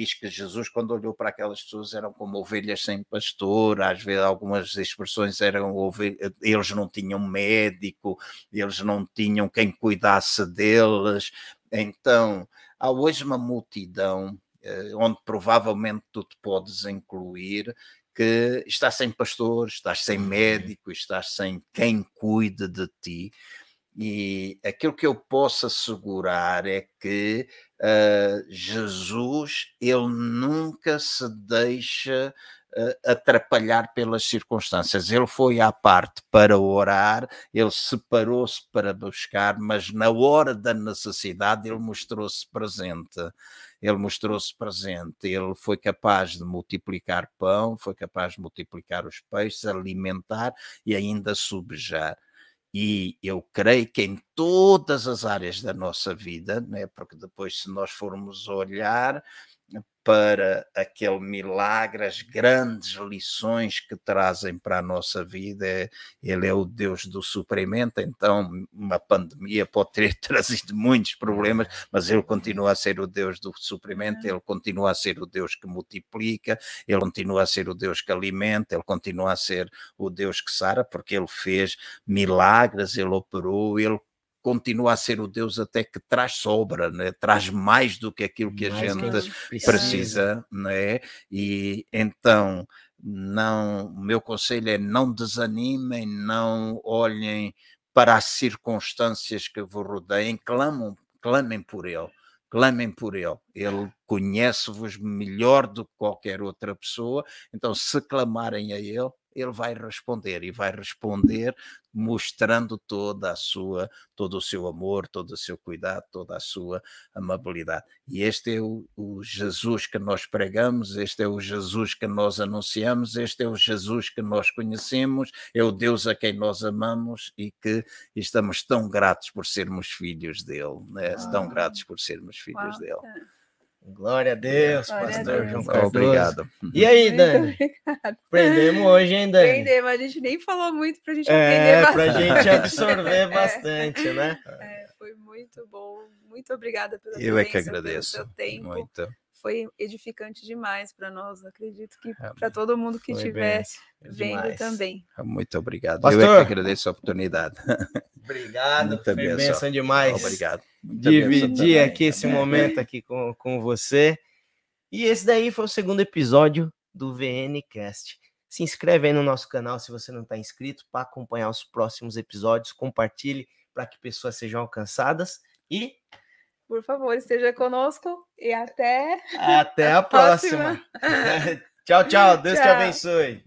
S3: diz que Jesus, quando olhou para aquelas pessoas, eram como ovelhas sem pastor, às vezes algumas expressões eram ovelhas, eles não tinham médico, eles não tinham quem cuidasse deles. Então, há hoje uma multidão eh, onde provavelmente tu te podes incluir, que estás sem pastor, estás sem uhum. médico, estás sem quem cuide de ti. E aquilo que eu posso assegurar é que uh, Jesus, ele nunca se deixa uh, atrapalhar pelas circunstâncias. Ele foi à parte para orar, ele separou-se para buscar, mas na hora da necessidade ele mostrou-se presente ele mostrou-se presente, ele foi capaz de multiplicar pão, foi capaz de multiplicar os peixes, alimentar e ainda subjar. E eu creio que em todas as áreas da nossa vida, né, porque depois, se nós formos olhar para aquele milagre, as grandes lições que trazem para a nossa vida. É, ele é o Deus do suprimento, então uma pandemia pode ter trazido muitos problemas, mas ele continua a ser o Deus do suprimento, ele continua a ser o Deus que multiplica, ele continua a ser o Deus que alimenta, ele continua a ser o Deus que sara, porque ele fez milagres, ele operou, ele continua a ser o Deus até que traz sobra, né? traz mais do que aquilo que a gente que precisa, precisa né? e então não, o meu conselho é não desanimem, não olhem para as circunstâncias que vos rodeiem, clamam, clamem por Ele, clamem por Ele. Ele conhece-vos melhor do que qualquer outra pessoa, então se clamarem a Ele, ele vai responder e vai responder mostrando toda a sua, todo o seu amor, todo o seu cuidado, toda a sua amabilidade. E este é o, o, Jesus que nós pregamos, este é o Jesus que nós anunciamos, este é o Jesus que nós conhecemos, é o Deus a quem nós amamos e que estamos tão gratos por sermos filhos dele, né? tão gratos por sermos filhos dele.
S1: Glória a Deus, Glória pastor a Deus. João
S3: Cardoso. Obrigado.
S1: E aí, Dani? Aprendemos hoje, hein, Dani?
S2: Aprendemos, a gente nem falou muito para a gente
S1: aprender é, Para a gente absorver é. bastante, né?
S2: É, foi muito bom. Muito obrigada pela
S3: Eu é que agradeço.
S2: Pelo seu tempo.
S3: Muito
S2: foi edificante demais para nós. Acredito que é, para todo mundo que estiver vendo demais. também.
S3: Muito obrigado. Pastor, Eu é que agradeço a oportunidade.
S1: Obrigado, Muito foi bênção demais.
S3: Obrigado.
S1: Dividir aqui esse momento aqui com, com você. E esse daí foi o segundo episódio do VNcast. Se inscreve aí no nosso canal se você não está inscrito para acompanhar os próximos episódios. Compartilhe para que pessoas sejam alcançadas e
S2: por favor, esteja conosco e até
S1: até a, próxima. próxima. tchau, tchau. Deus tchau. te abençoe.